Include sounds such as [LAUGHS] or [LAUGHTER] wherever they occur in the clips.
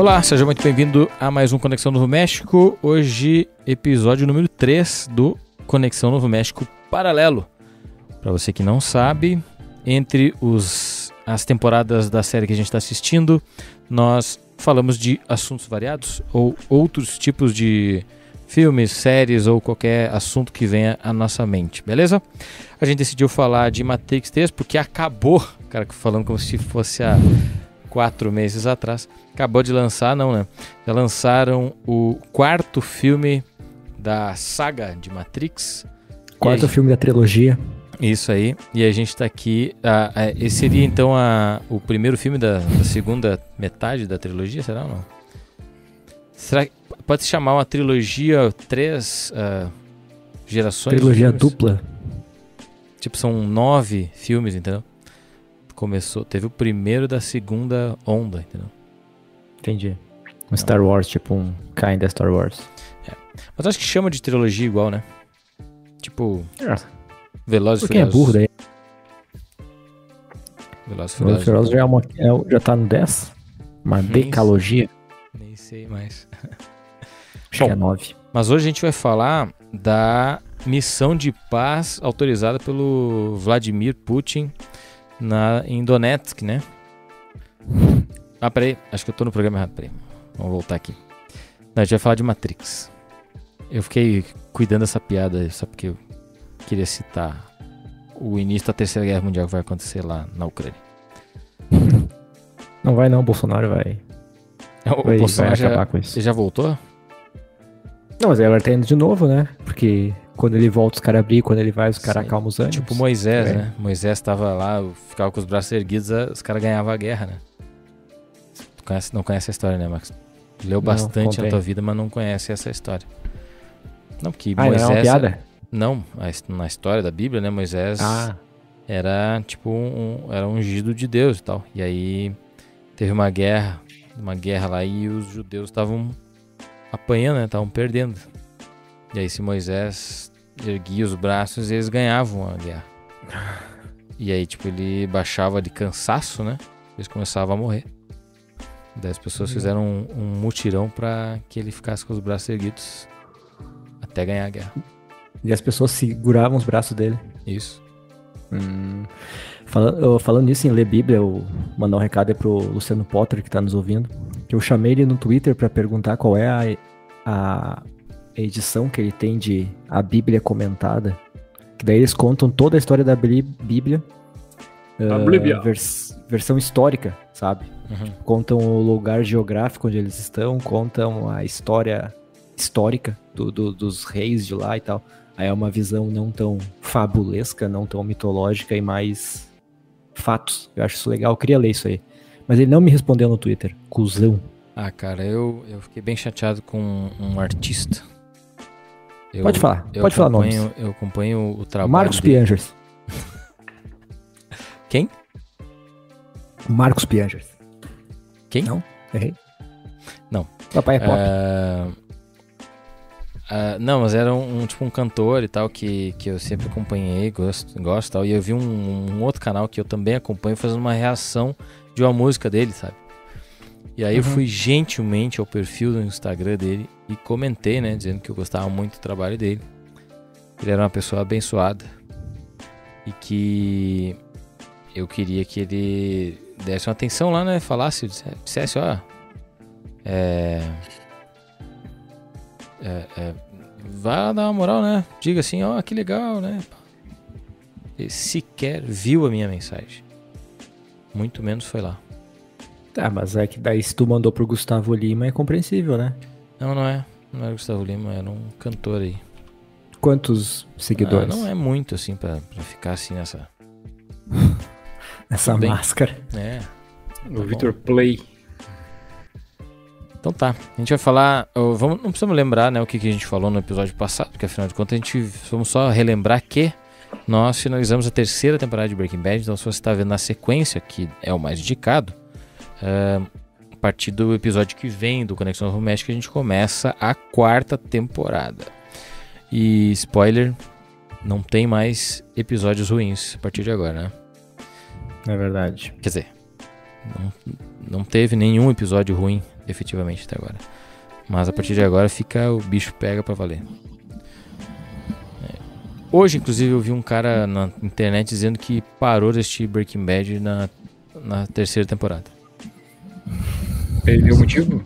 Olá, seja muito bem-vindo a mais um Conexão Novo México. Hoje, episódio número 3 do Conexão Novo México Paralelo. Para você que não sabe, entre os, as temporadas da série que a gente está assistindo, nós falamos de assuntos variados ou outros tipos de filmes, séries ou qualquer assunto que venha à nossa mente, beleza? A gente decidiu falar de Matrix 3 porque acabou, cara, falando como se fosse a quatro meses atrás. Acabou de lançar, não, né? Já lançaram o quarto filme da saga de Matrix. Quarto filme da trilogia. Isso aí. E a gente tá aqui. Ah, esse seria então a, o primeiro filme da, da, segunda metade da trilogia, será ou não? Será que pode se chamar uma trilogia três uh, gerações? Trilogia dupla. Tipo, são nove filmes, entendeu? Começou, teve o primeiro da segunda onda, entendeu? Entendi. Um Star Wars, tipo um kind of Star Wars. É. Mas acho que chama de trilogia igual, né? Tipo. É. Velozes Quem é burro daí? Velozes Velozes Furiosos já, é uma, é, já tá no 10? Uma Nem decalogia? Sei. Nem sei mais. Acho Bom, que é 9. Mas hoje a gente vai falar da missão de paz autorizada pelo Vladimir Putin na, em Donetsk, né? Ah, peraí, acho que eu tô no programa errado, peraí. Vamos voltar aqui. Não, a gente vai falar de Matrix. Eu fiquei cuidando dessa piada só porque eu queria citar o início da Terceira Guerra Mundial que vai acontecer lá na Ucrânia. [LAUGHS] Não vai não, Bolsonaro vai. [LAUGHS] O, vai, Bolsonaro vai já, acabar com isso. Ele já voltou? Não, mas agora tá indo de novo, né? Porque quando ele volta, os caras brigam, quando ele vai, os caras acalmam os ânimos. Tipo Moisés, é. né? Moisés tava lá, ficava com os braços erguidos, os caras ganhavam a guerra, né? Tu conhece, não conhece a história, né, Max? Leu bastante não, na tua vida, mas não conhece essa história. Não, porque ah, Moisés. Não, é uma piada? Não, na história da Bíblia, né? Moisés ah. era tipo um, era ungido de Deus e tal. E aí teve uma guerra, uma guerra lá e os judeus estavam apanhando, né? Estavam perdendo. E aí se Moisés erguia os braços eles ganhavam a guerra. E aí, tipo, ele baixava de cansaço, né? Eles começavam a morrer. Daí as pessoas fizeram um, um mutirão para que ele ficasse com os braços erguidos até ganhar a guerra. E as pessoas seguravam os braços dele. Isso. Hum. Falando, falando nisso em ler Bíblia, eu mandar um recado aí pro Luciano Potter que tá nos ouvindo. Que eu chamei ele no Twitter para perguntar qual é a, a edição que ele tem de A Bíblia Comentada, que daí eles contam toda a história da Bíblia. A uh, Bíblia. Vers versão histórica, sabe? Uhum. Contam o lugar geográfico onde eles estão, contam a história histórica do, do, dos reis de lá e tal. Aí é uma visão não tão fabulesca, não tão mitológica e mais fatos. Eu acho isso legal, eu queria ler isso aí. Mas ele não me respondeu no Twitter. Cusão. Ah, cara, eu, eu fiquei bem chateado com um artista eu, pode falar, pode falar nomes. Eu acompanho o trabalho. Marcos Piangers. [LAUGHS] Quem? Marcos Piangers. Quem? Não? Errei? Não. Papai é pop. Uh, uh, não, mas era um, um, tipo um cantor e tal que, que eu sempre acompanhei, gosto, gosto e tal. E eu vi um, um outro canal que eu também acompanho fazendo uma reação de uma música dele, sabe? E aí uhum. eu fui gentilmente ao perfil do Instagram dele e comentei, né, dizendo que eu gostava muito do trabalho dele. Ele era uma pessoa abençoada e que eu queria que ele desse uma atenção lá, né, falasse, dissesse, ó, é, é, é vai lá dar uma moral, né? Diga assim, ó, que legal, né? Ele sequer viu a minha mensagem. Muito menos foi lá. Tá, mas é que daí se tu mandou pro Gustavo Lima é compreensível, né? Não, não é. Não era Gustavo Lima, era um cantor aí. Quantos seguidores? Ah, não é muito, assim, pra, pra ficar assim nessa. [LAUGHS] Nessa máscara. É. O tá Victor Play. Então tá, a gente vai falar. Vamos, não precisamos lembrar né, o que, que a gente falou no episódio passado, porque afinal de contas a gente. Vamos só relembrar que nós finalizamos a terceira temporada de Breaking Bad. Então, se você está vendo na sequência, que é o mais indicado, uh, a partir do episódio que vem do Conexão Novo México, a gente começa a quarta temporada. E spoiler, não tem mais episódios ruins a partir de agora, né? É verdade. Quer dizer, não, não teve nenhum episódio ruim, efetivamente, até agora. Mas a partir de agora fica o bicho pega para valer. É. Hoje, inclusive, eu vi um cara na internet dizendo que parou de assistir Breaking Bad na, na terceira temporada. Ele deu motivo?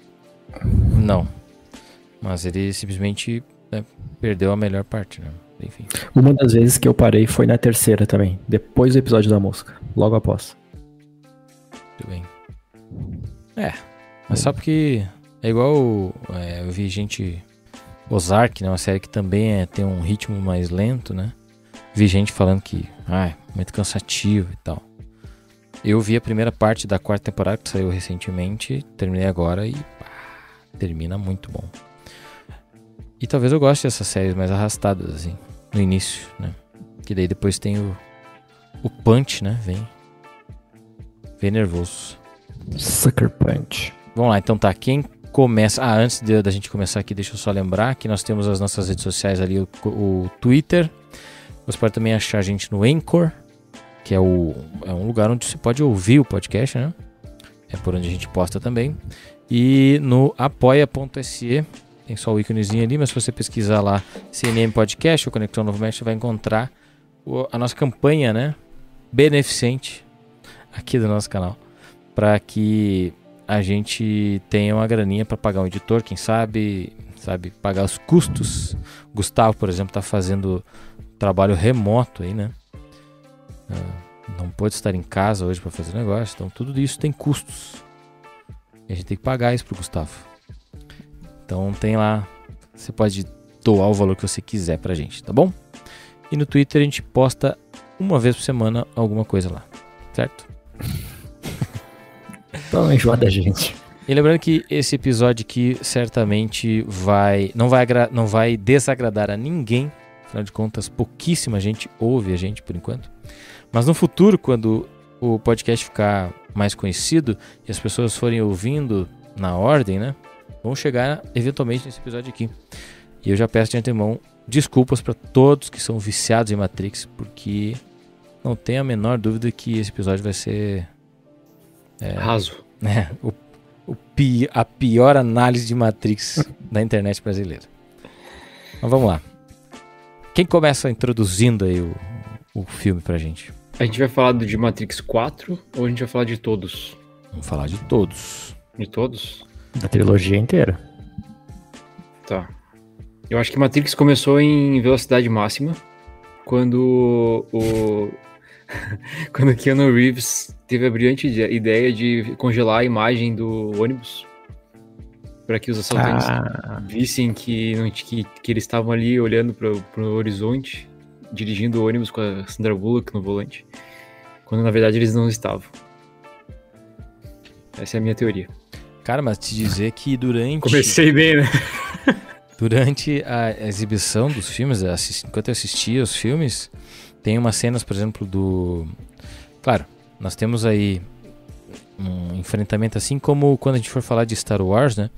Não. Mas ele simplesmente né, perdeu a melhor parte, né? Enfim. Uma das vezes que eu parei foi na terceira também, depois do episódio da mosca, logo após. Muito bem. É, mas só porque é igual é, eu vi gente. Ozark, né? Uma série que também é, tem um ritmo mais lento, né? Vi gente falando que ah, é muito cansativo e tal. Eu vi a primeira parte da quarta temporada que saiu recentemente, terminei agora e pá, termina muito bom. E talvez eu goste dessas séries mais arrastadas, assim, no início, né? Que daí depois tem o, o punch, né? Vem. Vem nervoso. Sucker punch. Vamos lá, então tá. Quem começa. Ah, antes da gente começar aqui, deixa eu só lembrar que nós temos as nossas redes sociais ali, o, o Twitter. Você pode também achar a gente no Anchor, que é, o, é um lugar onde você pode ouvir o podcast, né? É por onde a gente posta também. E no apoia.se tem só o íconezinho ali, mas se você pesquisar lá CNM Podcast ou Conexão Novo Mestre, você vai encontrar o, a nossa campanha, né? Beneficente aqui do nosso canal. Para que a gente tenha uma graninha para pagar um editor, quem sabe, sabe, pagar os custos. Gustavo, por exemplo, está fazendo trabalho remoto aí, né? Uh, não pode estar em casa hoje para fazer negócio, então tudo isso tem custos. E a gente tem que pagar isso pro Gustavo. Então tem lá, você pode doar o valor que você quiser pra gente, tá bom? E no Twitter a gente posta uma vez por semana alguma coisa lá, certo? Então enjoar da gente. E lembrando que esse episódio aqui certamente vai não vai não vai desagradar a ninguém. Afinal de contas, pouquíssima gente ouve a gente por enquanto. Mas no futuro, quando o podcast ficar mais conhecido e as pessoas forem ouvindo na ordem, né? vão chegar eventualmente nesse episódio aqui. E eu já peço de antemão desculpas para todos que são viciados em Matrix, porque não tenho a menor dúvida que esse episódio vai ser. É, Raso. É, o, o pi, a pior análise de Matrix [LAUGHS] da internet brasileira. Mas vamos lá. Quem começa introduzindo aí o, o filme pra gente? A gente vai falar de Matrix 4 ou a gente vai falar de todos? Vamos falar de todos. De todos? Da trilogia inteira. Tá. Eu acho que Matrix começou em velocidade máxima, quando o. [LAUGHS] quando Keanu Reeves teve a brilhante ideia de congelar a imagem do ônibus para que os assaltantes ah. vissem que, que, que, eles estavam ali olhando para o horizonte, dirigindo o ônibus com a Sandra Bullock no volante, quando na verdade eles não estavam. Essa é a minha teoria. Cara, mas te dizer que durante. Comecei bem, né? [LAUGHS] durante a exibição dos filmes, enquanto eu assistia os filmes, tem umas cenas, por exemplo, do. Claro, nós temos aí um enfrentamento assim como quando a gente for falar de Star Wars, né?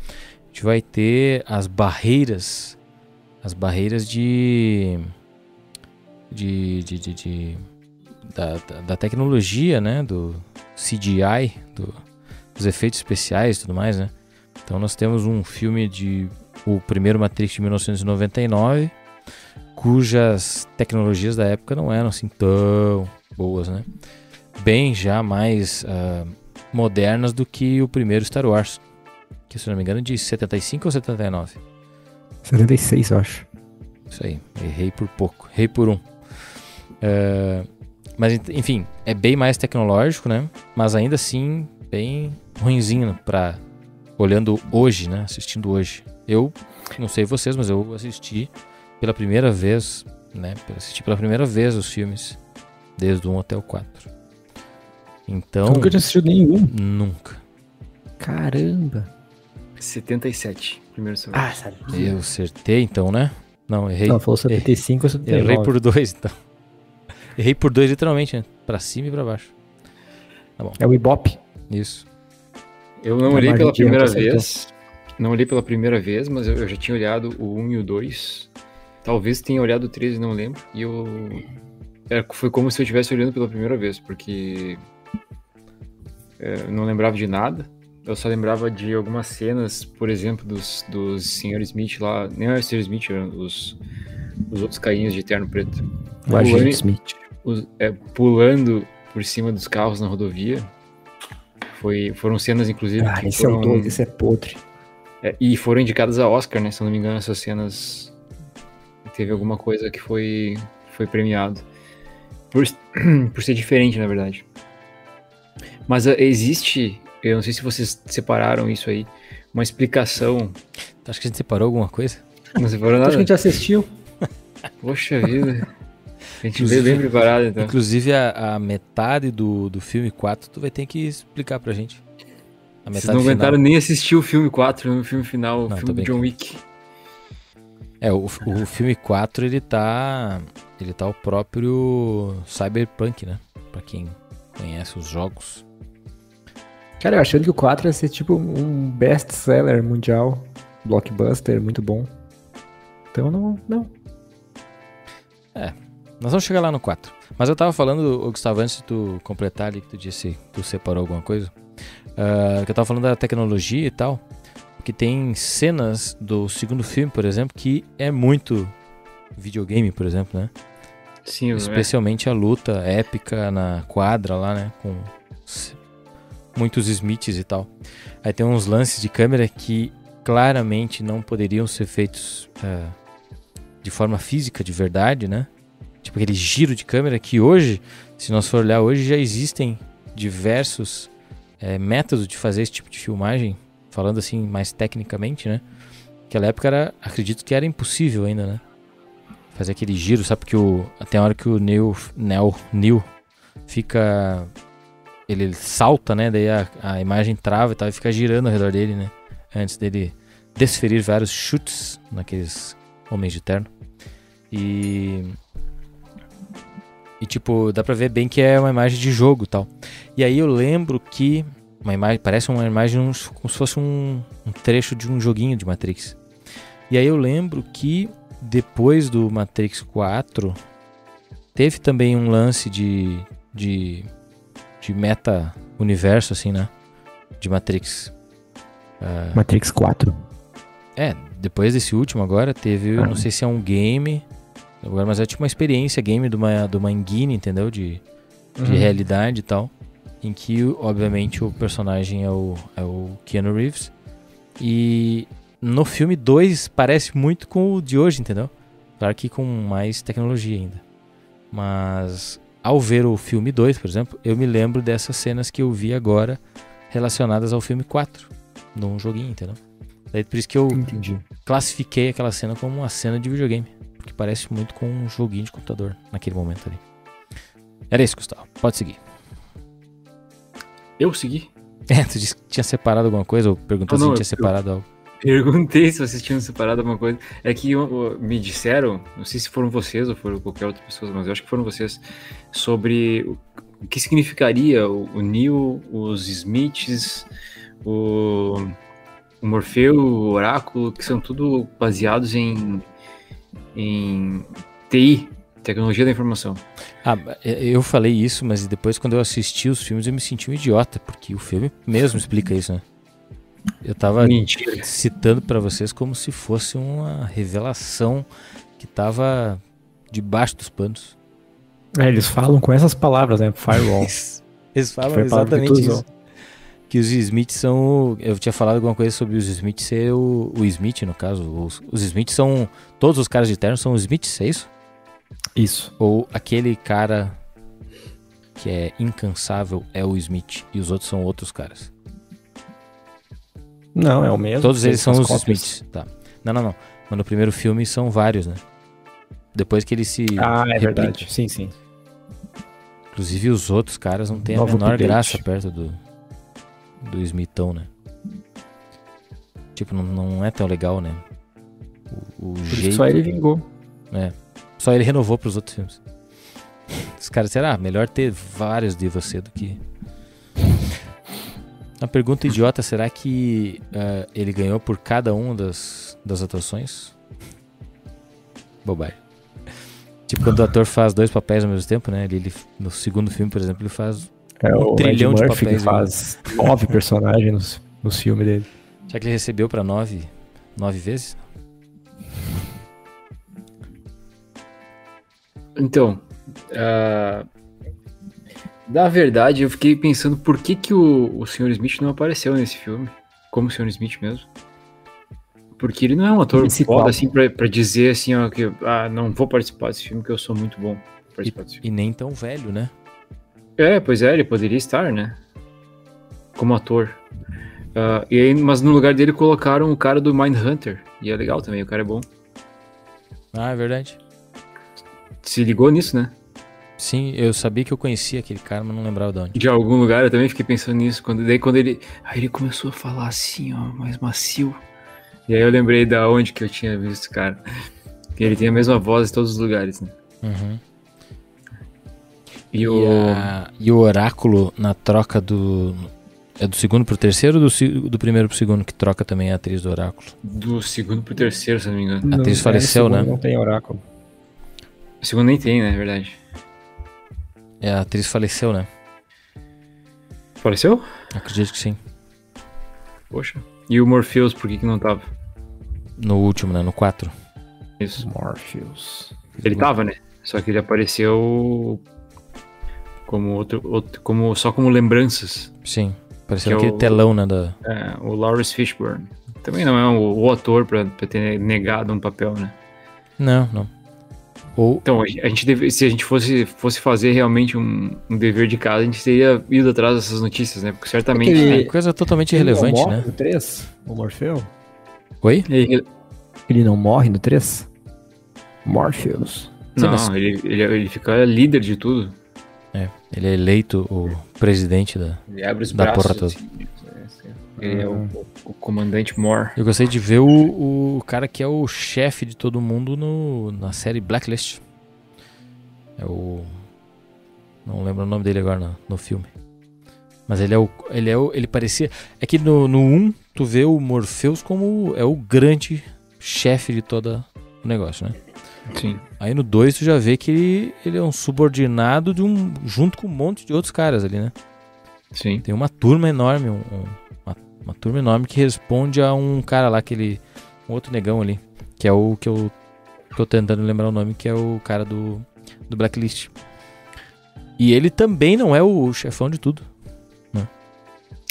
A gente vai ter as barreiras. As barreiras de. De. de, de, de da, da, tecnologia, né? Do CGI, do, os efeitos especiais e tudo mais, né? Então nós temos um filme de o primeiro Matrix de 1999, cujas tecnologias da época não eram assim tão boas, né? Bem já mais uh, modernas do que o primeiro Star Wars, que se não me engano é de 75 ou 79? 76, eu acho. Isso aí, errei por pouco, errei por um. Uh, mas enfim, é bem mais tecnológico, né? Mas ainda assim bem ruinzinho para olhando hoje, né? Assistindo hoje. Eu não sei vocês, mas eu assisti pela primeira vez, né? Assisti pela primeira vez os filmes desde o 1 até o 4. Então, nunca tinha assistido nenhum. Nunca. Caramba. 77, primeiro semestre. Ah, sabia. Eu acertei então, né? Não, errei. Não, falou 75 ou 79. Errei por dois, então. [LAUGHS] Errei por dois, literalmente, né? Pra cima e pra baixo. É o Ibope. Isso. Eu não olhei pela primeira vez. Não olhei pela primeira vez, mas eu, eu já tinha olhado o 1 e o 2. Talvez tenha olhado o 3 e não lembro. E eu. é, foi como se eu estivesse olhando pela primeira vez, porque. é, não lembrava de nada. Eu só lembrava de algumas cenas, por exemplo, dos, dos Sr. Smith lá. Nem era o Sr. Smith, eram os, os outros carinhas de terno preto. O Agente Pulando- Smith. os- é, pulando por cima dos carros na rodovia. Foi, foram cenas, inclusive, Ah, que esse é o foram, 12, esse é podre. é, e foram indicadas a Oscar, né? Se eu não me engano, essas cenas teve alguma coisa que foi, foi premiado. Por, [CLEARS THROAT] por ser diferente, na verdade. Mas ah, existe, eu não sei se vocês separaram isso aí, uma explicação. Tu acha que a gente separou alguma coisa? Não separou Acho que a nada? gente assistiu. Poxa vida. A gente Inclusive- veio bem preparado, então. Inclusive, a, a metade do, do filme 4, tu vai ter que explicar pra gente. A Vocês não final. aguentaram nem assistir o filme 4, no filme final, o Não, filme tô do John Wick. É, o, o filme 4, ele tá. Ele tá o próprio Cyberpunk, né? Pra quem conhece os jogos. Cara, eu achando que o 4 ia ser tipo um best-seller mundial, blockbuster, muito bom. Então não, não. Nós vamos chegar lá no 4. Mas eu tava falando, Gustavo, antes de tu completar ali que tu disse que tu separou alguma coisa. ah, que eu tava falando da tecnologia e tal. Que tem cenas do segundo filme, por exemplo, que é muito videogame, por exemplo, né? Sim, é. Especialmente a luta épica na quadra lá, né? Com muitos Smiths e tal. Aí tem uns lances de câmera que claramente não poderiam ser feitos ah, de forma física, de verdade, né? Tipo aquele giro de câmera que hoje, se nós for olhar hoje, já existem diversos eh, métodos de fazer esse tipo de filmagem, falando assim mais tecnicamente, né? Naquela época era, acredito que era impossível ainda, né? Fazer aquele giro, sabe? Porque o, até a hora que o Neil, Neo, Neil fica. Ele salta, né? Daí a, a imagem trava e tal, e fica girando ao redor dele, né? Antes dele desferir vários chutes naqueles homens de terno. E. E tipo, dá pra ver bem que é uma imagem de jogo tal. E aí eu lembro que. Uma imagem, parece uma imagem como se fosse um, um trecho de um joguinho de Matrix. E aí eu lembro que depois do Matrix 4 teve também um lance de de, de meta universo assim, né? De Matrix. Ah, Matrix 4. é, depois desse último agora teve, eu não sei se é um game, agora, mas é tipo uma experiência game de uma, de uma engine, entendeu? De, de Uhum. realidade e tal. Em que, obviamente, o personagem é o, é o Keanu Reeves. E no filme 2 parece muito com o de hoje, entendeu? Claro que com mais tecnologia ainda. Mas ao ver o filme 2, por exemplo, eu me lembro dessas cenas que eu vi agora relacionadas ao filme 4, num joguinho, entendeu? Daí por isso que eu Entendi. classifiquei aquela cena como uma cena de videogame. Porque parece muito com um joguinho de computador naquele momento ali. Era isso, Gustavo. Pode seguir. Eu segui. [LAUGHS] É, tu disse que tinha separado alguma coisa ou perguntou Ah, se a não, gente tinha eu- separado algo. Perguntei se vocês tinham separado alguma coisa. É que eu- me disseram, não sei se foram vocês ou foram qualquer outra pessoa, mas eu acho que foram vocês, sobre o, que significaria o, o Neo, os Smiths, o, o Morfeu, o Oráculo, que são tudo baseados em, em TI, tecnologia da informação. Ah, eu falei isso, mas depois quando eu assisti os filmes eu me senti um idiota, porque o filme mesmo explica isso, né? Eu tava Mentira. citando pra vocês como se fosse uma revelação que tava debaixo dos panos. É, eles falam com essas palavras, né? Firewall. [LAUGHS] Eles falam exatamente isso. Que os Smiths são. Eu tinha falado alguma coisa sobre os Smiths ser o, o Smith, no caso. Os, os Smiths são. Todos os caras de terno são os Smiths, é isso? Isso. Ou aquele cara que é incansável é o Smith e os outros são outros caras? Não, é o mesmo. Todos eles são os cópias. Smiths. Tá. Não, não, não. Mas no primeiro filme são vários, né? Depois que ele se. Ah, é replica. verdade. Sim, sim. Inclusive os outros caras não têm a menor update. graça perto do. Do Smithão, né? Tipo, não, não é tão legal, né? O, o Por isso jeito. só ele vingou. Só ele renovou pros outros filmes. Os caras, será? Melhor ter vários de você do que. Uma pergunta idiota: será que ah, ele ganhou por cada uma das, das atuações? Bobagem. Tipo, quando o ator faz dois papéis ao mesmo tempo, né? Ele, ele- no segundo filme, por exemplo, ele faz. É Um o trilhão Ed de Murphy papéis, que faz nove personagens nos, nos filmes dele. Será que ele recebeu pra nove, nove vezes? Então, ah, na verdade, eu fiquei pensando por que, que o, o Sr. Smith não apareceu nesse filme, como o Sr. Smith mesmo. Porque ele não é um ator Principal. foda, assim, pra, pra dizer assim, ó, que ah, não vou participar desse filme, que eu sou muito bom pra participar desse filme. E nem tão velho, né? É, pois é, ele poderia estar, né? Como ator. Ah, e aí, mas no lugar dele colocaram o cara do Mindhunter, e é legal também, o cara é bom. Ah, é verdade. Se ligou nisso, né? Sim, eu sabia que eu conhecia aquele cara, mas não lembrava de onde. De algum lugar, eu também fiquei pensando nisso. Quando, daí quando ele. Aí ele começou a falar assim, ó, mais macio. E aí eu lembrei da onde que eu tinha visto, cara. Que ele tem a mesma voz em todos os lugares, né? Uhum. E, E, o. a- e o oráculo na troca do. É do segundo pro terceiro ou do, do primeiro pro segundo que troca também a atriz do oráculo? Do segundo pro terceiro, se não me engano. A atriz Não- faleceu, é, no né? segundo Não tem oráculo. O segundo nem tem, né? É verdade. É, a atriz faleceu, né? Faleceu? Acredito que sim. Poxa. E o Morpheus, por que, que não tava? No último, né? No 4. Isso. Morpheus. Ele tava, né? Só que ele apareceu como outro, outro como só como lembranças. Sim. Pareceu Que é aquele o- telão, né? Da... É, o Lawrence Fishburne. Também não é o, o ator pra, pra ter negado um papel, né? Não, não. Ou. Então, a gente deve, se a gente fosse, fosse fazer realmente um, um dever de casa, a gente teria ido atrás dessas notícias, né? Porque certamente. Aquele- É, coisa totalmente Ele não irrelevante, morre né? no 3? O Morfeu? Oi? Ele- Ele não morre no 3? Morpheus. Mas- não, ele, ele, ele fica líder de tudo. É. Ele é eleito o presidente da. Ele abre os Da braços. porra toda. assim, ele é o, o- o comandante Moore. Eu gostei de ver o, o cara que é o chefe de todo mundo no, na série Blacklist. É o. Não lembro o nome dele agora no, no filme. Mas ele é o. Ele é o. Ele parecia. É que no, no 1 tu vê o Morpheus como é o grande chefe de todo o negócio, né? Sim. Aí no 2 tu já vê que ele, ele é um subordinado de um. junto com um monte de outros caras ali, né? Sim. Tem uma turma enorme, um- um- uma, turma enorme que responde a um cara lá, aquele. Um outro negão ali. Que é o que eu tô tentando lembrar o nome, que é o cara do, do Blacklist. E ele também não é o chefão de tudo.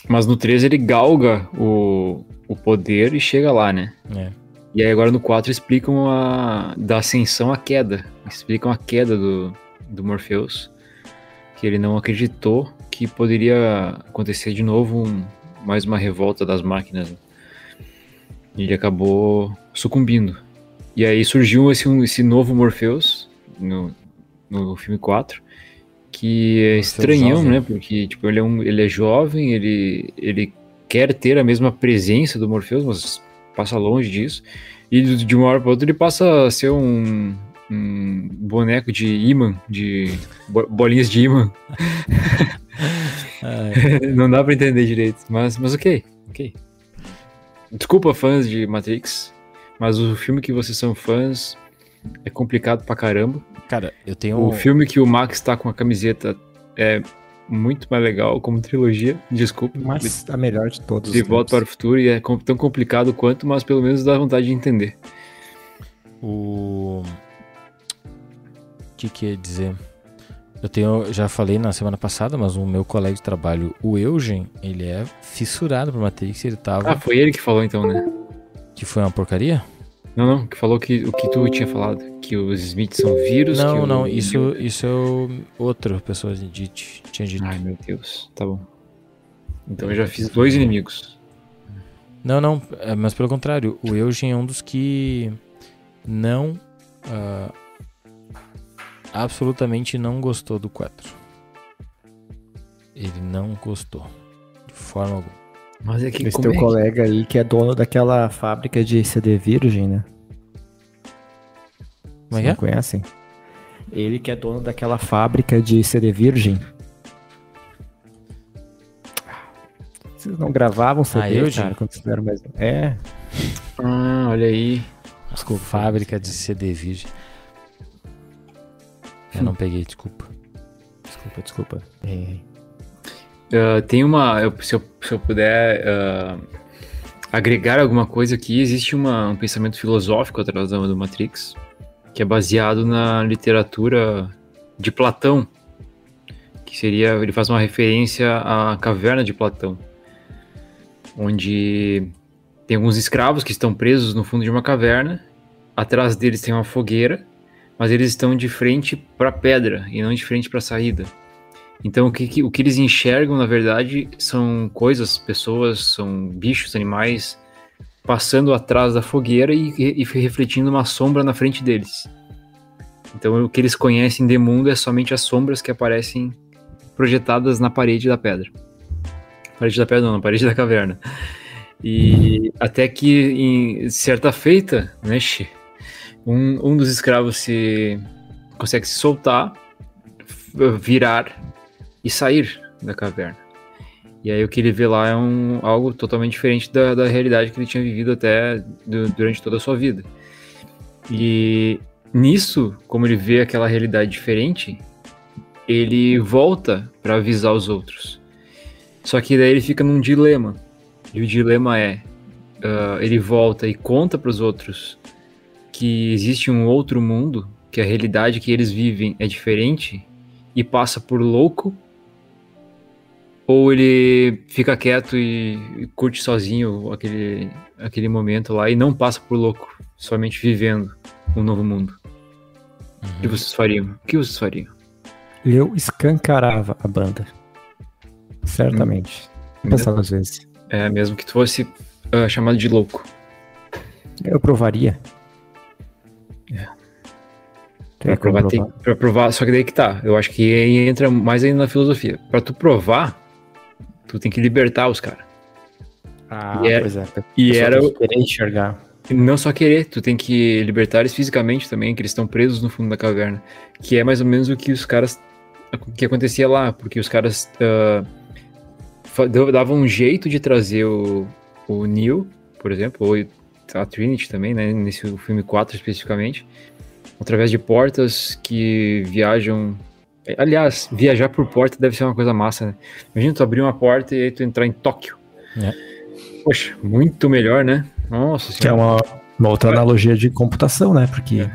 Mas no 3 ele galga o, o poder e chega lá, né? É. E aí agora no 4 explicam a da ascensão à queda. Explicam a queda do, do Morpheus. Que ele não acreditou que poderia acontecer de novo um- mais uma revolta das máquinas. né? E ele acabou sucumbindo. E aí surgiu esse, esse novo Morpheus no, no filme 4. Que é Morpheus estranhão, jovem. né? Porque tipo, ele, é um, ele é jovem, ele, ele quer ter a mesma presença do Morpheus, mas passa longe disso. E de uma hora para outra ele passa a ser um, um boneco de imã, de bo- bolinhas de imã. [LAUGHS] Ah, [LAUGHS] Não dá pra entender direito, mas, mas ok, ok. Desculpa, fãs de Matrix, mas o filme que vocês são fãs é complicado pra caramba. cara, eu tenho. O filme que o Max tá com a camiseta é muito mais legal como trilogia, desculpa. Mas a melhor de todos. de Volta para o. Futuro e é tão complicado quanto, mas pelo menos dá vontade de entender. O. O que que ia dizer? Eu tenho, já falei na semana passada, mas o meu colega de trabalho, o Eugen, ele é fissurado por Matrix, ele tava. Ah, foi ele que falou então, né? Que foi uma porcaria? Não, não, que falou que o que tu tinha falado, que os Smiths são vírus. Não, o- não, isso, isso é o outra pessoa de- tinha dito. Ai, meu Deus, tá bom. Então eu já fiz dois inimigos. Não, não, é, mas pelo contrário, o Eugen é um dos que não. ah, absolutamente não gostou do 4. Ele não gostou. De forma alguma. Mas é que Esse teu é que- colega aí que é dono daquela fábrica de CD virgem, né? Como é é? conhecem? Ele que é dono daquela fábrica de CD virgem. Vocês não gravavam CD, Ah, eu, cara, quando vocês eram mais... É, Ah, olha aí. Desculpa. Fábrica de CD virgem. Eu não peguei, desculpa. desculpa, desculpa. É, Ah, tem uma. eu- se, eu, se eu puder ah, agregar alguma coisa aqui, existe uma- um pensamento filosófico atrás da- do Matrix, que é baseado na literatura de Platão, que seria. Ele faz uma referência à caverna de Platão, onde tem alguns escravos que estão presos no fundo de uma caverna, atrás deles tem uma fogueira, mas eles estão de frente para a pedra e não de frente para a saída. Então, o que, o que eles enxergam, na verdade, são coisas, pessoas, são bichos, animais, passando atrás da fogueira e, e- refletindo uma sombra na frente deles. Então, o que eles conhecem de mundo é somente as sombras que aparecem projetadas na parede da pedra. Parede da pedra, não, na parede da caverna. E até que, em certa feita, né, um, um dos escravos se consegue se soltar, virar e sair da caverna. E aí o que ele vê lá é um, algo totalmente diferente da, da realidade que ele tinha vivido até du- durante toda a sua vida. E nisso, como ele vê aquela realidade diferente, ele volta para avisar os outros. Só que daí ele fica num dilema. E o dilema é: ah, ele volta e conta para os outros que existe um outro mundo, que a realidade que eles vivem é diferente e passa por louco, ou ele fica quieto e, e curte sozinho aquele, aquele momento lá e não passa por louco, somente vivendo um novo mundo. O que vocês fariam? O que vocês fariam? Eu escancarava a banda. Certamente. Vou Pensar duas vezes. É, mesmo que tu fosse ah, chamado de louco. Eu provaria. É. Pra como provar, tem, provar? pra provar, só que daí que tá. Eu acho que aí entra mais ainda na filosofia. Pra tu provar, tu tem que libertar os caras. Ah, E era- pois é. E era querer enxergar. não só querer, tu tem que libertar eles fisicamente também, que eles estão presos no fundo da caverna. Que é mais ou menos o que os caras. Que acontecia lá, porque os caras deu- davam um jeito de trazer o, o Neo, por exemplo, ou a Trinity também, né? Nesse filme 4 especificamente, através de portas que viajam. Aliás, viajar por porta deve ser uma coisa massa, né? Imagina tu abrir uma porta e aí tu entrar em Tóquio. É. Poxa, muito melhor, né? Nossa Que é uma, uma outra analogia de computação, né? Porque É.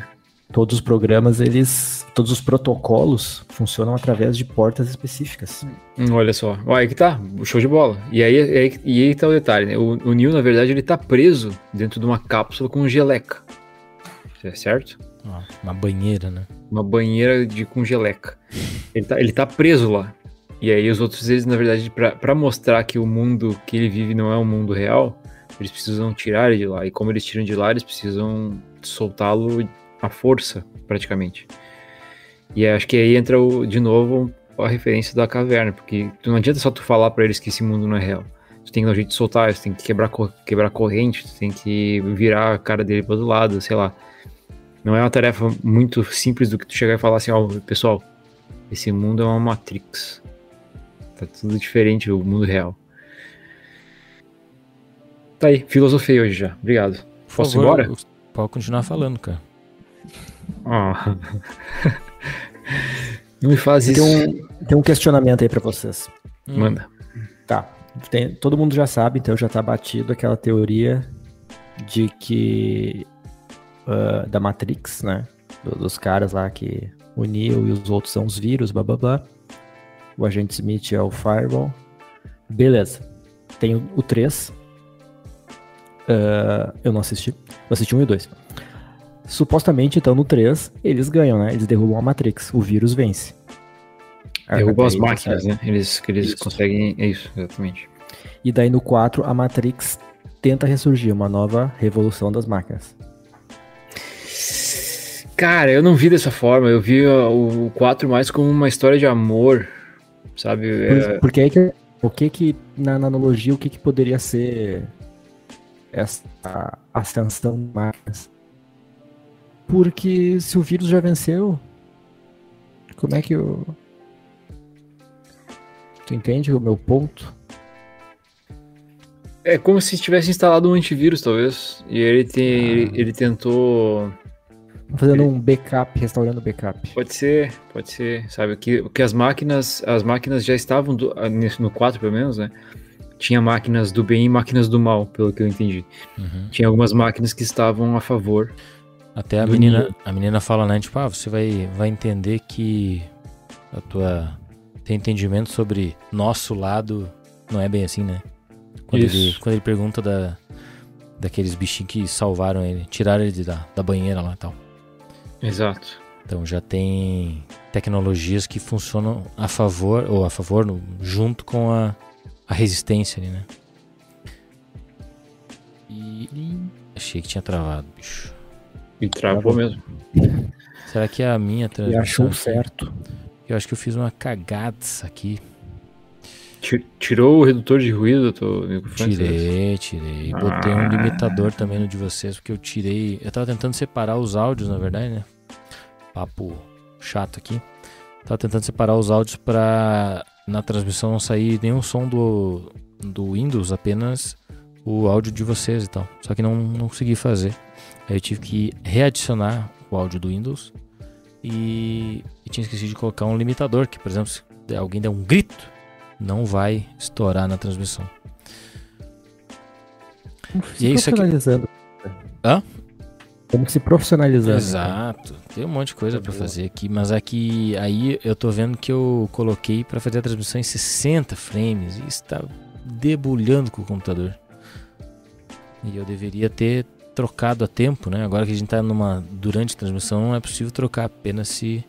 todos os programas, eles. Todos os protocolos funcionam através de portas específicas. Hum, Olha só, Ó, aí que tá, show de bola. E aí, aí, e aí tá o detalhe, né? O, o Neo, na verdade, ele tá preso dentro de uma cápsula com geleca. É certo? Uma banheira, né? Uma banheira de com geleca. Ele tá, ele tá preso lá. E aí os outros, eles, na verdade, pra mostrar que o mundo que ele vive não é um mundo real, eles precisam tirar ele de lá. E como eles tiram de lá, eles precisam soltá-lo à força, praticamente. E acho que aí entra o, de novo a referência da caverna, porque não adianta só tu falar pra eles que esse mundo não é real. Tu tem que dar um jeito de soltar, tu tem que quebrar, quebrar corrente, tu tem que virar a cara dele pro outro lado, sei lá. Não é uma tarefa muito simples do que tu chegar e falar assim, ó, pessoal, esse mundo é uma Matrix. Tá tudo diferente do mundo real. Tá aí, filosofei hoje já. Obrigado. Por Posso ir favor, embora? Pode continuar falando, cara. Ah. [LAUGHS] Não me faz Tem isso. um, tem um questionamento aí pra vocês. Manda. Tá. Tem- todo mundo já sabe, então já tá batido aquela teoria de que. Ah, da Matrix, né? Do- dos caras lá que o Neo e os outros são os vírus, blá blá blá. O agente Smith é o Firewall. Beleza. Tem o, o 3. Ah, eu não assisti. Eu assisti um e o 2. Supostamente, então, no 3, eles ganham, né? Eles derrubam a Matrix. O vírus vence. Derrubam as máquinas, né? Eles, eles Isso. conseguem. É isso, exatamente. E daí no 4, a Matrix tenta ressurgir, uma nova revolução das máquinas. Cara, eu não vi dessa forma. Eu vi o 4 mais como uma história de amor. Sabe? É, Porque aí que, O que que, na, na analogia, o que que poderia ser essa ascensão de máquinas? Porque se o vírus já venceu, como é que eu... Tu entende o meu ponto? É como se tivesse instalado um antivírus, talvez. E ele, tem, ele, ele tentou. Fazendo um backup, restaurando o backup. Pode ser, pode ser, sabe? Que, que as máquinas, as máquinas já estavam do, ah, no 4, pelo menos, né? Tinha máquinas do bem e máquinas do mal, pelo que eu entendi. Uhum. Tinha algumas máquinas que estavam a favor. Até a menina, a menina fala, né? Tipo, ah, você vai, vai entender que a tua teu entendimento sobre nosso lado não é bem assim, né? Quando, Isso. ele, quando ele pergunta da, daqueles bichinhos que salvaram ele, tiraram ele da, da banheira lá e tal. Exato. Então já tem tecnologias que funcionam a favor, ou a favor, no- junto com a, a resistência ali, né? E. Achei que tinha travado, bicho. E travou mesmo. Será que é a minha E transmissão? achou aqui? certo. Eu acho que eu fiz uma cagada aqui. Ti- Tirou o redutor de ruído do teu microfone? Tirei, tirei. Botei um Ah. limitador também no de vocês, porque eu tirei. Eu tava tentando separar os áudios, na verdade, né? Papo chato aqui. Tava tentando separar os áudios pra na transmissão não sair nenhum som do, do Windows, apenas o áudio de vocês e tal. Só que não, não consegui fazer. Aí eu tive que readicionar o áudio do Windows e, e tinha esquecido de colocar um limitador, que, por exemplo, se alguém der um grito, não vai estourar na transmissão. Se E é isso aqui- profissionalizando. Hã? Como se profissionalizando. Exato. Tem um monte de coisa pra Boa. fazer aqui, mas aqui aí eu tô vendo que eu coloquei pra fazer a transmissão em 60 frames e está debulhando com o computador. E eu deveria ter trocado a tempo, né? Agora que a gente tá numa durante a transmissão não é possível trocar apenas se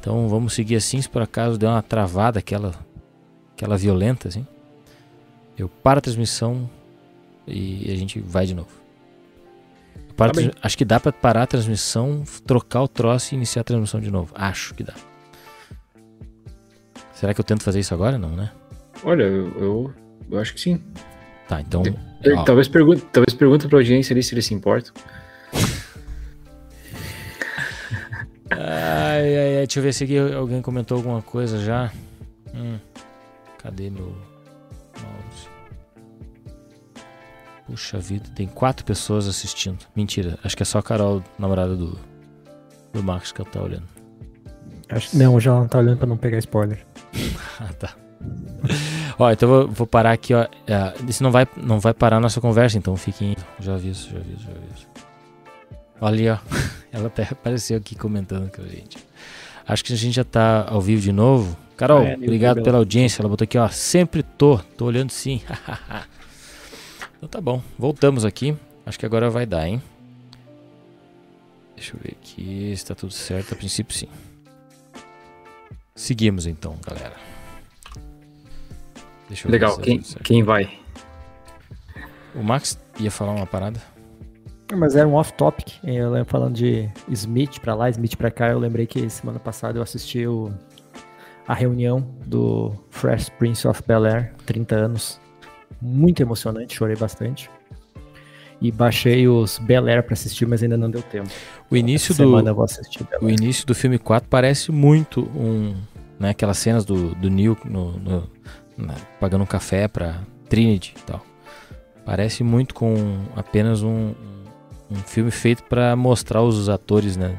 Então vamos seguir assim, se por acaso der uma travada aquela aquela violenta assim. Eu paro a transmissão e a gente vai de novo. Tá trans- Acho que dá pra parar a transmissão, trocar o troço e iniciar a transmissão de novo. Acho que dá. Será que eu tento fazer isso agora? Não, né? Olha, eu, eu, eu acho que sim. Tá, então. Ó, Talvez pergunta, talvez pergunta pra audiência ali se eles se importam. [LAUGHS] Ai, ai, ai, deixa eu ver se aqui alguém comentou alguma coisa já. Hum, cadê meu mouse? Puxa vida, tem quatro pessoas assistindo. Mentira, acho que é só a Carol, namorada do, do Marcos, que eu tá olhando. Acho- Não, já não tá olhando pra não pegar spoiler. [LAUGHS] Ah, tá. ó, então eu vou, vou parar aqui, ó. É, Isso não vai, não vai parar a nossa conversa, então fiquem. Já aviso, já aviso, já aviso. Olha ali, ó. [LAUGHS] Ela até apareceu aqui comentando com a gente. Acho que a gente já tá ao vivo de novo. Carol, É, obrigado pela audiência. Ela botou aqui, ó. Sempre tô. Tô olhando sim. [LAUGHS] então tá bom. Voltamos aqui. Acho que agora vai dar, hein? Deixa eu ver aqui se tá tudo certo. A princípio, sim. Seguimos então, galera. Deixa eu ver Legal, se tá quem, quem vai? O Max ia falar uma parada? Mas era um off-topic. Eu lembro falando de Smith pra lá, Smith pra cá. Eu lembrei que semana passada eu assisti o, a reunião do Fresh Prince of Bel Air, 30 anos. Muito emocionante, chorei bastante. E baixei os Bel Air pra assistir, mas ainda não deu tempo. O início Essa do semana eu vou assistir Bel o Air. início do filme 4 parece muito um, né, aquelas cenas do, do Neil no, no- na- pagando um café pra Trinity e tal. Parece muito com apenas um, um filme feito pra mostrar os atores, né,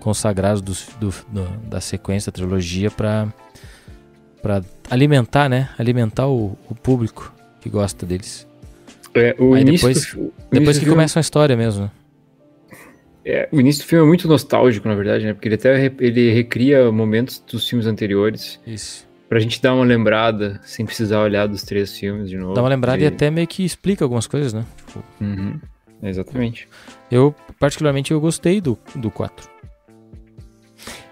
consagrados dos- do, do- da sequência, da trilogia pra para alimentar, né, alimentar o, o público que gosta deles. É, o Aí início depois- o Depois que filme- começa uma história mesmo, né? É, o início do filme é muito nostálgico, na verdade, né? Porque ele até ele recria momentos dos filmes anteriores Isso. pra gente dar uma lembrada sem precisar olhar dos três filmes de novo. Dá uma lembrada e E- até meio que explica algumas coisas, né? Tipo, Uhum, exatamente. Eu, particularmente, eu gostei do, do 4.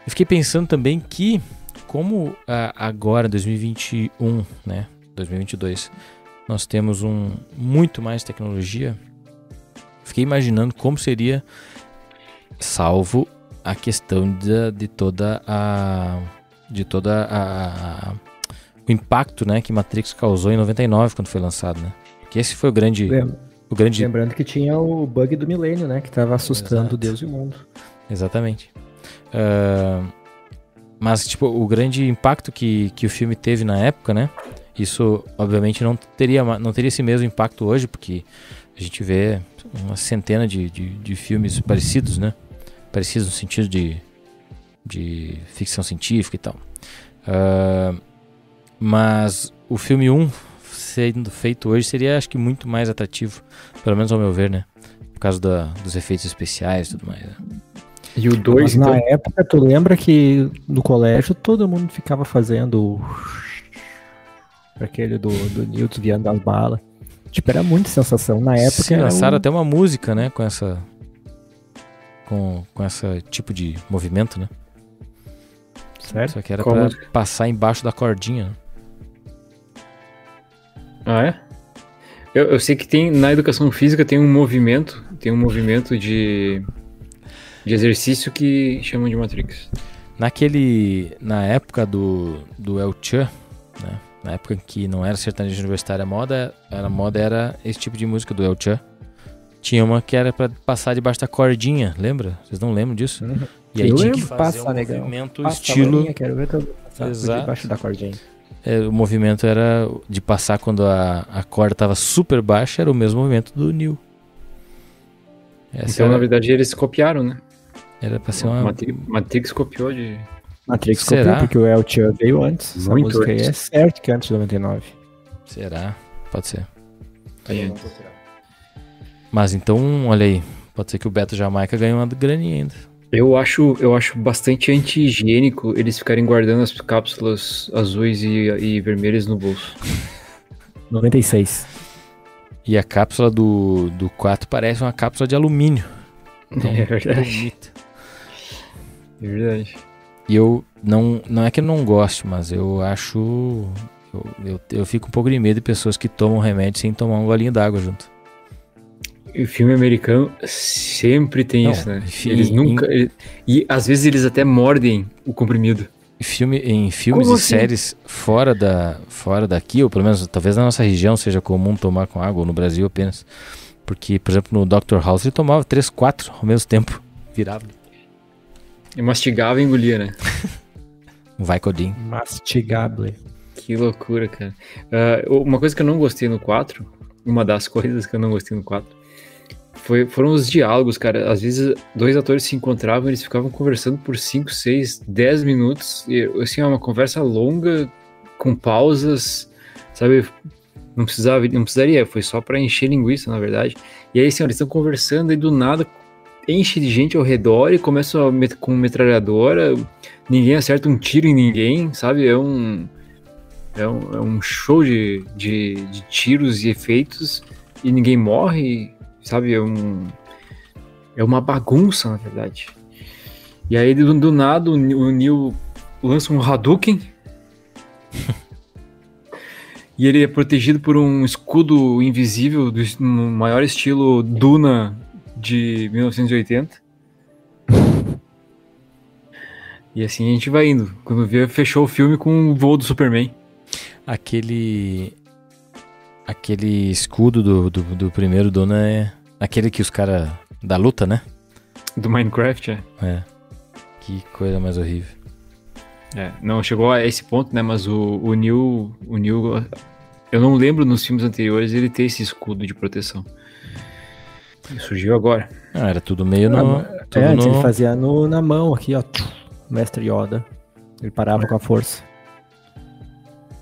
Eu fiquei pensando também que, como ah, agora, 2021, né, 2022, nós temos um muito mais tecnologia, fiquei imaginando como seria, salvo a questão de, de toda a... de toda a... o impacto, né, que Matrix causou em 99 quando foi lançado, né? Que esse foi o grande o grande Lembrando que tinha o bug do milênio, né, que tava assustando Exato. Deus e o mundo. Exatamente. Ah, mas, tipo, o grande impacto que, que o filme teve na época, né? Isso, obviamente, não teria, não teria esse mesmo impacto hoje, porque a gente vê uma centena de, de, de filmes parecidos, né? Parecidos no sentido de, de ficção científica e tal. Ah, mas o filme 1 sendo feito hoje seria, acho que, muito mais atrativo, pelo menos ao meu ver, né? Por causa da- dos efeitos especiais e tudo mais. né? E o Mas 2, então. na época, tu lembra que no colégio todo mundo ficava fazendo aquele do, do Neo desviando das balas. Tipo, era muita sensação. Na época Sim, lançaram um- até uma música, né? Com essa. Com, com esse tipo de movimento, né? Certo? Só que era Qual pra música? passar embaixo da cordinha. né? Ah, é? Eu, eu sei que tem na educação física tem um movimento, tem um movimento de, de exercício que chamam de Matrix. Naquele. Na época do, do El Chan, né? Na época em que não era sertanejo universitário a moda, a moda era esse tipo de música do El Chan. Tinha uma que era pra passar debaixo da cordinha, lembra? Vocês não lembram disso? Uhum. E aí Eu tinha que fazer passa, um negão. movimento Passa estilo. bolinha, quero ver por Exato. debaixo da cordinha. É, o movimento era de passar quando a, a corda estava super baixa, era o mesmo movimento do Neil. Essa então, na era, verdade, eles copiaram, né? Era pra ser uma. Matrix, Matrix copiou de. Matrix Será? copiou, porque o El Chan veio antes. Essa Muito música aí antes. é certo que é antes de 99. Será? Pode ser. Aí, Mas então, olha aí. Pode ser que o Beto Jamaica ganhe uma graninha ainda. Eu acho, eu acho bastante anti-higiênico eles ficarem guardando as cápsulas azuis e, e vermelhas no bolso. [LAUGHS] 96. E a cápsula do, do 4 parece uma cápsula de alumínio. Tão É verdade. bonita. É verdade. E eu não, não é que eu não gosto, mas eu acho. Eu, eu, eu fico um pouco de medo de pessoas que tomam remédio sem tomar um golinho d'água junto. E o filme americano sempre tem Não, isso, né? Eles em- nunca. ele- e às vezes eles até mordem o comprimido. Filme, em filmes Como e assim? séries fora, da, fora daqui, ou pelo menos talvez na nossa região seja comum tomar com água, ou no Brasil apenas. Porque, por exemplo, no Dr. House ele tomava 3, 4 ao mesmo tempo. Virava. E mastigava e engolia, né? [LAUGHS] Um Vicodin. Mastigable. Que loucura, cara. Ah, uma coisa que eu não gostei no 4, uma das [LAUGHS] coisas que eu não gostei no 4, foi, foram os diálogos, cara. Às vezes dois atores se encontravam, eles ficavam conversando por 5, 6, 10 minutos. E, assim, é uma conversa longa, com pausas, sabe? Não precisava, não precisaria, foi só pra encher linguiça, na verdade. E aí, assim, ó, eles estão conversando e do nada enche de gente ao redor e começa com metralhadora, ninguém acerta um tiro em ninguém, sabe? É um, é um, é um show de, de, de tiros e efeitos e ninguém morre, sabe? É um. É uma bagunça, na verdade. E aí, do, do nada, o, Neil lança um Hadouken. [LAUGHS] e ele é protegido por um escudo invisível do no maior estilo Duna de 1980. E assim a gente vai indo. Quando vê, fechou o filme com o voo do Superman. Aquele. Aquele escudo do, do, do primeiro dono é aquele que os caras. Da luta, né? Do Minecraft, é. É. Que coisa mais horrível. É, não chegou a esse ponto, né? Mas o, o Neil, o Neil, eu não lembro nos filmes anteriores ele ter esse escudo de proteção. Surgiu agora. Ah, era tudo meio no. tudo É, antes no- ele fazia no, na mão aqui, ó. tchum, Mestre Yoda. Ele parava com a força.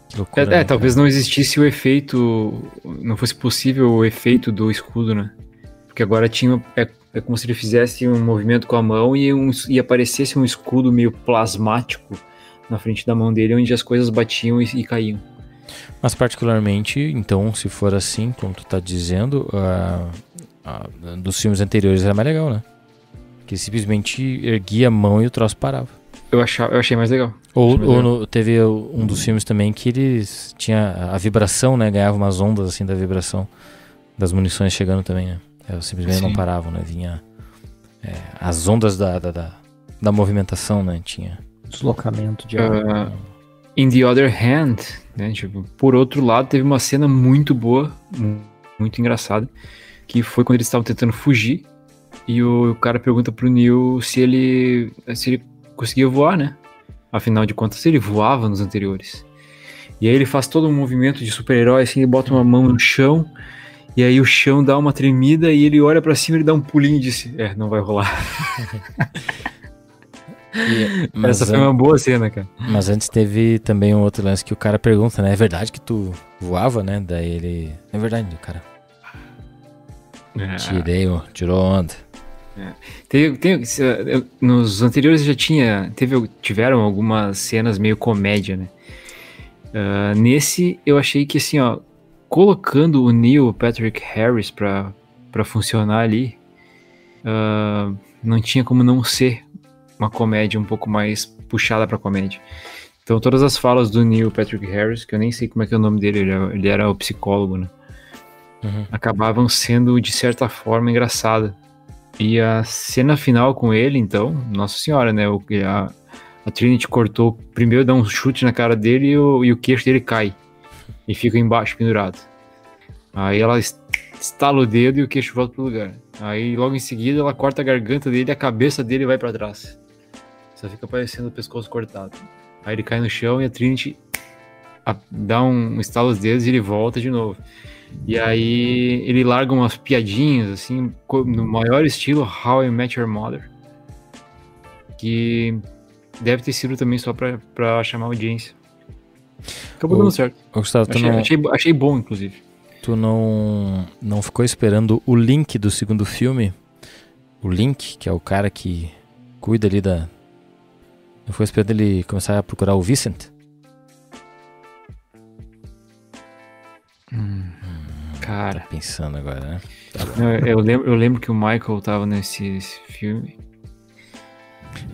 que É, loucura, é, né, talvez não existisse o efeito, não fosse possível o efeito do escudo, né? Porque agora tinha, é, é como se ele fizesse um movimento com a mão e, um, e aparecesse um escudo meio plasmático na frente da mão dele, onde as coisas batiam e, e caíam. Mas particularmente, então, se for assim, como tu tá dizendo, ah, ah, dos filmes anteriores era mais legal, né? Que simplesmente erguia a mão e o troço parava. Eu, achava, eu achei mais legal. Ou, mais ou legal. no- teve um dos filmes também que eles tinha a vibração, né? Ganhava umas ondas assim da vibração das munições chegando também, né? Elas simplesmente não Sim. paravam, né? Vinha é, as ondas da, da, da, da movimentação, né? Tinha. Deslocamento de Ah, In the other hand, né? Tipo, por outro lado, teve uma cena muito boa, muito engraçada, que foi quando eles estavam tentando fugir e o cara pergunta pro Neil se ele se ele conseguia voar, né? Afinal de contas, ele voava nos anteriores. E aí ele faz todo um movimento de super-herói, assim, ele bota uma mão no chão, e aí o chão dá uma tremida e ele olha para cima e dá um pulinho e diz: É, não vai rolar. [LAUGHS] E- Essa foi uma boa cena, cara. Mas antes teve também um outro lance que o cara pergunta, né? É verdade que tu voava, né? Daí ele. É verdade, cara. É. Tirei, tirou onda. Teve, tem- nos anteriores já tinha, teve, tiveram algumas cenas meio comédia, né? Ah, nesse eu achei que assim, ó, colocando o Neil Patrick Harris pra, pra funcionar ali, ah, não tinha como não ser uma comédia um pouco mais puxada pra comédia. Então todas as falas do Neil Patrick Harris, que eu nem sei como é que é o nome dele, ele era, ele era o psicólogo, né? Uhum. acabavam sendo de certa forma engraçada. E a cena final com ele, então, nossa senhora, né? O, a, a Trinity cortou, primeiro dá um chute na cara dele e o, e o queixo dele cai. E fica embaixo, pendurado. Aí ela es- estala o dedo e o queixo volta pro lugar. Aí logo em seguida ela corta a garganta dele e a cabeça dele vai pra trás. Só fica parecendo o pescoço cortado. Aí ele cai no chão e a Trinity dá um estala os dedos e ele volta de novo. E aí ele larga umas piadinhas, assim, no maior estilo How I Met Your Mother. Que deve ter sido também só pra, pra chamar audiência. Acabou O- dando certo. Gustavo, Achei, não, achei, achei bom, inclusive. tu não, não ficou esperando o Link do segundo filme? O Link, que é o cara que cuida ali da. Não foi esperando ele começar a procurar o Vincent? Cara, Tá pensando agora, né? eu, eu lembro, eu lembro que o Michael tava nesse esse filme.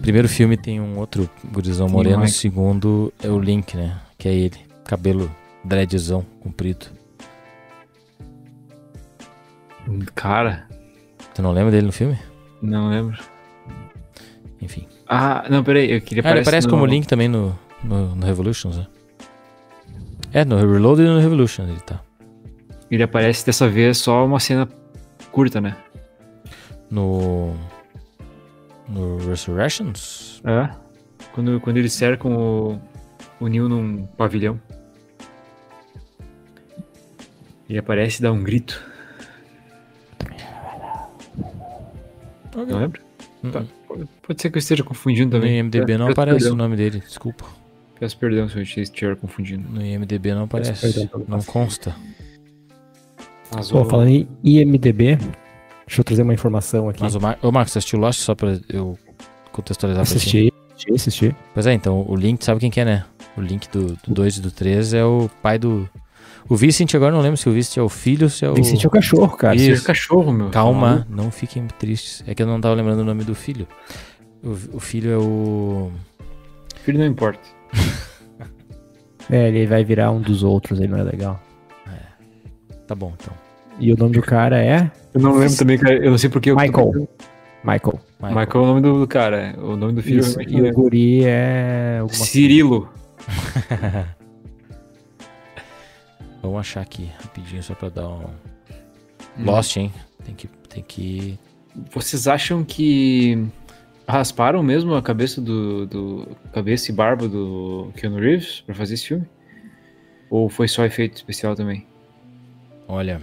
Primeiro filme tem um outro gurizão Tem moreno, o segundo é o Link, né? Que é ele. Cabelo dreadzão, comprido. Cara, Tu não lembra dele no filme? não lembro. Enfim. Ah, não, peraí, eu queria Ah, ele aparece no- como Link também no, no, no Revolutions, né? É, no Reloaded e no Revolution ele tá. Ele aparece dessa vez só uma cena curta, né? No. No Resurrections? É. Quando, quando eles cercam o, o Neil num pavilhão. Ele aparece e dá um grito. Não lembra? Hum, Tá. Pode- ser que eu esteja confundindo No também. IMDB não Peço aparece perdão. o nome dele, desculpa. Peço perdão se eu estiver confundindo. No IMDB não aparece. Não consta. Mas Pô, o- falando em IMDB, deixa eu trazer uma informação aqui. Mas o, Mar... Ô, Marcos, você assistiu Lost só pra eu contextualizar pra ti? assisti, assisti, assisti. Pois é, então o Link, sabe quem que é, né? O Link do 2 e do 3 é o pai do. O Vincent, agora não lembro se o Vincent é o filho ou se é o. Vincent é o cachorro, cara. Isso. Esse é cachorro, meu. Calma, não fiquem tristes. É que eu não tava lembrando o nome do filho. O, o filho é o. Filho não importa. É, ele vai virar um dos outros aí, não é legal. Tá bom, então. E o nome do cara é Eu não lembro também, cara. Eu não sei porque eu. Michael. Michael. Michael é o nome do, cara. é. O nome do filho Isso, realmente e o é. guri é alguma Cirilo. [LAUGHS] Vamos achar aqui rapidinho só pra dar um. Hum. Lost, hein? Tem que. Tem que. Vocês acham que rasparam mesmo a cabeça do, do cabeça e barba do Keanu Reeves pra fazer esse filme? Ou foi só efeito especial também? Olha.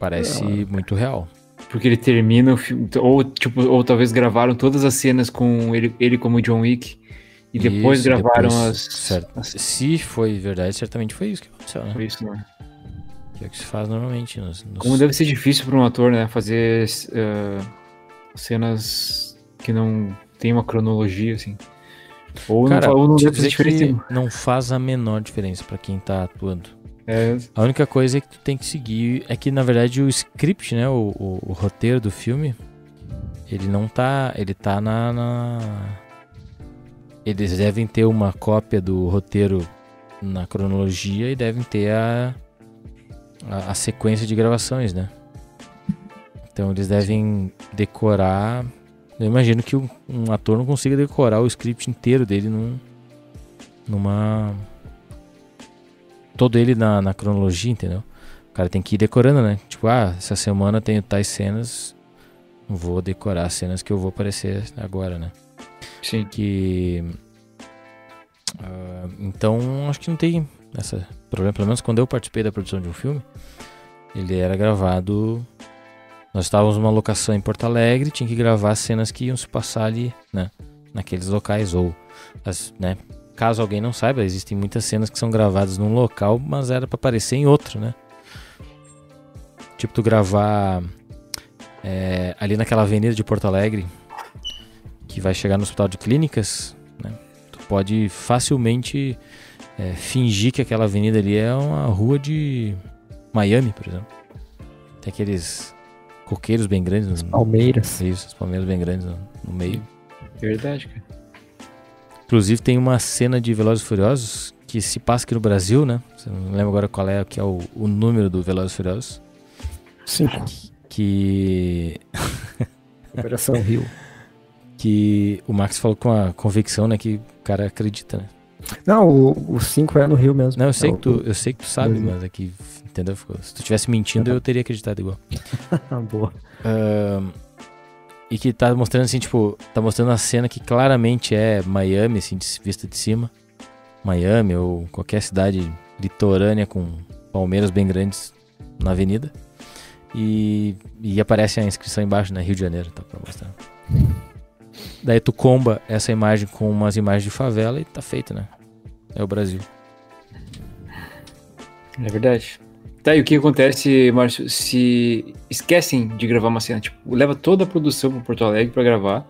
Parece muito real. Porque ele termina o filme, ou tipo, ou talvez gravaram todas as cenas com ele, ele como John Wick e depois Isso, gravaram depois- as, certo. as Se foi verdade, certamente foi isso que aconteceu, né? foi isso, né? Que é o que se faz normalmente nos. nos- Como deve ser difícil para um ator, né, fazer eh, cenas que não tem uma cronologia assim. Ou Cara, não, ou não deve fazer dizer diferença. que nenhuma. não faz a menor diferença pra quem tá atuando. É, A única coisa que tu tem que seguir é que, na verdade, o script, né? O, o- o roteiro do filme, ele não tá. Ele tá na, na- Eles devem ter uma cópia do roteiro na cronologia e devem ter a, a, a sequência de gravações, né? Então eles devem decorar. Eu imagino que um ator não consiga decorar o script inteiro dele num, numa. Todo ele na, na cronologia, entendeu? O cara tem que ir decorando, né? Tipo, ah, essa semana tenho tais cenas, vou decorar as cenas que eu vou aparecer agora, né? Sim. Que. Uh, então, acho que não tem essa problema. Pelo menos quando eu participei da produção de um filme, ele era gravado. Nós estávamos numa locação em Porto Alegre, tinha que gravar cenas que iam se passar ali, né? Naqueles locais, ou, as, né? Caso alguém não saiba, existem muitas cenas que são gravadas num local, mas era para aparecer em outro, né? Tipo, tu gravar é, ali naquela avenida de Porto Alegre, que vai chegar no hospital de clínicas, né? Tu pode facilmente é, fingir que aquela avenida ali é uma rua de Miami, por exemplo. Tem aqueles coqueiros bem grandes. As palmeiras. Isso, as palmeiras bem grandes no, no meio. Verdade, cara. Inclusive tem uma cena de Velozes e Furiosos que se passa aqui no Brasil, né? Você não lembra agora qual é, que é o, o número do Velozes e Furiosos. Cinco. Que... [LAUGHS] Operação Rio. que o Max falou com a convicção, né? Que o cara acredita, né? Não, o 5 é no Rio mesmo. Não, eu sei, É que, tu, eu sei que tu sabe, Brasil. mas aqui, entendeu? Ficou- Se tu tivesse mentindo, eu teria acreditado igual. [LAUGHS] Boa. Ahn, e que tá mostrando assim, tipo, tá mostrando a cena que claramente é Miami, assim, de, vista de cima. Miami ou qualquer cidade litorânea com palmeiras bem grandes na avenida. E, e aparece a inscrição embaixo, né? Rio de Janeiro, tá pra mostrar. Daí tu comba essa imagem com umas imagens de favela e tá feito, né? É o Brasil. É verdade. Tá, e o que acontece, Márcio, se esquecem de gravar uma cena? Tipo, leva toda a produção pra Porto Alegre pra gravar,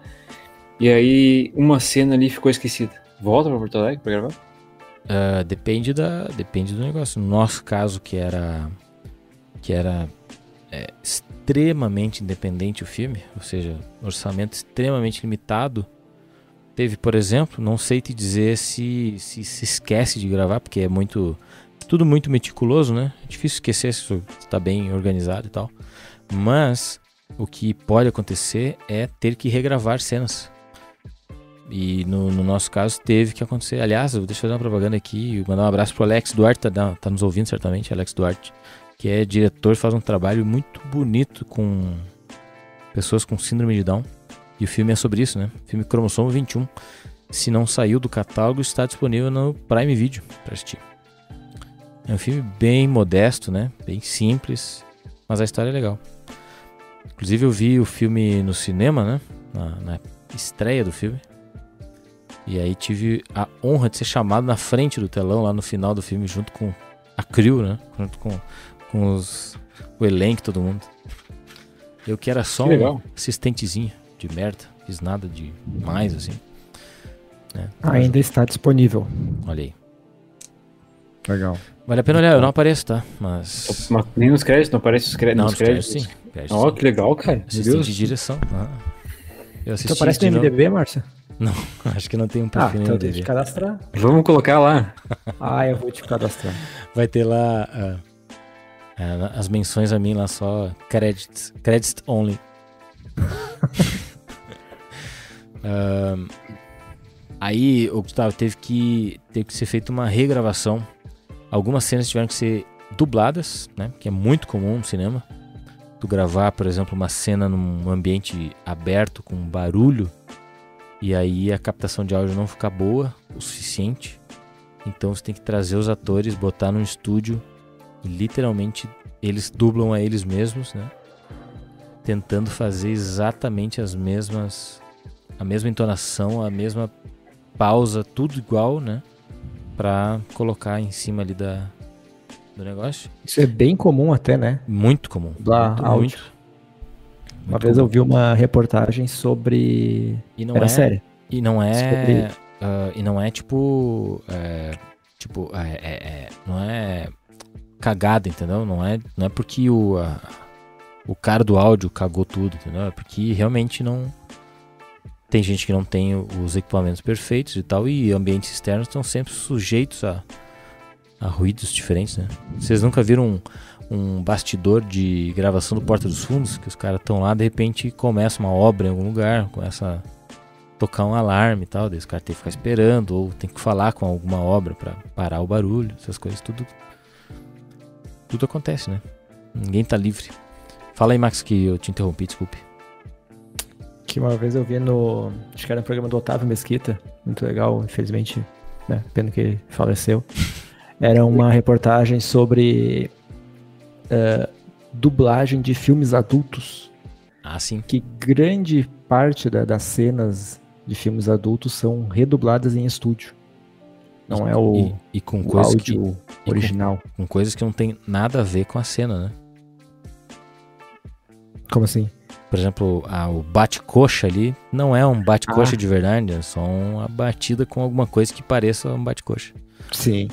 e aí uma cena ali ficou esquecida. Volta pra Porto Alegre pra gravar? Ah, depende da depende do negócio no nosso caso que era que era é, extremamente independente o filme ou seja orçamento extremamente limitado teve por exemplo não sei te dizer se se, se esquece de gravar porque é muito tudo muito meticuloso né é difícil esquecer se está bem organizado e tal mas o que pode acontecer é ter que regravar cenas e no, no nosso caso teve que acontecer. Aliás, deixa eu fazer uma propaganda aqui, mandar um abraço pro Alex Duarte, tá, tá nos ouvindo certamente, Alex Duarte, que é diretor, faz um trabalho muito bonito com pessoas com síndrome de Down. E o filme é sobre isso, né? Filme Cromossomo 21. Se não saiu do catálogo, está disponível no Prime Video pra assistir. É um filme bem modesto, né? Bem simples, mas a história é legal. Inclusive eu vi o filme no cinema, né? Na, na estreia do filme. E aí tive a honra de ser chamado na frente do telão lá no final do filme, junto com a crew, né? Junto com, com os, o elenco, todo mundo. Eu que era só Que um assistentezinho de merda, fiz nada de mais, assim. né? Ainda está disponível. Olha aí. Legal. Vale a pena olhar, eu não apareço, tá? Mas. Mas nem nos créditos, não aparece os créditos. Não, nos créditos créditos. sim. Créditos, Ó, sim. que legal, cara. Assistente Deus. de direção. Ah. Eu assisti Tu aparece no. MDB, Márcia? [LAUGHS] Acho que não tem um Ah, perfil no então MDB. que cadastrar. Vamos colocar lá. Ah, eu vou te cadastrar. Vai ter lá ah, ah, as menções a mim lá só credits, credits only. [LAUGHS] Ahn, aí o Gustavo teve que teve que ser feita uma regravação. Algumas cenas tiveram que ser dubladas, né? Que é muito comum no cinema. Tu gravar, por exemplo, uma cena num ambiente aberto com barulho e aí a captação de áudio não ficar boa o suficiente. Então você tem que trazer os atores, botar num estúdio e literalmente eles dublam a eles mesmos, né? Tentando fazer exatamente as mesmas a mesma entonação, a mesma pausa, tudo igual, né? Pra colocar em cima ali da do negócio. Isso é bem comum até, né? Muito comum. Dublar muito, áudio. muito. Uma Muito vez eu comum. vi uma reportagem sobre. e não Era é série. E não é. Sobre- ah, e não é tipo. é, tipo, é, é- é- não é cagada, entendeu? Não é, não é porque o, a- o cara do áudio cagou tudo, entendeu? É porque realmente não. Tem gente que não tem os equipamentos perfeitos e tal, e ambientes externos estão sempre sujeitos a, a ruídos diferentes, né? Vocês nunca viram um, um bastidor de gravação do Porta dos Fundos, que os caras estão lá, de repente começa uma obra em algum lugar, começa tocar um alarme e tal, daí os caras que ficar esperando, ou tem que falar com alguma obra pra parar o barulho, essas coisas, tudo. Tudo acontece, né? Ninguém tá livre. Fala aí, Max, que eu te interrompi, desculpe. Que uma vez eu vi no. Acho que era no programa do Otávio Mesquita. Muito legal, infelizmente, né? Pena que ele faleceu. Era uma reportagem sobre eh, dublagem de filmes adultos. Ah, sim. Que grande parte da- das cenas de filmes adultos são redubladas em estúdio. Não é o, E, e com o coisas que, áudio original. com coisas que não tem nada a ver com a cena, né? Como assim? Por exemplo, a- o bate-coxa ali não é um bate-coxa Ah. de verdade, é só uma batida com alguma coisa que pareça um bate-coxa. Sim.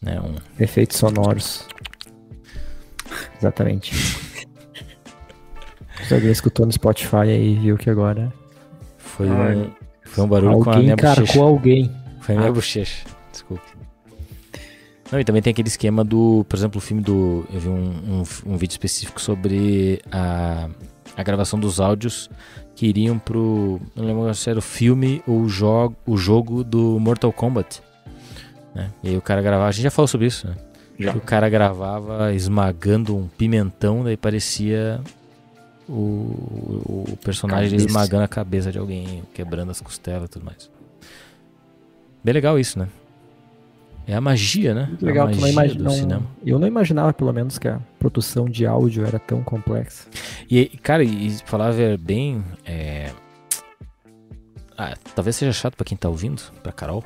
Né? Um, Efeitos sonoros. Exatamente. [LAUGHS] Se alguém escutou no Spotify aí viu que agora foi, um, foi um barulho com a alguém minha bochecha. alguém. Foi a minha bochecha, desculpe. Não, e também tem aquele esquema do, por exemplo, o filme do. Eu vi um, um, um vídeo específico sobre a, a gravação dos áudios que iriam pro. Não lembro se era o filme ou o jogo, o jogo do Mortal Kombat. né? E aí o cara gravava. A gente já falou sobre isso, né? Já. Que o cara gravava esmagando um pimentão, daí parecia o, o, o personagem Cabeça. esmagando a cabeça de alguém, quebrando as costelas e tudo mais. Bem legal isso, né? É a magia, né? Muito legal, a tu magia não imagina, do cinema. eu não imaginava, pelo menos, que a produção de áudio era tão complexa. E, cara, e falar ver bem. é, ah, talvez seja chato pra quem tá ouvindo, pra Carol.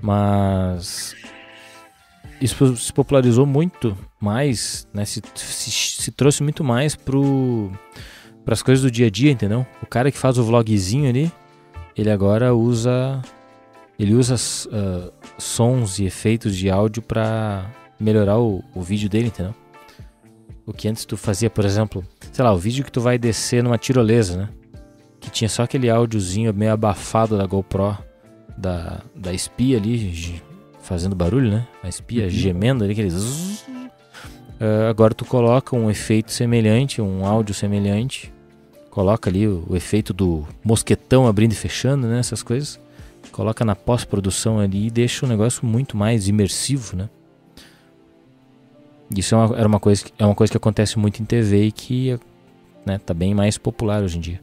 Mas. Isso se popularizou muito mais, né? Se, se, se trouxe muito mais pro. Pras coisas do dia a dia, entendeu? O cara que faz o vlogzinho ali, ele agora usa. Ele usa ah, sons e efeitos de áudio pra melhorar o, o vídeo dele, entendeu? O que antes tu fazia, por exemplo, sei lá, o vídeo que tu vai descer numa tirolesa, né? Que tinha só aquele áudiozinho meio abafado da GoPro, da, da espia ali, fazendo barulho, né? A espia gemendo ali, aquele zzz. Ah, agora tu coloca um efeito semelhante, um áudio semelhante, coloca ali o, o efeito do mosquetão abrindo e fechando, né? Essas coisas. Coloca na pós-produção ali e deixa o negócio muito mais imersivo, né? Isso é uma, era uma coisa, que- é uma coisa que acontece muito em TV e que né, tá bem mais popular hoje em dia.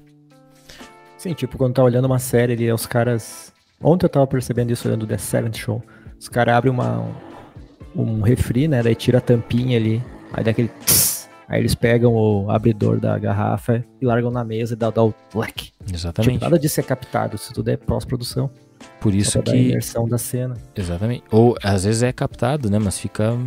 Sim, tipo, quando tá olhando uma série ali, os caras. Ontem eu tava percebendo isso olhando The Seventh Show. Os caras abrem uma, um, refri, né? Daí tira a tampinha ali. Aí dá aquele. tss, aí eles pegam o abridor da garrafa e largam na mesa e dá, dá o. Tipo, Exatamente. nada disso é captado, isso tudo é pós-produção. Por isso dar a que. imersão da cena. Exatamente. Ou às vezes é captado, né? Mas fica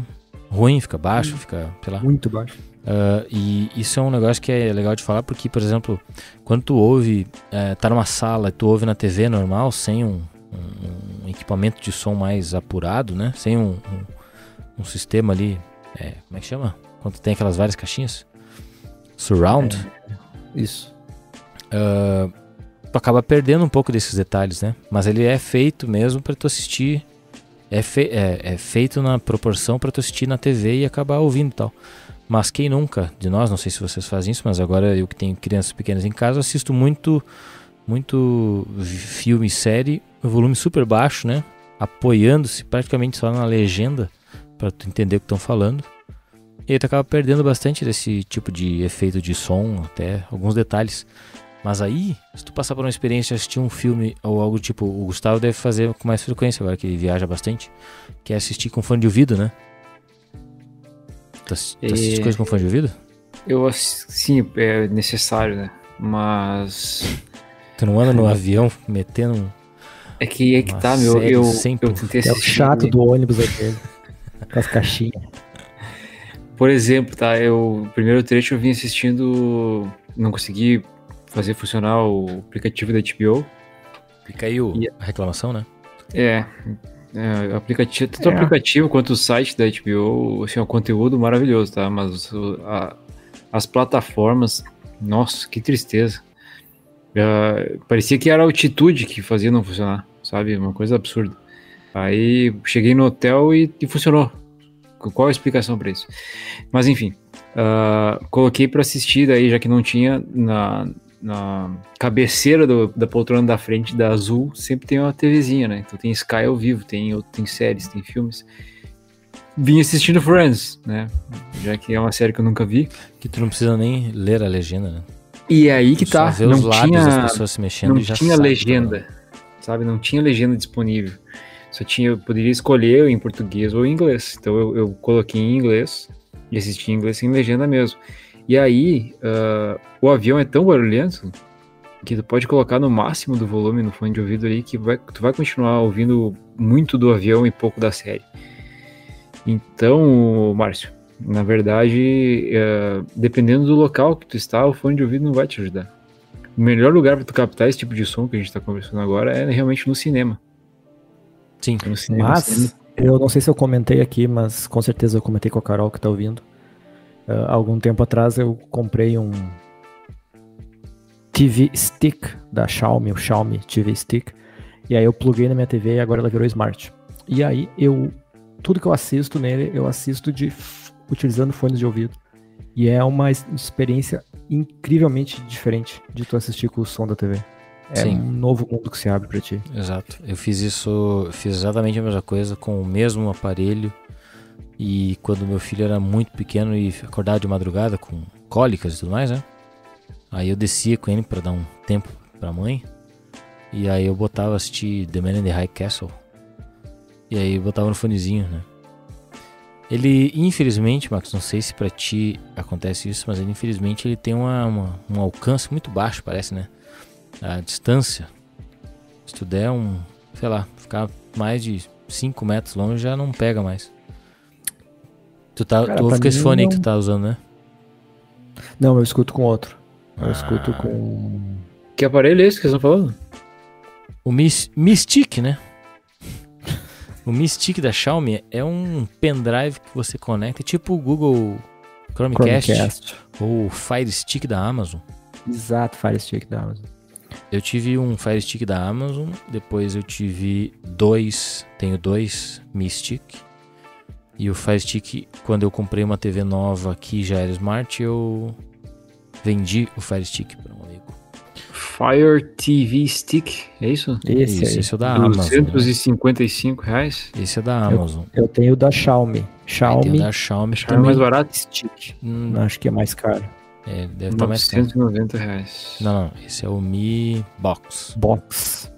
ruim, fica Hum. baixo, fica, sei lá. Muito baixo. Ah, e isso é um negócio que é legal de falar porque, por exemplo, quando tu ouve, eh, tá numa sala e tu ouve na TV normal, sem um, um- um equipamento de som mais apurado, né? Sem um, um- sistema ali, eh, como é que chama? Quando tem aquelas várias caixinhas? Surround. Isso. ah, tu acaba perdendo um pouco desses detalhes, né? Mas ele é feito mesmo para tu assistir. É, fe- é- é feito na proporção para tu assistir na TV e acabar ouvindo tal. Mas quem nunca, de nós, não sei se vocês fazem isso, mas agora eu que tenho crianças pequenas em casa, assisto muito, muito filme e série, volume super baixo, né? Apoiando-se praticamente só na legenda para tu entender o que estão falando. E aí tu acaba perdendo bastante desse tipo de efeito de som, até alguns detalhes. Mas aí, se tu passar por uma experiência assistir um filme ou algo tipo, o Gustavo deve fazer com mais frequência agora que ele viaja bastante, que é assistir com fone de ouvido, né? Tu, assi- tu assiste É. coisa com fone de ouvido? Eu, ass- sim, é necessário, né? Mas. Tu não anda no avião metendo um. É que é que tá, meu. Eu, eu tentei É o assistir- chato do ônibus aquele. Com as caixinhas. Por exemplo, tá? Eu. O primeiro trecho eu vim assistindo. Não consegui fazer funcionar o aplicativo da HBO. Fica aí o- E- a reclamação, né? É. é aplicativo, tanto o É. aplicativo quanto o site da HBO, assim, é um conteúdo maravilhoso, tá? Mas o- a- as plataformas, nossa, que tristeza. É, parecia que era a altitude que fazia não funcionar, sabe? Uma coisa absurda. Aí cheguei no hotel e, e funcionou. Qual a explicação para isso? Mas enfim, ah, coloquei para assistir daí, já que não tinha na, na cabeceira do- da poltrona da frente da Azul sempre tem uma TVzinha, né? Então tem Sky ao vivo, tem, tem séries, tem filmes. Vim assistindo Friends, né? Já que é uma série que eu nunca vi. Que tu não precisa nem ler a legenda, né? E é aí que tá, vê não os lábios tinha, das pessoas se mexendo não e já tinha sabe, legenda, sabe? Não tinha legenda disponível. Só tinha, eu poderia escolher em português ou em inglês. Então eu, eu coloquei em inglês e assisti em inglês sem legenda mesmo. E aí, ah, o avião é tão barulhento que tu pode colocar no máximo do volume no fone de ouvido ali que vai, tu vai continuar ouvindo muito do avião e pouco da série. Então, Márcio, na verdade, eh, dependendo do local que tu está, o fone de ouvido não vai te ajudar. O melhor lugar para tu captar esse tipo de som que a gente está conversando agora é realmente no cinema. Sim. No cinema, no cinema. Mas, eu não sei se eu comentei aqui, mas com certeza eu comentei com a Carol que tá ouvindo. Ah, algum tempo atrás eu comprei um TV Stick da Xiaomi, o Xiaomi TV Stick. E aí eu pluguei na minha TV e agora ela virou Smart. E aí eu tudo que eu assisto nele, eu assisto de utilizando fones de ouvido. E é uma experiência incrivelmente diferente de tu assistir com o som da TV. É Sim. um novo mundo que se abre pra ti. Exato. Eu fiz isso, fiz exatamente a mesma coisa com o mesmo aparelho. E quando meu filho era muito pequeno e acordava de madrugada com cólicas e tudo mais, né? Aí eu descia com ele pra dar um tempo pra mãe. E aí eu botava assistir The Man in the High Castle. E aí eu botava no fonezinho, né? Ele, infelizmente, Max, não sei se pra ti acontece isso, mas ele, infelizmente, ele tem uma, uma- um alcance muito baixo, parece, né? A distância. Se tu der um, sei lá, ficar mais de 5 metros longe já não pega mais. Tu, tá, Cara, tu ouve com esse fone aí que não- tu tá usando, né? Não, eu escuto com outro. Eu Ah. escuto com. Que aparelho é esse que vocês estão falando? O Mis- Mystic, né? O Mystic da Xiaomi é um pendrive que você conecta, tipo o Google Chromecast, Chromecast. ou o Fire Stick da Amazon. Exato, Fire Stick da Amazon. Eu tive um Fire Stick da Amazon, depois eu tive dois, tenho dois Mystic. E o Fire Stick, quando eu comprei uma TV nova que já era Smart, eu vendi o Fire Stick para um amigo. Fire TV Stick, é isso? Esse Isso, aí. esse é o da Amazon. né? 255 reais. Esse é da Amazon. Eu tenho o da Xiaomi. Xiaomi o da Xiaomi Acharam mais também. barato? Stick. Hum, Acho que é mais caro. é, deve estar mais caro. 990 reais. Não, não, esse é o Mi Box. Box.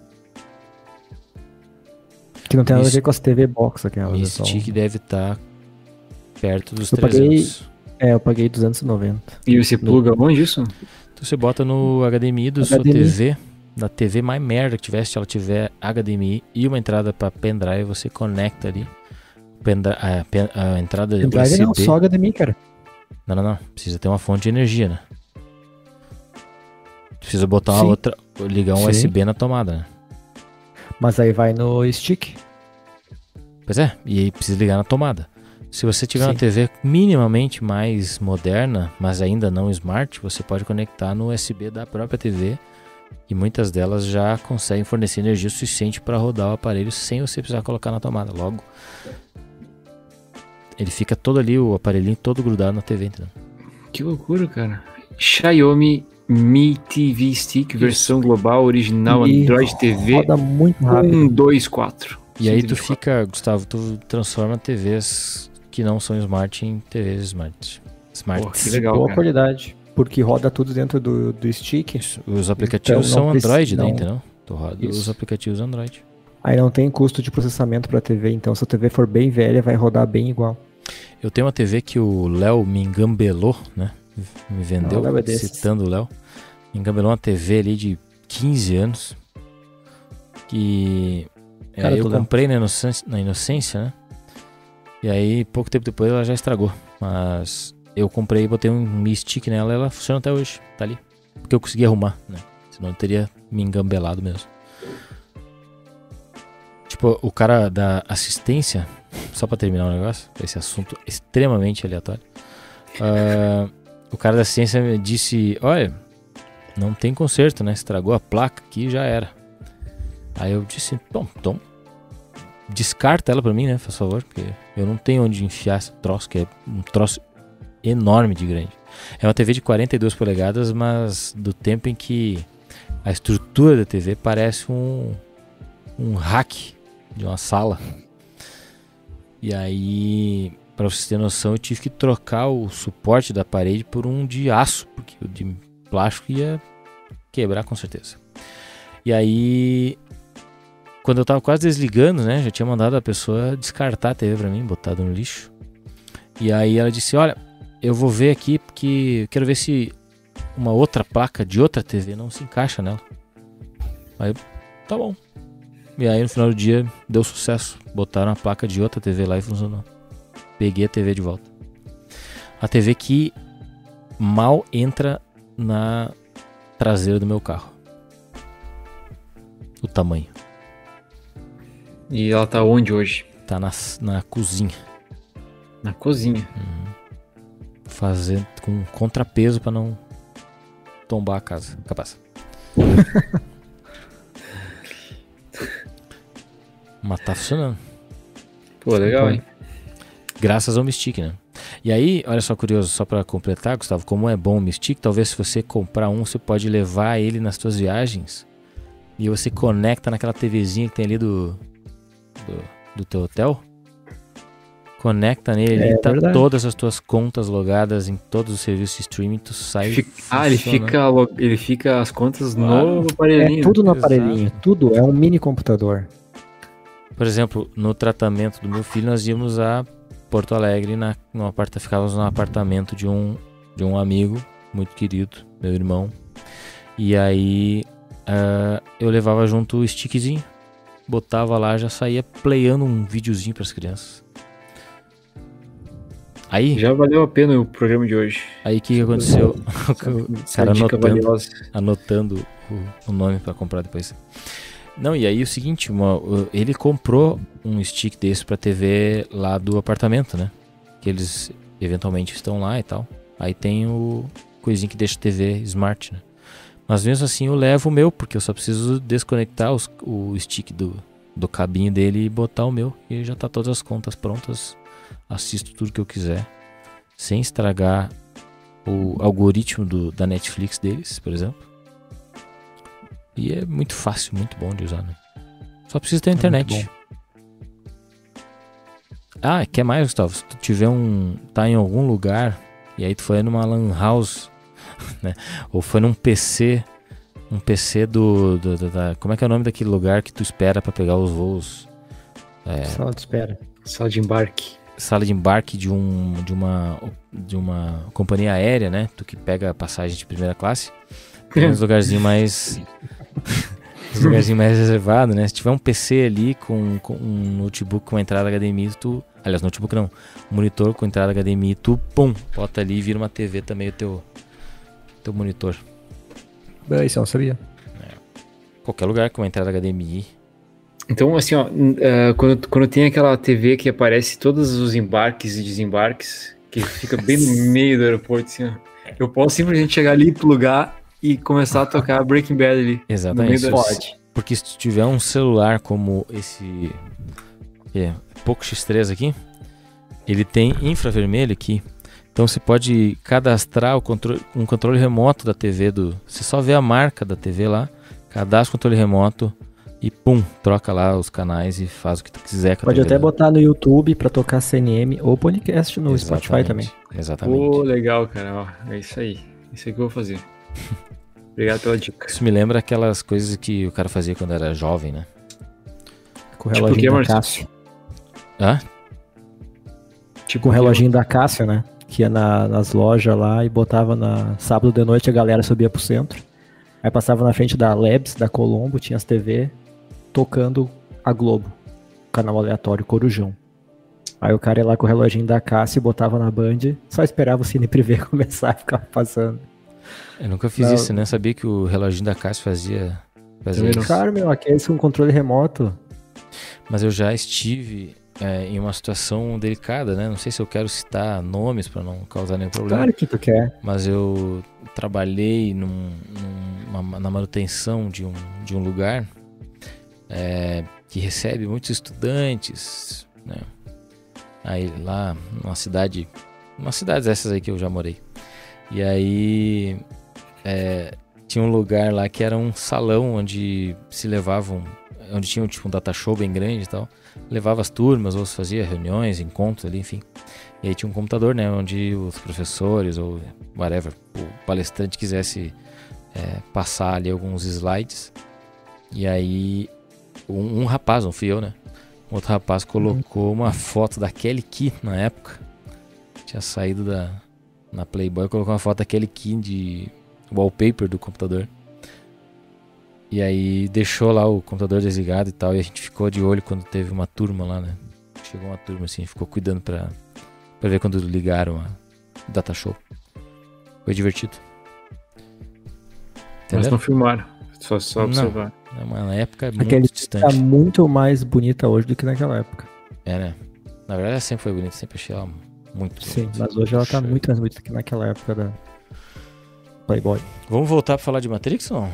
Que não tem nada a ver com as TV Box aquelas. Mi é só- Stick deve estar perto dos Eu paguei- 300. É, eu paguei 290. E você pluga onde isso? Então você bota no HDMI do sua HDMI. TV, da TV mais merda que tiver, se ela tiver HDMI e uma entrada para pendrive, você conecta ali pendri- a, pen- a entrada Pendrive USB. não, só HDMI, cara. Não, não, não. Precisa ter uma fonte de energia, né? Precisa botar uma outra, ligar um Sim. USB na tomada, né? Mas aí vai no stick. Pois é, e aí precisa ligar na tomada. Se você tiver uma Sim. TV minimamente mais moderna, mas ainda não smart, você pode conectar no USB da própria TV e muitas delas já conseguem fornecer energia suficiente para rodar o aparelho sem você precisar colocar na tomada. Logo, ele fica todo ali, o aparelhinho todo grudado na TV, entendeu? Que loucura, cara. Xiaomi Mi TV Stick, versão global, original, E Android TV, Roda muito rápido. 124. E aí tu 124. fica, Gustavo, tu transforma TVs que não são smart em TVs smart. Smart. Que legal, Boa cara. qualidade. Porque roda tudo dentro do, do stick. Isso, Os aplicativos Então, não são Android, né, não. entendeu? Tu roda os Isso. aplicativos Android. Aí não tem custo de processamento pra TV. Então, se a TV for bem velha, vai rodar bem igual. Eu tenho uma TV que o Léo me engambelou, né? Me vendeu, é citando o Léo. Me engambelou uma TV ali de 15 anos. Que é, Cara eu do Léo. comprei na inocência, na inocência, né? E aí, pouco tempo depois, ela já estragou. Mas eu comprei e botei um Mi Stick nela e ela funciona até hoje. Tá ali. Porque eu consegui arrumar, né? Senão eu teria me engambelado mesmo. Tipo, o cara da assistência, só pra terminar o negócio, esse assunto extremamente aleatório. ah, o cara da ciência disse: Olha, não tem conserto, né? Estragou a placa aqui já era. Aí eu disse: Bom, então descarta ela pra mim, né? Faz favor, porque eu não tenho onde enfiar esse troço, que é um troço enorme de grande. É uma TV de 42 polegadas, mas do tempo em que a estrutura da TV parece um, um hack de uma sala. E aí, para vocês terem noção, eu tive que trocar o suporte da parede por um de aço, porque o de plástico ia quebrar com certeza. E aí, quando eu tava quase desligando, né, já tinha mandado a pessoa descartar a TV para mim, botado no lixo. E aí ela disse: Olha, eu vou ver aqui porque eu quero ver se uma outra placa de outra TV não se encaixa nela. Aí, tá bom. E aí no final do dia deu sucesso. Botaram a placa de outra TV lá e funcionou. Peguei a TV de volta. A TV que mal entra na traseira do meu carro. O tamanho. E ela tá onde hoje? Tá na, na cozinha. Na cozinha. Fazendo com contrapeso para não tombar a casa. Capaz. [LAUGHS] Mas tá funcionando. Pô, legal, hein? Graças ao Mystic, né? E aí, olha só curioso, só para completar, Gustavo, como é bom o Mystic, talvez se você comprar um, você pode levar ele nas suas viagens e você conecta naquela TVzinha que tem ali do do, do teu hotel. Conecta nele É e tá verdade. todas as tuas contas logadas em todos os serviços de streaming, tu sai Fica- Ah, ele fica, ele fica as contas Claro. no aparelhinho. É tudo no Exato. aparelhinho, tudo. É um mini computador. Por exemplo, no tratamento do meu filho, nós íamos a Porto Alegre, na, no aparta, ficávamos no apartamento de um, de um amigo muito querido, meu irmão. E aí ah, eu levava junto o stickzinho, botava lá, já saía playando um videozinho para as crianças. Aí, Já valeu a pena o programa de hoje. aí o que, que aconteceu? [LAUGHS] o cara anotando, anotando o, o nome para comprar depois. Não, e aí o seguinte, uma- ele comprou um stick desse pra TV lá do apartamento, né? Que eles eventualmente estão lá e tal. Aí tem o coisinho que deixa a TV smart, né? Mas mesmo assim eu levo o meu, porque eu só preciso desconectar os- o stick do, do cabinho dele e botar o meu. E já tá todas as contas prontas. Assisto tudo que eu quiser. Sem estragar o algoritmo do, da Netflix deles, por exemplo. E é muito fácil, muito bom de usar, né? Só precisa ter internet. Ah, quer mais, Gustavo? Se tu tiver um. tá em algum lugar e aí tu foi numa lan house, [LAUGHS] né? Ou foi num PC. Um PC do. do- do- da, como é que é o nome daquele lugar que tu espera pra pegar os voos? É, Sala de espera. Sala de embarque. sala de embarque de um de uma de uma companhia aérea, né? Tu que pega passagem de primeira classe, tem uns [LAUGHS] lugarzinhos mais uns lugarzinhos mais reservados, né? Se tiver um PC ali com, com um notebook com entrada HDMI, tu, aliás, notebook não, um monitor com entrada HDMI, tu pum, bota ali e vira uma TV também o teu teu monitor. Ah, Isso eu não sabia. Qualquer lugar com uma entrada HDMI. Então, assim, ó, ah, quando, quando tem aquela TV que aparece todos os embarques e desembarques, que fica bem no [LAUGHS] meio do aeroporto, assim, ó, eu posso simplesmente chegar ali, plugar e começar a tocar Breaking Bad ali. Exatamente. No meio da- Se- Porque se tu tiver um celular como esse é, Poco X3 aqui, ele tem infravermelho aqui. Então você pode cadastrar o controle, um controle remoto da TV do. Você só vê a marca da TV lá, cadastra o controle remoto e pum, troca lá os canais e faz o que tu quiser com a Pode TV até lá. botar no YouTube pra tocar CNM ou podcast no Spotify Exatamente, também. Exatamente. Pô, legal, cara. Ó, é isso aí. Isso aí que eu vou fazer. [LAUGHS] Obrigado pela dica. Isso me lembra aquelas coisas que o cara fazia quando era jovem, né? Com o Tipo reloginho que, da? Cássio. Hã? Tipo, Com o reloginho da Cássio, né? Que ia na- nas lojas lá e botava na sábado de noite a galera subia pro centro. Aí passava na frente da Labs, da Colombo, tinha as TV tocando a Globo. Canal aleatório, Corujão. Aí o cara ia lá com o reloginho da Cássio, botava na Band, só esperava o Cine Privé [LAUGHS] começar e ficava passando. Eu nunca fiz Não. isso, né? Sabia que o reloginho da Cássio fazia, fazia isso. Claro, meu, aqueles com controle remoto. Mas eu já estive é, em uma situação delicada, né? Não sei se eu quero citar nomes para não causar nenhum problema. Claro que tu quer. Mas eu trabalhei num- numa- na manutenção de um, de um lugar é, que recebe muitos estudantes, né? Aí lá, numa cidade, umas cidades essas aí que eu já morei. E aí é, tinha um lugar lá que era um salão onde se levavam, onde tinha tipo um data show bem grande e tal. Levava as turmas ou se fazia reuniões, encontros ali, enfim. E aí tinha um computador, né, onde os professores ou whatever, o palestrante quisesse é, passar ali alguns slides. E aí um, um rapaz, não fui eu, né? Um outro rapaz colocou uma foto da Kelly Key na época. Tinha saído da na Playboy, colocou uma foto da Kelly Key de wallpaper do computador. E aí deixou lá o computador desligado e tal, e a gente ficou de olho quando teve uma turma lá, né? Chegou uma turma assim, ficou cuidando pra, pra ver quando ligaram a data show. Foi divertido. Mas não filmaram, só, só Não. observaram. É uma época muito Aquele tá distante. muito mais bonita hoje do que naquela época. É, né? Na verdade, ela sempre foi bonita, sempre achei ela muito Sim, mas hoje ela tá muito mais bonita do que naquela época da Playboy. Vamos voltar pra falar de Matrix ou não?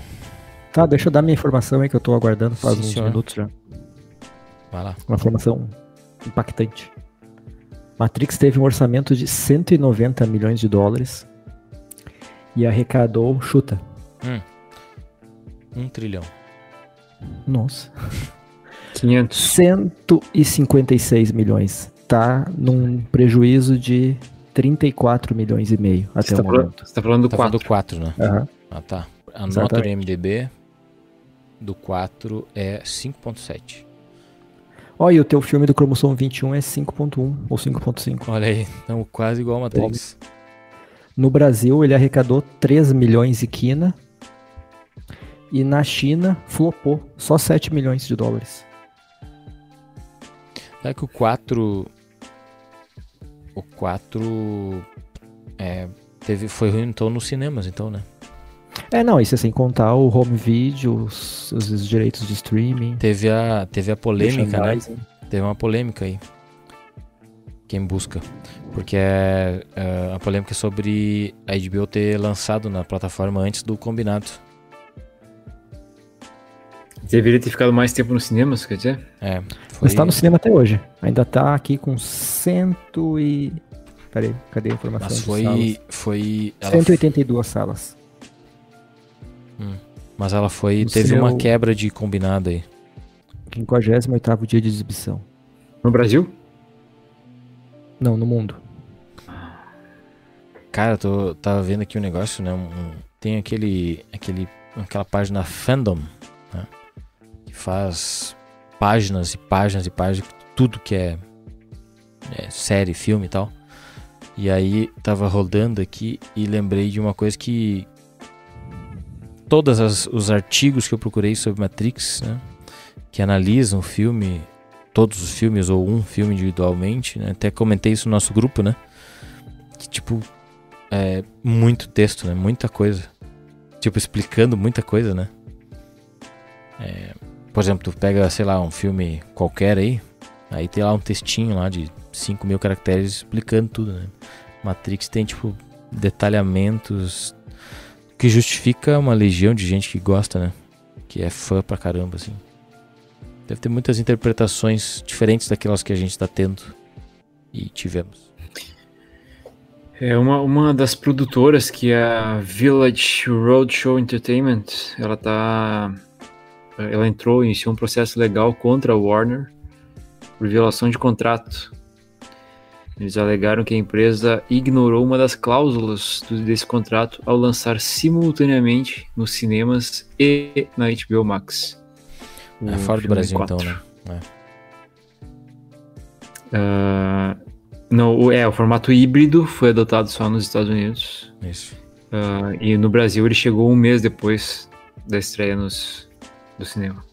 Tá, deixa eu dar minha informação aí que eu tô aguardando faz Sim, uns senhor. minutos já. Vai lá. Uma informação impactante. Matrix teve um orçamento de 190 milhões de dólares e arrecadou, chuta, Um trilhão. nossa, 500. 156 milhões. Tá num prejuízo de 34 milhões e meio até Você tá, o falando, momento. você tá falando do Tá 4. falando do 4, né? Aham. Ah, tá. A nota do. MDB do 4 é 5.7. Ó, e o teu filme do cromossomo 21 é 5.1 ou 5.5. Olha aí, estamos quase igual ao Matrix. No Brasil, ele arrecadou 3 milhões e quina. E na China, flopou. Só 7 milhões de dólares. Sabe que o 4. O 4. É, teve, foi ruim então nos cinemas, então, né? É, não, isso é sem contar o home video, os, os direitos de streaming. Teve a, teve a polêmica, né? Teve uma polêmica aí. Quem busca. Porque é, é, a polêmica é sobre a HBO ter lançado na plataforma antes do combinado. Deveria ter ficado mais tempo nos cinemas, quer dizer? É, foi, Mas tá no cinema até hoje. Ainda tá aqui com cento e... Peraí, cadê a informação? mas foi. salas? foi ela 182 salas. Mas ela foi. No teve seu- uma quebra de combinado aí. 58º dia de exibição. No Brasil? Não, no mundo. Cara, eu tô, tava vendo aqui um negócio, né? um- um- tem aquele, aquele. aquela página fandom, né? Que faz páginas e páginas e páginas, tudo que é, é série, filme e tal. E aí tava rodando aqui e lembrei de uma coisa que. Todos os artigos que eu procurei sobre Matrix, né? Que analisam o filme, todos os filmes ou um filme individualmente, né? Até comentei isso no nosso grupo, né? Que tipo, é muito texto, né? Muita coisa. Tipo, explicando muita coisa, né? É, por exemplo, tu pega, sei lá, um filme qualquer aí, aí tem lá um textinho lá de 5 mil caracteres explicando tudo, né? Matrix tem, tipo, detalhamentos que justifica uma legião de gente que gosta, né? Que é fã pra caramba, assim. Deve ter muitas interpretações diferentes daquelas que a gente tá tendo e tivemos. É uma, uma das produtoras, que é a Village Roadshow Entertainment, ela tá. Ela entrou, iniciou um processo legal contra a Warner por violação de contrato. Eles alegaram que a empresa ignorou uma das cláusulas desse contrato ao lançar simultaneamente nos cinemas e na HBO Max. É o fora do Brasil, 4. então, né? Ah, não, o- é, o formato híbrido foi adotado só nos Estados Unidos. Isso. Ah, e no Brasil ele chegou um mês depois da estreia nos, do cinema.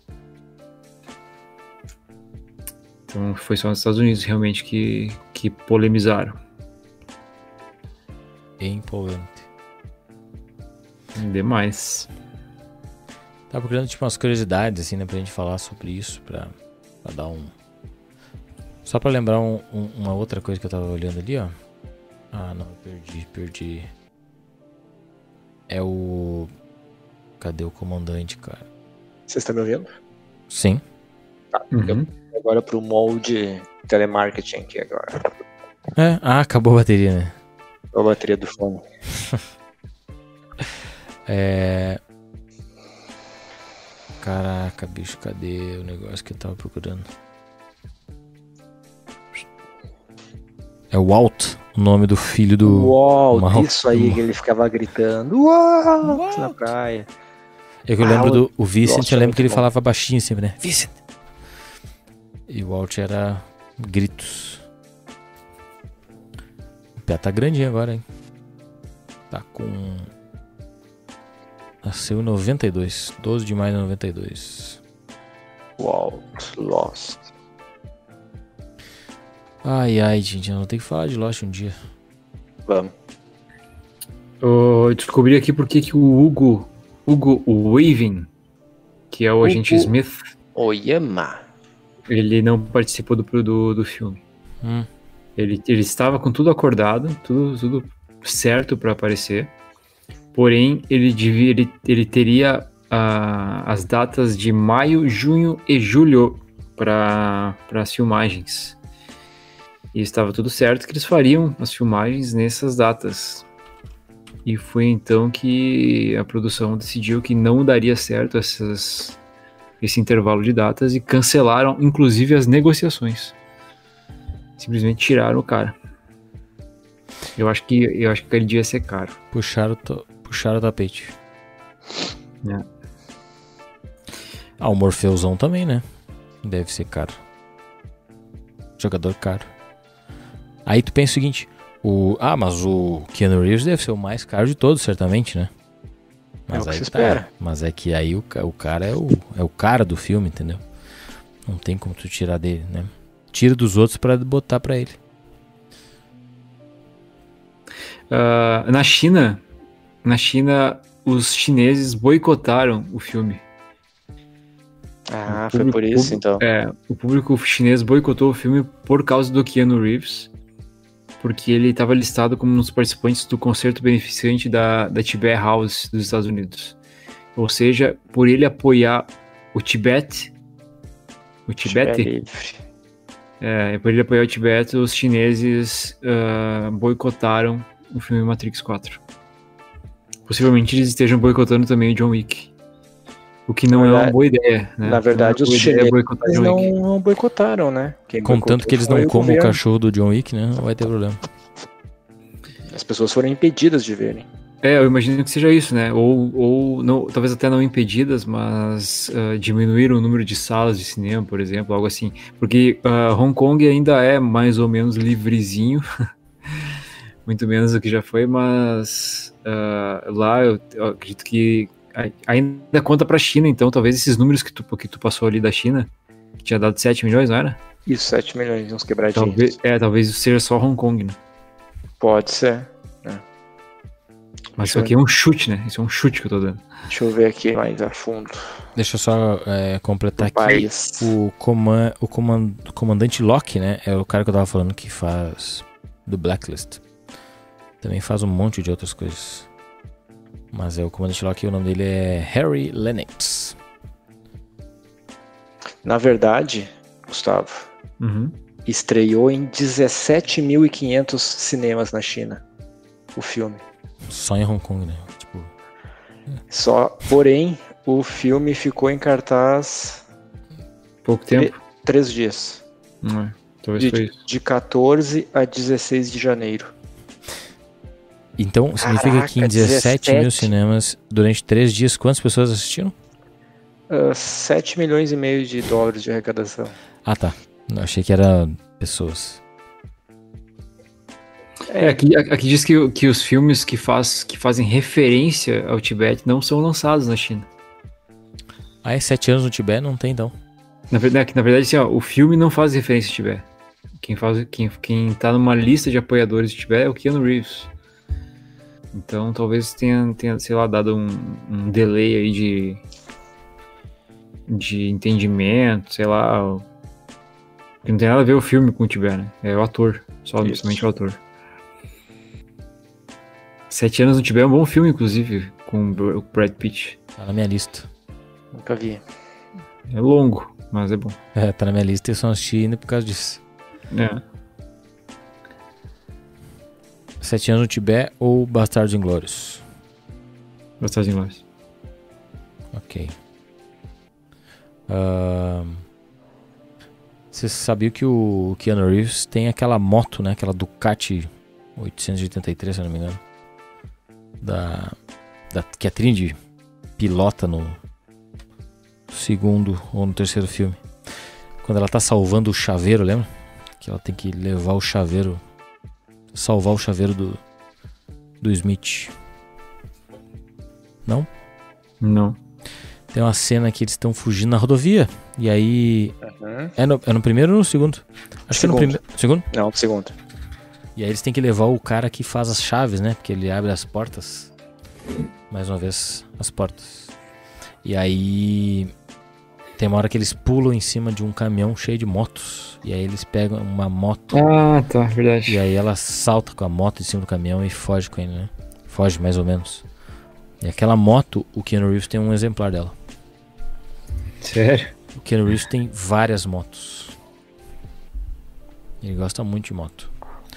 Então foi só nos Estados Unidos realmente que, que polemizaram. Empolgante. Demais. Tava procurando tipo umas curiosidades assim, né, pra gente falar sobre isso, pra, pra dar um. Só pra lembrar um- um- uma outra coisa que eu tava olhando ali, ó. Ah, não, perdi, perdi. É o. Cadê o comandante, cara? Vocês estão me ouvindo? Sim. Uhum. Agora pro molde telemarketing aqui agora. É, ah, acabou a bateria, né? A bateria do fone. [LAUGHS] É... Caraca, bicho, cadê o negócio que eu tava procurando? É o Walt, o nome do filho do. Uau, Mal- isso aí que ele ficava gritando. Uau, na praia. É que eu Ah, lembro o- do o Vincent, Lost eu é lembro que ele bom. falava baixinho sempre, né? Vincent! E o Walt era gritos. O pé tá grandinho agora, hein? Tá com. Nasceu em 92, 12 de maio de 92. Walt Lost. Ai, ai, gente, eu não tenho que falar de Lost um dia. Vamos. Eu descobri aqui porque que o Hugo, Hugo Weaving, que é o Hugo. agente Smith, Oyama. ele não participou do, do, do filme. Hum, Ele, ele estava com tudo acordado, tudo, tudo certo para aparecer. Porém, ele, devia, ele, ele teria ah, as datas de maio, junho e julho para as filmagens. E estava tudo certo que eles fariam as filmagens nessas datas. E foi então que a produção decidiu que não daria certo essas, esse intervalo de datas e cancelaram, inclusive, as negociações simplesmente tiraram o cara. Eu acho que eu acho que ele devia ser caro. puxaram, o to- puxaram o tapete. É. Ah, o Morfeuzão também, né? Deve ser caro. Jogador caro. Aí tu pensa o seguinte: o, ah, mas o Keanu Reeves deve ser o mais caro de todos, certamente, né? Mas É o que aí se tá. espera. Mas é que aí o, o cara é o, é o cara do filme, entendeu? Não tem como tu tirar dele, né? Tira dos outros pra botar pra ele. Ah, na China, na China, os chineses boicotaram o filme. Ah, O foi público- por isso então. É, o público chinês boicotou o filme por causa do Keanu Reeves, porque ele estava listado como um dos participantes do concerto beneficente da, da Tibet House dos Estados Unidos. Ou seja, por ele apoiar o Tibete, o Tibete, livre. É, por ele apoiar o Tibete, os chineses ah, boicotaram o filme Matrix 4. Possivelmente eles estejam boicotando também o John Wick. O que não é uma boa ideia, né? na verdade, é os chineses John não, não boicotaram, né? Quem Contanto que eles não comam o cachorro do John Wick, né? Não vai ter problema. As pessoas foram impedidas de verem. É, eu imagino que seja isso, né? Ou, ou não, talvez até não impedidas, mas ah, diminuir o número de salas de cinema, por exemplo, algo assim. Porque ah, Hong Kong ainda é mais ou menos livrezinho, [LAUGHS] muito menos do que já foi, mas ah, lá eu, eu acredito que ainda conta pra China, então talvez esses números que tu, que tu passou ali da China, que tinha dado 7 milhões, não era? Isso, 7 milhões, uns quebradinhos. Talvez, é, talvez seja só Hong Kong, né? Pode ser. Mas isso aqui é um chute, né? Isso é um chute que eu tô dando. Deixa eu ver aqui mais a fundo. Deixa eu só é, completar Do aqui. país. O, coman o coman comandante Locke, né? É o cara que eu tava falando que faz do Blacklist. Também faz um monte de outras coisas. Mas é o comandante Locke, o nome dele é Harry Lennox. Na verdade, Gustavo, Uhum. estreou em 17.500 cinemas na China. O filme. Só em Hong Kong, né? Tipo, Só, porém, o filme ficou em cartaz Pouco tempo. três dias. É. Talvez foi De, isso. de 14 a 16 de janeiro. Então, significa que em Caraca, 17 mil 17. cinemas, durante três dias, quantas pessoas assistiram? Ah, 7 milhões e meio de dólares de arrecadação. Ah, tá. Não, achei que era pessoas. É, aqui, aqui diz que, que os filmes que, faz, que fazem referência ao Tibete não são lançados na China. Ah, é sete anos no Tibete? Não tem, então. Na verdade, na verdade assim, ó, o filme não faz referência ao Tibete. Quem, faz, quem, quem tá numa lista de apoiadores do Tibete é o Keanu Reeves. Então talvez tenha, tenha sei lá, dado um, um delay aí de, de entendimento, sei lá. Que não tem nada a ver o filme com o Tibete, né? É o ator, só Isso. somente o ator. Sete anos no Tibete é um bom filme, inclusive, com o Brad Pitt. Tá na minha lista. Nunca vi. É longo, mas é bom. É, tá na minha lista e eu só assisti ainda por causa disso. É. Sete anos no Tibete ou Bastardos Inglórios? Bastardos Inglórios. Ok. Ahn, Você sabia que o Keanu Reeves tem aquela moto, né? Aquela Ducati 883, se não me engano. Da, da, que a Trinity pilota no segundo ou no terceiro filme. Quando ela tá salvando o chaveiro, lembra? Que ela tem que levar o chaveiro. Salvar o chaveiro do, do Smith. Não? Não. Tem uma cena que eles estão fugindo na rodovia. E aí. Uhum. É no, é no primeiro ou no segundo? Acho que é no Segundo. primeiro. Segundo? Não, segundo. E aí eles têm que levar o cara que faz as chaves, né? Porque ele abre as portas. Mais uma vez, as portas. E aí. Tem uma hora que eles pulam em cima de um caminhão cheio de motos. E aí eles pegam uma moto. Ah, tá, verdade. E aí ela salta com a moto em cima do caminhão e foge com ele, né? Foge mais ou menos. E aquela moto, o Keanu Reeves tem um exemplar dela. Sério? O Keanu Reeves tem várias motos. Ele gosta muito de moto.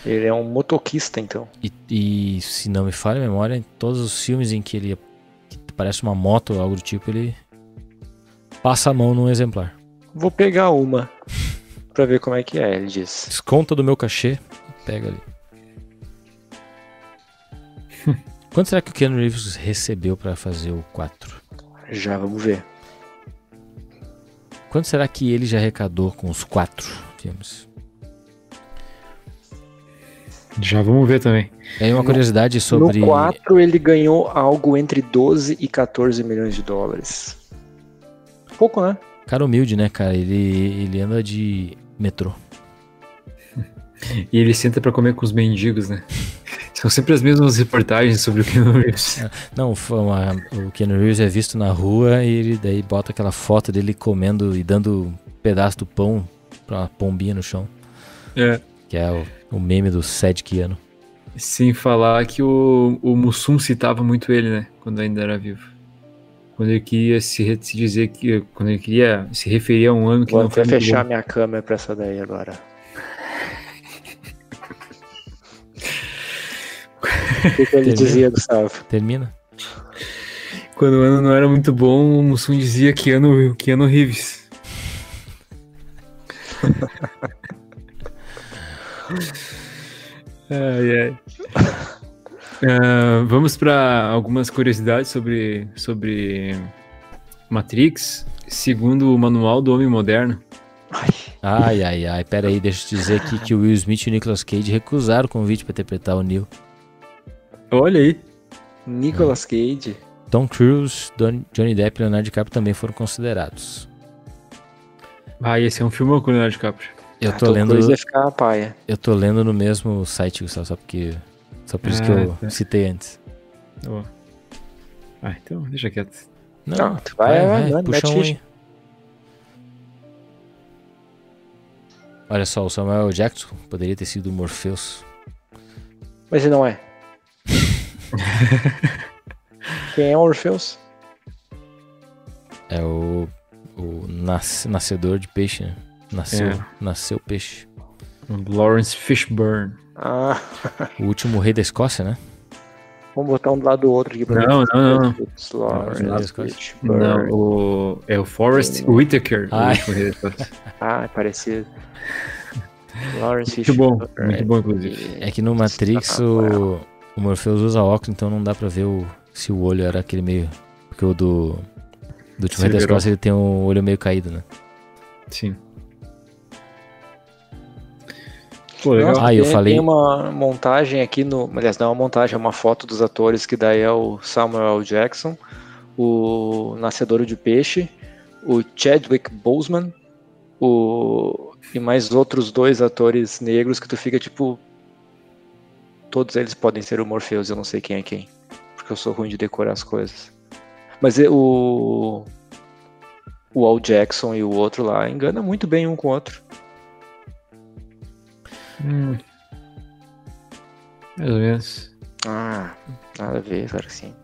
Ele é um motoquista, então. E, e, se não me falha a memória, em todos os filmes em que ele que parece uma moto ou algo do tipo, ele passa a mão num exemplar. Vou pegar uma pra ver como é que é, ele diz. Desconta do meu cachê e pega ali. [LAUGHS] Quanto será que o Keanu Reeves recebeu pra fazer o 4? Já vamos ver. Quanto será que ele já arrecadou com os quatro filmes? Já vamos ver também. Aí uma curiosidade sobre. No 4 ele ganhou algo entre 12 e 14 milhões de dólares. Pouco, né? Cara humilde, né, cara? Ele, ele anda de metrô. E ele senta pra comer com os mendigos, né? [LAUGHS] São sempre as mesmas reportagens sobre o Keanu Reeves. [LAUGHS] Não, foi uma- o Keanu Reeves é visto na rua e ele daí bota aquela foto dele comendo e dando um pedaço do pão pra uma pombinha no chão. É. Que é o, o meme do Sad Keanu. Sem falar que o, o Mussum citava muito ele, né? Quando ainda era vivo. Quando ele queria se, se dizer que. Quando ele queria se referir a um ano que Vou não foi até muito fechar bom. minha câmera pra essa daí agora. [LAUGHS] O que, que ele Entendeu? dizia, Gustavo? Termina? Quando o ano não era muito bom, o Mussum dizia que ano, que ano Reeves. [LAUGHS] ai, ai. Ah, vamos para algumas curiosidades sobre, sobre Matrix. Segundo o Manual do Homem Moderno, Ai, ai, ai. Pera aí, deixa eu te dizer aqui que o Will Smith e o Nicolas Cage recusaram o convite pra interpretar o Neo. olha aí. Nicolas Cage. Tom Cruise, Don- Johnny Depp e Leonardo DiCaprio também foram considerados. Ah, esse é um filme com o Leonardo DiCaprio. Eu Ah, tô Tom lendo, Cruise ficar a paia. eu tô lendo no mesmo site, Gustavo, só porque só por isso que Ah, eu tá. citei antes. Ó. Ah, então deixa quieto. Não, Não, tu vai, vai, vai, puxa mete um aí. Olha só, o Samuel Jackson poderia ter sido o Morpheus. Mas ele não é. [LAUGHS] Quem é o Orpheus? É o, o nas- nascedor de peixe, né? Nasceu, É. nasceu peixe. Lawrence Fishburne. Ah, O último rei da Escócia, né? vamos botar um do lado do outro aqui pra Não, ver. não, não. Lawrence Não, Fishburne. Não, o, é o Forrest Whitaker. o Ai. último rei da Escócia. [LAUGHS] Ah, é parecido. Lawrence Muito bom, muito bom, inclusive. É que no Matrix Ah, o, o Morpheus usa óculos, então não dá pra ver o, se o olho era aquele meio. Porque o do. Do último rei da. Escócia ele tem o olho meio caído, né? Sim. Pô, legal. Nossa, Ah, eu tem, falei- Tem uma montagem aqui no. Aliás, não é uma montagem, é uma foto dos atores, que daí é o Samuel L. Jackson, o Nascedouro de Peixe, o Chadwick Boseman, o. E mais outros dois atores negros que tu fica tipo. Todos eles podem ser o Morpheus, eu não sei quem é quem. Porque eu sou ruim de decorar as coisas. Mas e- o. O Al Jackson e o outro lá engana muito bem um com o outro. Hum. Mais ou menos. Ah, nada a ver, claro que sim.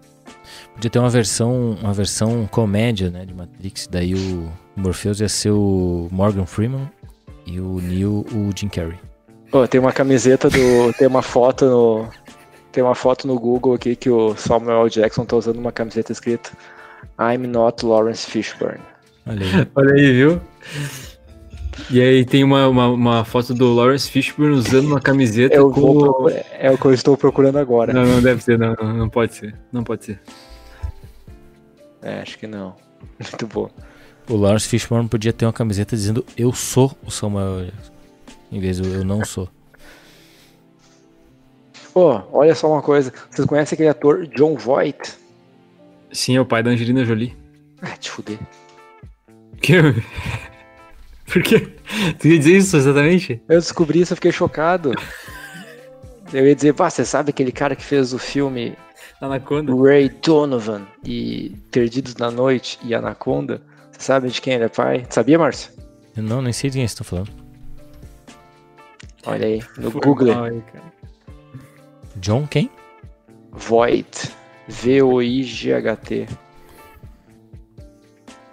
Podia ter uma versão, uma versão comédia, né, de Matrix. Daí o Morpheus ia ser o Morgan Freeman e o Neo o Jim Carrey. Pô, tem uma camiseta do. tem uma foto no, Tem uma foto no Google aqui que o Samuel. Jackson tá usando uma camiseta escrita I'm not Lawrence Fishburne. Olha aí. Olha aí, viu? E aí tem uma, uma, uma foto do Lawrence Fishburne usando uma camiseta Eu com... é o que eu estou procurando agora. Não, não deve ser, não, não, pode ser. Não pode ser. É, acho que não. [LAUGHS] Muito bom. O Lawrence Fishburne podia ter uma camiseta dizendo eu sou o Samuel. Jackson. Em vez do eu não sou. Pô, olha só uma coisa. Vocês conhecem aquele ator John Voight? Sim, é o pai da Angelina Jolie. Ah, te fuder. Que... Por quê? Tu ia dizer isso exatamente? Eu descobri isso, eu fiquei chocado. Eu ia dizer, pá, você sabe aquele cara que fez o filme Anaconda. Ray Donovan e Perdidos na Noite e Anaconda? Você sabe de quem ele é pai? Sabia, Márcio? Eu não, nem sei de quem vocês estão falando. Olha aí, no Foi Google. mal aí, cara. John quem? Voight. V-O-I-G-H-T.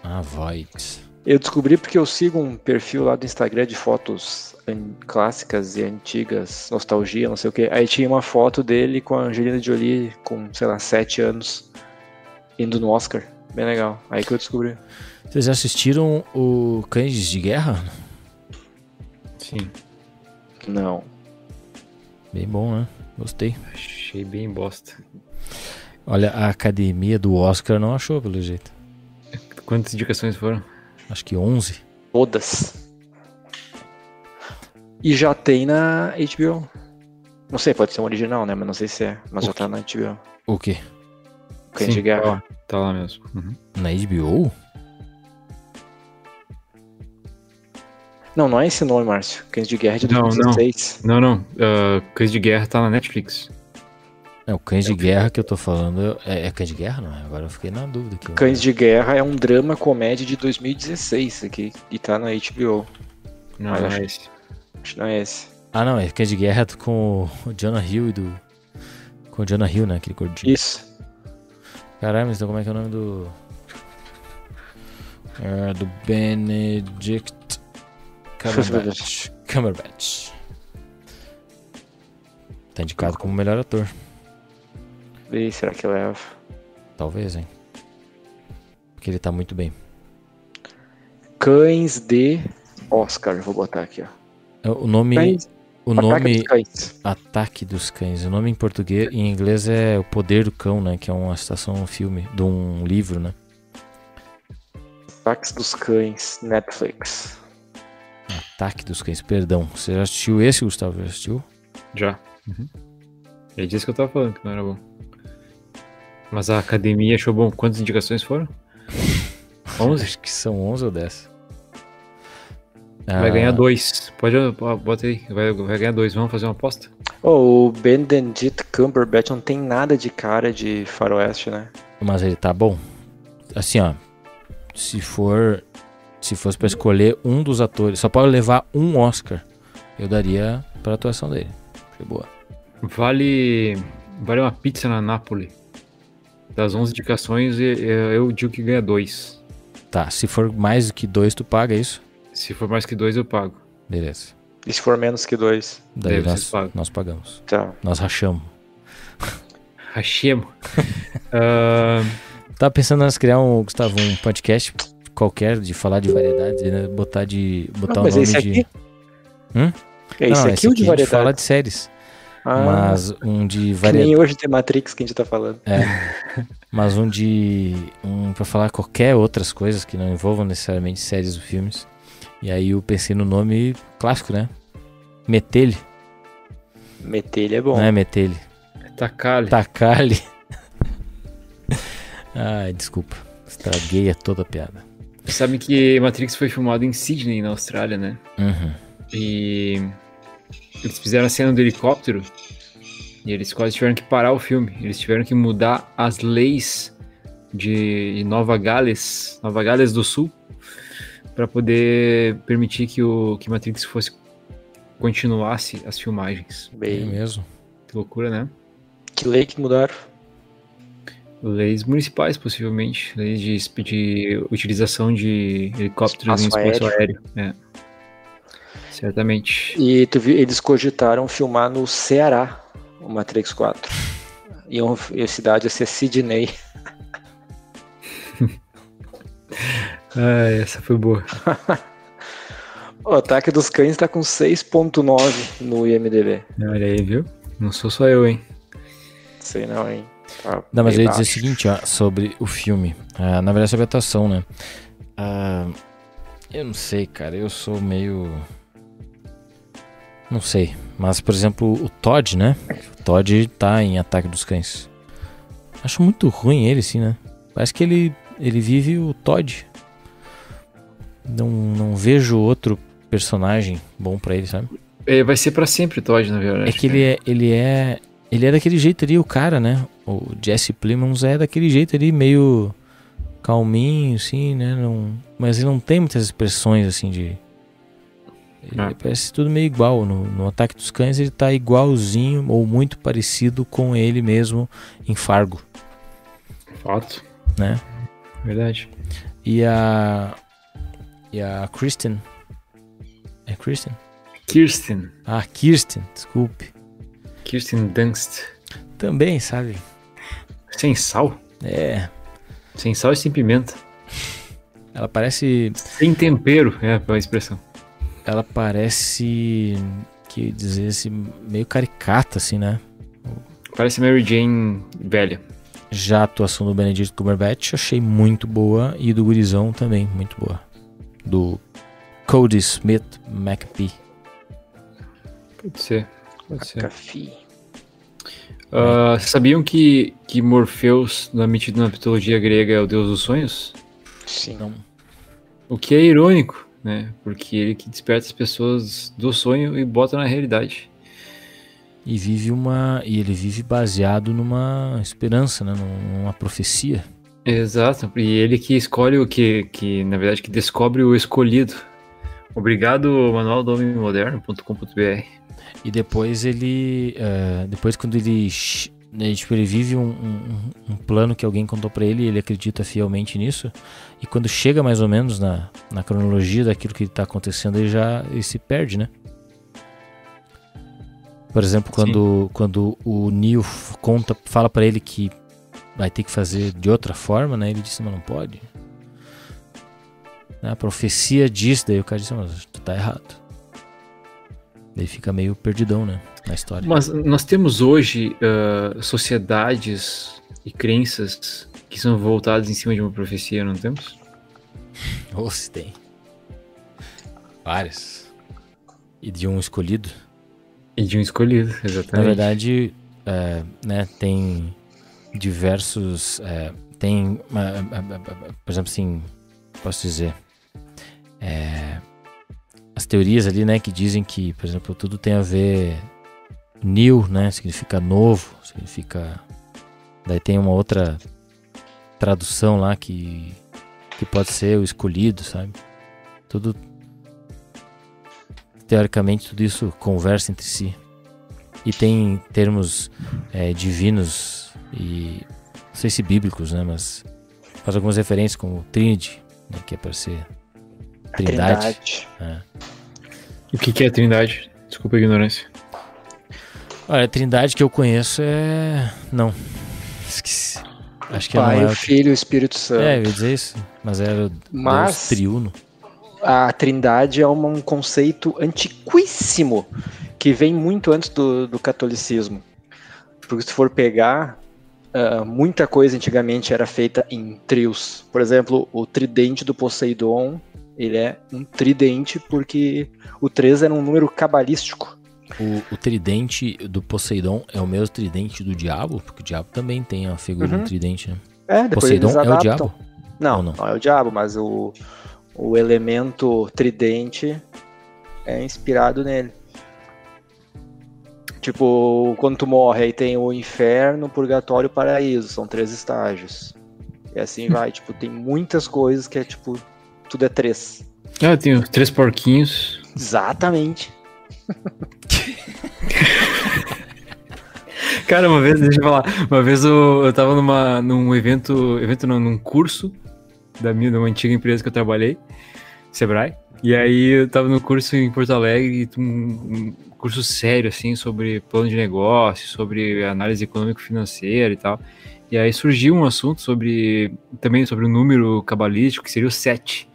Ah, Voight. Eu descobri porque eu sigo um perfil lá do Instagram de fotos clássicas e antigas, nostalgia, não sei o que. Aí tinha uma foto dele com a Angelina Jolie com, sei lá, 7 anos, indo no Oscar. Bem legal. Aí que eu descobri. Vocês já assistiram o Cães de Guerra? Sim, Não. Bem bom, né? Gostei. achei bem bosta. Olha, a academia do Oscar não achou, pelo jeito. Quantas indicações foram? Acho que 11. Todas. E já tem na HBO. Não sei, pode ser um original, né? Mas não sei se é. Mas já tá na HBO. O quê? Cães de Guerra. Tá lá, tá lá mesmo. Uhum. Na HBO? Não, não é esse nome, Márcio. Cães de Guerra é de Não, não. 2016. Não, não. Uh, Cães de Guerra tá na Netflix. É, o Cães de Guerra que eu tô falando. É, é Cães de Guerra, não é? Agora eu fiquei na dúvida aqui. Cães de Guerra é um drama comédia de 2016 aqui. E tá na HBO. Não, Mas não acho- é esse. Acho que não é esse. Ah, não, é Cães de Guerra com o Jonah Hill e do. Com o Jonah Hill, né? Aquele gordinho. Isso. Caralho, mas então como é que é o nome do. É, do Benedict Cumberbatch. [LAUGHS] Cumberbatch. Tá indicado como melhor ator. E será que leva? Talvez, hein? Porque ele tá muito bem. Cães de Oscar. Vou botar aqui, ó. É, O nome. Cães. O Ataque nome. dos Cães. Ataque dos Cães. O nome em português, em inglês é O Poder do Cão, né? Que é uma citação, um filme, de um livro, né? Ataques dos Cães. Netflix. Ataque dos Cães, perdão. Você já assistiu esse, Gustavo? Já assistiu? Já. Uhum. É disso que eu tava falando, que não era bom. Mas a academia achou bom. Quantas indicações foram? 11? Acho que são 11 ou 10. Vai Ah, ganhar dois. Pode, bota aí. Vai, vai ganhar dois. Vamos fazer uma aposta? Oh, o Benedict Cumberbatch não tem nada de cara de faroeste, né? Mas ele tá bom. Assim, ó. Se for. Se fosse pra escolher um dos atores, só pode levar um Oscar, eu daria pra atuação dele. Foi boa. Vale, vale uma pizza na Nápoles. Das 11 indicações, eu, eu digo que ganha dois. Tá, se for mais do que dois, tu paga isso? Se for mais que dois, eu pago. Beleza. E se for menos que dois? Daí Deve nós, nós pagamos. Tá. Nós rachamos. Rachemo. [LAUGHS] Ah, Tava pensando em nós criar um, Gustavo, um podcast qualquer de falar de variedades, né? botar de. botar Ah, o é nome esse de. aqui? Hum? É esse Não, aqui ou de a gente variedade? fala de séries. Ah, Mas um de variedade. nem hoje tem Matrix que a gente tá falando. [LAUGHS] Mas um de. Um pra falar qualquer outras coisas que não envolvam necessariamente séries ou filmes. E aí eu pensei no nome clássico, né? Metelhe. Meter ele é bom. Não é Metelhe. Tacali. Tacali. [LAUGHS] Ai, desculpa. Estraguei a toda a piada. Sabe que Matrix foi filmado em Sydney, na Austrália, né? Uhum. E eles fizeram a cena do helicóptero e eles quase tiveram que parar o filme. Eles tiveram que mudar as leis de Nova Gales, Nova Gales do Sul, para poder permitir que o que Matrix fosse continuasse as filmagens. É Bem, mesmo. Que loucura, né? que lei que mudaram? Leis municipais, possivelmente. Leis de, de utilização de helicópteros Espaço em espaço aéreo. É. Certamente. E tu viu, eles cogitaram filmar no Ceará o Matrix 4. e a cidade ia ser Sydney. [LAUGHS] ah, essa foi boa. [LAUGHS] o Ataque dos Cães tá com 6.9 no IMDB. Olha aí, viu? Não sou só eu, hein? Sei não, hein? Tá não, mas eu ia dizer o seguinte, ó, sobre o filme. Uh, na verdade, sobre a atuação, né? Uh, eu não sei, cara. Eu sou meio. Não sei. Mas, por exemplo, o Todd, né? O Todd tá em Ataque dos Cães. Acho muito ruim ele, sim, né? Parece que ele, ele vive o Todd. Não, não vejo outro personagem bom para ele, sabe? É, vai ser para sempre Todd, na verdade. É que ele é, ele é. Ele é daquele jeito ali, o cara, né? O Jesse Plemons é daquele jeito ali, meio calminho, assim, né? Não, mas ele não tem muitas expressões assim de. Ele ah. parece tudo meio igual. No, no Ataque dos Cães ele tá igualzinho ou muito parecido com ele mesmo em Fargo. Fato. Né? Verdade. E a. E a Kristen. É Kristen? Kirsten. Ah, Kirsten, desculpe. Kirsten Dunst. Também, sabe? Sem sal? É. Sem sal e sem pimenta. Ela parece. Sem tempero, é a expressão. Ela parece. Que dizer assim, meio caricata, assim, né? Parece Mary Jane velha. Já a atuação do Benedict Cumberbatch achei muito boa e do gurizão também muito boa. Do Cody Smith McPhee. Pode ser. Pode ser. Uh, sabiam que, que Morpheus, na mitologia grega, é o deus dos sonhos? Sim. Não. O que é irônico, né? Porque ele que desperta as pessoas do sonho e bota na realidade. E vive uma. E ele vive baseado numa esperança, né? numa profecia. Exato. E ele que escolhe o que, que na verdade, que descobre o escolhido. Obrigado, manual do homem moderno.com.br. E depois ele. Uh, depois quando ele. Tipo, ele vive um, um, um, plano que alguém contou para ele e ele acredita fielmente nisso. E quando chega mais ou menos na, na cronologia daquilo que está acontecendo, ele já ele se perde, né? Por exemplo, quando, quando o Neo conta, fala para ele que vai ter que fazer de outra forma, né? Ele disse, mas não pode. A profecia diz, daí o cara disse, mas tu tá errado. Ele fica meio perdidão, né? Na história. Mas nós temos hoje uh, sociedades e crenças que são voltadas em cima de uma profecia, não temos? [LAUGHS] Ou se tem. Várias. E de um escolhido. E de um escolhido, exatamente. Na verdade, é, né, tem diversos. É, tem. por exemplo, assim. Posso dizer. É, as teorias ali, né, que dizem que, por exemplo, tudo tem a ver new, né, significa novo, significa daí tem uma outra tradução lá que que pode ser o escolhido, sabe? Tudo teoricamente tudo isso conversa entre si e tem termos é, divinos e não sei se bíblicos, né, mas faz algumas referências como Trinity, né, que é para ser Trindade. Trindade. É. O que, que é Trindade? Desculpa a ignorância. Olha, a Trindade que eu conheço é. Não. Esqueci. Acho que Pai, não é o Filho e o Espírito Santo. É, eu ia dizer isso. Mas era o mas... Deus triuno. A Trindade é um conceito antiquíssimo que vem muito antes do, do catolicismo. Porque se for pegar, uh, muita coisa antigamente era feita em trios. Por exemplo, o tridente do Poseidon ele é um tridente porque o 3 era um número cabalístico. O, o, tridente do Poseidon é o mesmo tridente do diabo? Porque o diabo também tem a figura uhum. do tridente, né? É, depois Poseidon eles é o diabo? Não, não, não é o diabo, mas o, o elemento tridente é inspirado nele. Tipo, quando tu morre, aí tem o inferno, purgatório e paraíso. São três estágios. E assim vai. tipo, tem muitas coisas que é tipo tudo é três. Ah, eu tenho três porquinhos. Exatamente. [LAUGHS] [LAUGHS] Cara, uma vez, deixa eu falar, uma vez eu, eu tava numa, num evento, evento não, num curso da minha, de uma antiga empresa que eu trabalhei, Sebrae, E aí eu tava no curso em Porto Alegre, um, um curso sério, assim, sobre plano de negócio, sobre análise econômico-financeira e tal. E aí surgiu um assunto sobre, também sobre o número cabalístico, que seria o 7.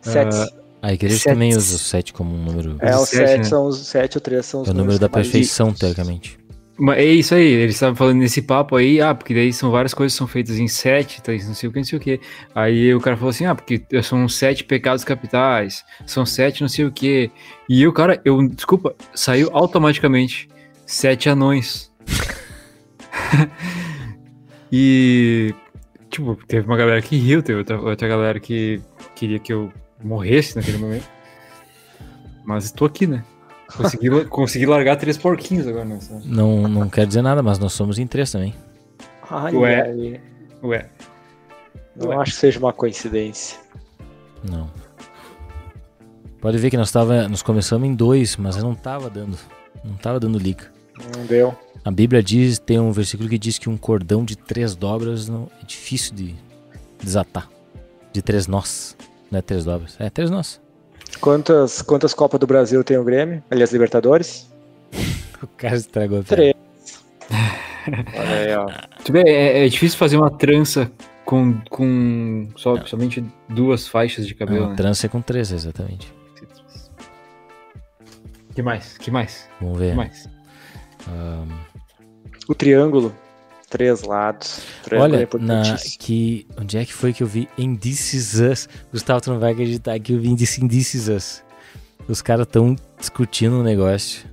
Sete. A igreja Sete. também usa o 7 como um número. é, o sete, 7 né? são os 7 ou 3 são os É o número da perfeição, teoricamente. Mas é isso aí, eles estavam falando nesse papo aí, ah, porque daí são várias coisas que são feitas em sete, tá, não sei o que, não sei o que. Aí o cara falou assim, ah, porque são sete pecados capitais, são sete não sei o que. E eu, cara, eu, desculpa, saiu automaticamente sete anões. [LAUGHS] e, tipo, teve uma galera que riu, teve outra, outra galera que queria que eu morresse naquele momento. Mas estou aqui, né? Consegui, [LAUGHS] consegui largar três porquinhos agora, né? Só- Não, não quer dizer nada, mas nós somos em três também. Ai, Ué. ai, Ué, não acho que seja uma coincidência. Não. Pode ver que nós, tava, nós começamos em dois, mas eu não tava dando. Não tava dando liga. Não deu. A Bíblia diz, tem um versículo que diz que um cordão de três dobras não, é difícil de desatar. De três nós. Não é três dobras. É três nós. Quantas, quantas Copas do Brasil tem o Grêmio? Aliás, Libertadores? [LAUGHS] O cara estragou. Três. Olha aí, ó. Tu vê, é, é difícil fazer uma trança com, com só, somente duas faixas de cabelo, Não, né? trança é com três, exatamente. Que mais? Que mais? Vamos Que ver. mais? Ahn, O triângulo. Três lados. É olha, na, que, onde é que foi que eu vi Is Us? Gustavo, tu não vai acreditar que eu vi em This, in This Is Us. Os caras estão discutindo um negócio.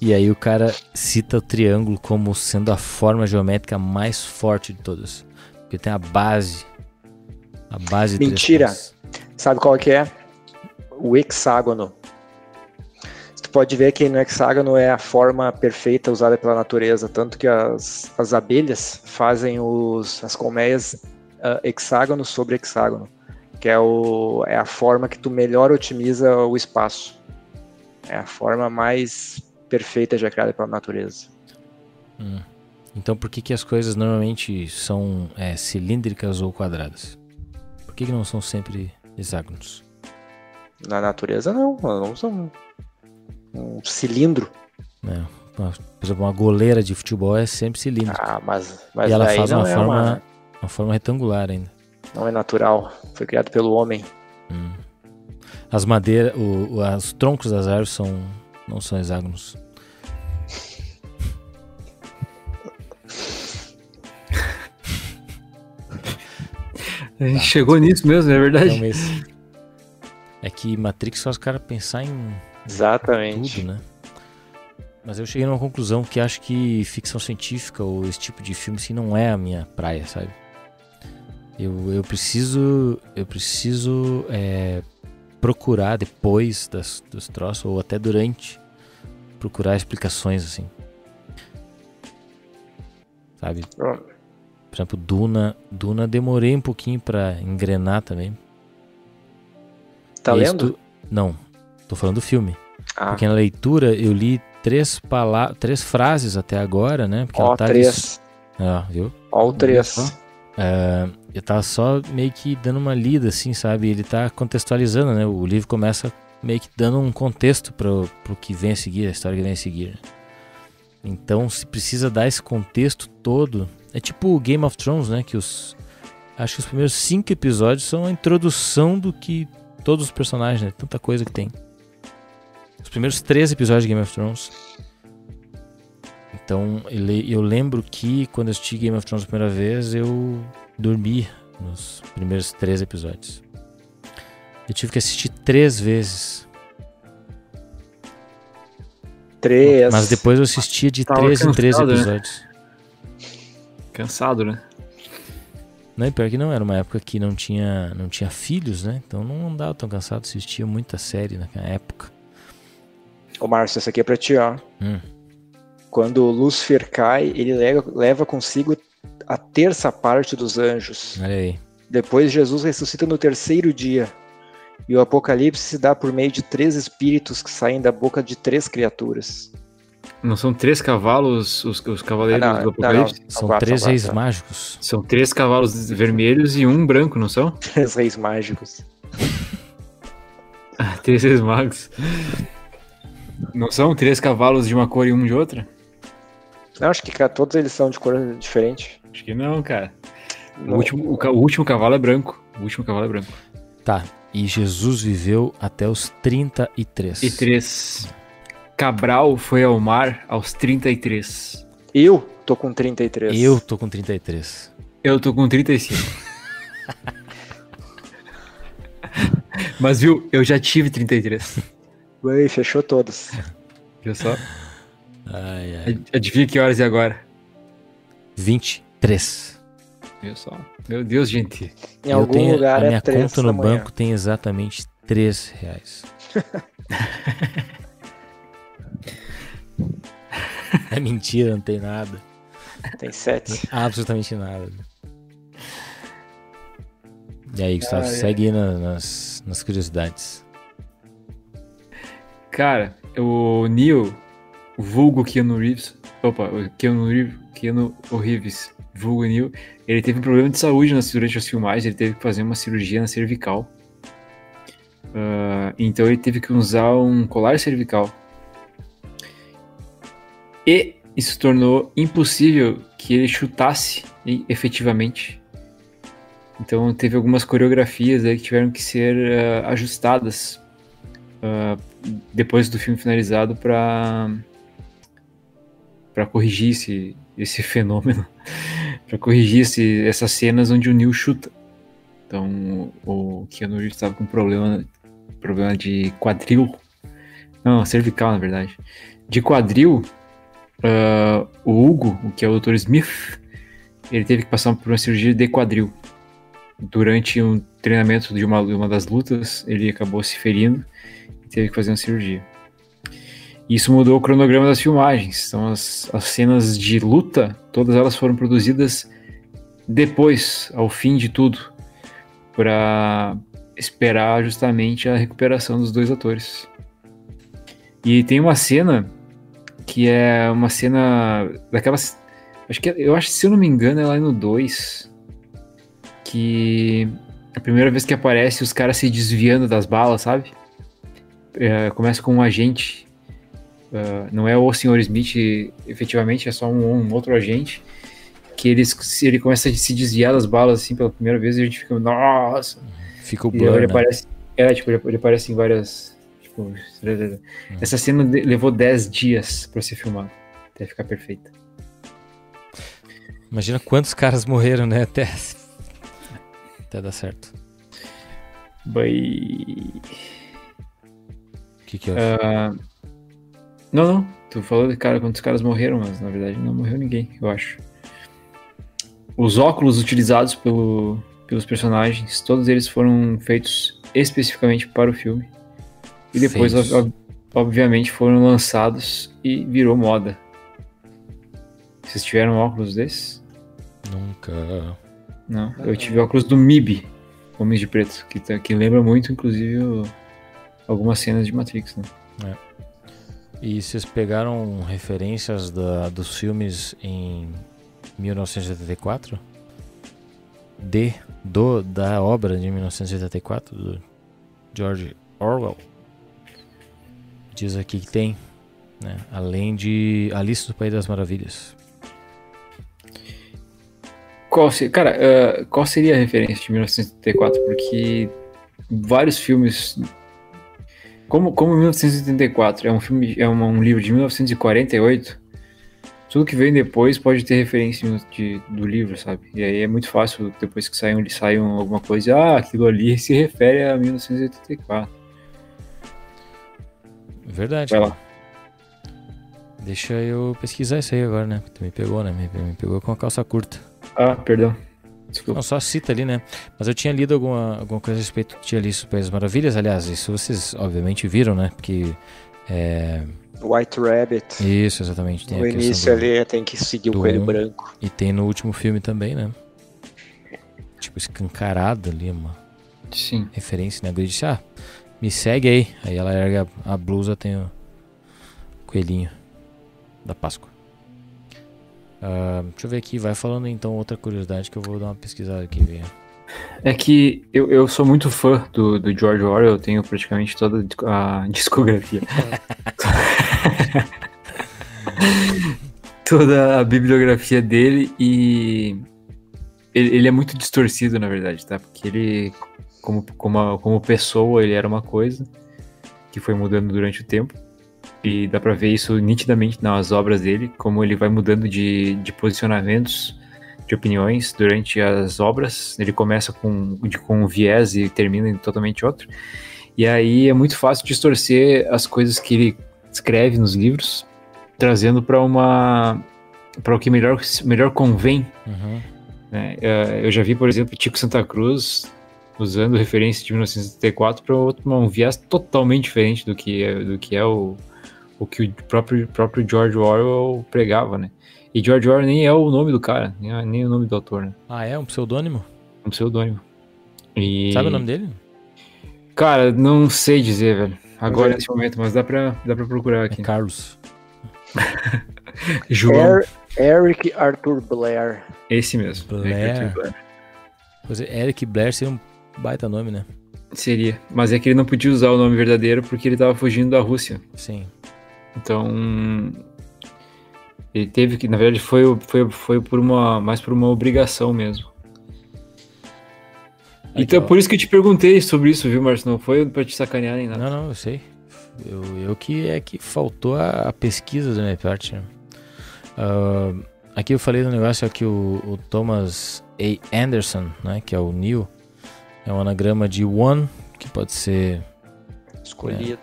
E aí o cara cita o triângulo como sendo a forma geométrica mais forte de todas. Porque tem a base. A base três Mentira. Sabe qual que é? O hexágono. Tu pode ver que no hexágono é a forma perfeita usada pela natureza, tanto que as, as abelhas fazem os, as colmeias ah, hexágono sobre hexágono, que é, o, é a forma que tu melhor otimiza o espaço. É a forma mais perfeita já criada pela natureza. Hum. Então por que, que as coisas normalmente são é, cilíndricas ou quadradas? Por que, que não são sempre hexágonos? Na natureza não, não são um cilindro. né? Uma- Por exemplo, uma goleira de futebol é sempre cilíndrica. Ah, mas, mas e ela faz não uma é forma, uma- uma forma retangular ainda. Não é natural. Foi criado pelo homem. Hum. As madeiras, o, o- os troncos das árvores são, não são hexágonos. [LAUGHS] A gente chegou nisso mesmo, é verdade? Então, esse- é que Matrix faz o cara pensar em Exatamente. tudo, né? Mas eu cheguei numa conclusão que acho que ficção científica ou esse tipo de filme assim não é a minha praia, sabe? Eu, eu preciso eu preciso é, procurar depois das, dos troços ou até durante procurar explicações assim, sabe? Por exemplo, Duna, Duna demorei um pouquinho pra engrenar também. Tá E lendo? tu- Não, tô falando do filme. Ah, Porque na leitura eu li três, pala três frases até agora, né? Porque ó, ela tá três. Ah, viu? Ó, o três. É, eu tava só meio que dando uma lida, assim, sabe? Ele tá contextualizando, né? O livro começa meio que dando um contexto pro, pro que vem a seguir, a história que vem a seguir. né? Então, se precisa dar esse contexto todo. É tipo o Game of Thrones, né? Que os. Acho que os primeiros cinco episódios são a introdução do que todos os personagens, né? Tanta coisa que tem. Os primeiros três episódios de Game of Thrones. Então, ele, eu lembro que quando eu assisti Game of Thrones a primeira vez, eu dormi nos primeiros três episódios. Eu tive que assistir três vezes. Três. Mas depois eu assistia de Tava três em três cansado, né? episódios. Cansado, né? Não, e pior que não, era uma época que não tinha, não tinha filhos, né? Então não andava tão cansado, assistia muita série naquela época. Ô, Márcio, essa aqui é pra ti, ó. Hum. Quando Lúcifer cai, ele leva, consigo a terça parte dos anjos. Olha aí. Depois Jesus ressuscita no terceiro dia. E o Apocalipse se dá por meio de três espíritos que saem da boca de três criaturas. Não são três cavalos, os, os cavaleiros Ah, não, do não, Apocalipse? não. São quatro, três são reis quatro. mágicos. São três cavalos vermelhos e um branco, não são? Três reis mágicos. [LAUGHS] três reis magos. Não são três cavalos de uma cor e um de outra? Não, acho que ca- todos eles são de cor diferente. Acho que não, cara. O Não. último, o, o último cavalo é branco. O último cavalo é branco. Tá. E Jesus viveu até os 33. E três. Cabral foi ao mar aos 33. Eu tô com 33. Eu tô com 33. Eu tô com 35. [LAUGHS] Mas viu, eu já tive 33. Ui, fechou todos. [LAUGHS] Viu só? Ai, ai. Ad- Adivinha que horas é agora? 23. Viu só? Meu Deus, gente. Em Eu algum tenho- lugar a é minha 3 conta no manhã. banco tem exatamente 3 reais. [LAUGHS] é mentira, não tem nada. Tem 7. Absolutamente nada. E aí, Gustavo, ai. segue aí na- nas, nas curiosidades. Cara, o Neo, o vulgo Keanu Reeves, opa, Keanu Reeves, Keanu Reeves, vulgo Neo, ele teve um problema de saúde durante as filmagens, ele teve que fazer uma cirurgia na cervical. Ah, então ele teve que usar um colar cervical. E isso tornou impossível que ele chutasse efetivamente. Então teve algumas coreografias aí que tiveram que ser ah, ajustadas ah, depois do filme finalizado para para corrigir esse, esse fenômeno, [LAUGHS] para corrigir esse, essas cenas onde o Neil chuta. Então o Keanu Reeves estava com problema problema de quadril, não cervical na verdade, de quadril. ah, o Hugo, o que é o Dr. Smith, ele teve que passar por uma cirurgia de quadril. Durante um treinamento de uma, uma das lutas, ele acabou se ferindo teve que fazer uma cirurgia. Isso mudou o cronograma das filmagens. Então, as, as cenas de luta, todas elas foram produzidas depois, ao fim de tudo, para esperar justamente a recuperação dos dois atores. E tem uma cena que é uma cena daquelas. Acho que eu acho, se eu não me engano, é lá no 2. Que a primeira vez que aparece os caras se desviando das balas, sabe? É, começa com um agente. ah, não é o Sr. Smith, efetivamente, é só um, um outro agente. Que eles, ele começa a se desviar das balas assim pela primeira vez e a gente fica, nossa! Fica o blur, ele aparece. É, tipo, ele, ele aparece em várias. Tipo, essa cena levou 10 dias pra ser filmada. Até ficar perfeita. Imagina quantos caras morreram, né? Até, até dar certo. Bem. Que que acho? Ah, não, não. Tu falou de cara quantos caras morreram, mas na verdade não morreu ninguém, eu acho. Os óculos utilizados pelo, pelos personagens, todos eles foram feitos especificamente para o filme. E depois, ob- obviamente, foram lançados e virou moda. Vocês tiveram óculos desses? Nunca. Não. Eu tive óculos do MIB, Homens de Preto, que, tá- que lembra muito, inclusive, o- algumas cenas de Matrix, né? E vocês pegaram referências da, dos filmes em 1984? De, do, da obra de 1984 do George Orwell. Diz aqui que tem, né? Além de Alice do País das Maravilhas. Qual, se- cara, eh, qual seria a referência de 1984? Porque vários filmes. Como, como 1984 é um filme, é uma- um livro de 1948, tudo que vem depois pode ter referência de- do livro, sabe? E aí é muito fácil, depois que saiam, saiam alguma coisa, ah, aquilo ali se refere a 1984. Verdade. Vai lá. Deixa eu pesquisar isso aí agora, né? Tu me pegou, né? Me, me pegou com a calça curta. Ah, perdão. Desculpa. Não, só cita ali, né? Mas eu tinha lido alguma, alguma coisa a respeito de Alice no País das Maravilhas. Aliás, isso vocês obviamente viram, né? Porque. É... White Rabbit. Isso, exatamente. Tem no a início do- ali tem que seguir o coelho um. branco. E tem no último filme também, né? Tipo, escancarado ali, uma Sim. referência, né? Ele disse, ah, me segue aí. Aí ela erga a blusa, tem o coelhinho da Páscoa. Ah, deixa eu ver aqui, vai falando então outra curiosidade que eu vou dar uma pesquisada aqui, ver. É que eu, eu sou muito fã do, do George Orwell, eu tenho praticamente toda a [LAUGHS] discografia. [LAUGHS] toda a bibliografia dele e ele, ele, é muito distorcido, na verdade, tá? Porque ele, como, como, como pessoa, ele era uma coisa que foi mudando durante o tempo. E dá pra ver isso nitidamente nas obras dele, como ele vai mudando de, de posicionamentos, de opiniões durante as obras. Ele começa com, de, com um viés e termina em totalmente outro. E aí é muito fácil distorcer as coisas que ele escreve nos livros, trazendo para uma para o que melhor, melhor convém. Uhum. Né? Eu já vi, por exemplo, Tico Santa Cruz usando referência de 1974 para um viés totalmente diferente do que é, do que é o, o que o próprio, próprio George Orwell pregava, né? E George Orwell nem é o nome do cara, nem, é, nem o nome do autor, né? Ah, é? Um pseudônimo? Um pseudônimo. E... Sabe o nome dele? Cara, não sei dizer, velho. Agora nesse momento, mas dá pra, dá pra procurar aqui. É Carlos. [LAUGHS] João. Eric Arthur Blair. Esse mesmo. Blair. Blair. Pois é, Eric Blair seria um baita nome, né? Seria. Mas é que ele não podia usar o nome verdadeiro porque ele tava fugindo da Rússia. Sim. Então. Ele teve que. Na verdade, foi, foi, foi por uma. mais por uma obrigação mesmo. Então, ó. por isso que eu te perguntei sobre isso, viu, Marcio? Não foi pra te sacanear nem nada. Não, não, eu sei. Eu, eu que é que faltou a, a pesquisa da minha parte. Né? Uh, aqui eu falei do negócio aqui, o, o, Thomas A. Anderson, né, que é o Neil, é um anagrama de One, que pode ser... Escolhido.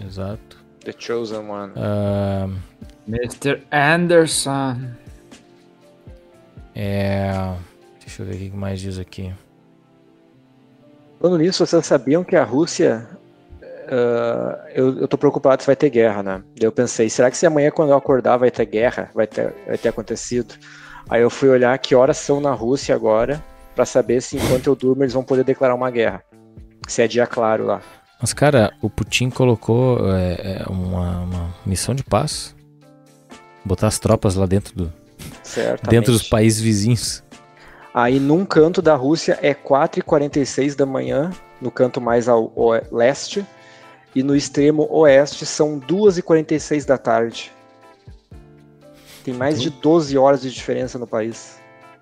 É, exato. The Chosen One. Uh, Mr. Anderson. É... Deixa eu ver o que mais diz aqui. Falando nisso, vocês sabiam que a Rússia Uh, eu, eu tô preocupado se vai ter guerra, né? Daí eu pensei, será que se amanhã quando eu acordar vai ter guerra? Vai ter, vai ter acontecido? Aí eu fui olhar que horas são na Rússia agora, para saber se enquanto eu durmo eles vão poder declarar uma guerra. Se é dia claro lá. Mas, cara, o Putin colocou é, é uma, uma, missão de paz. Botar as tropas lá dentro do. Dentro dos países vizinhos. Aí num canto da Rússia é 4h46 da manhã, no canto mais ao leste, e no extremo oeste são 2h46 da tarde. Tem mais de 12 horas de diferença no país.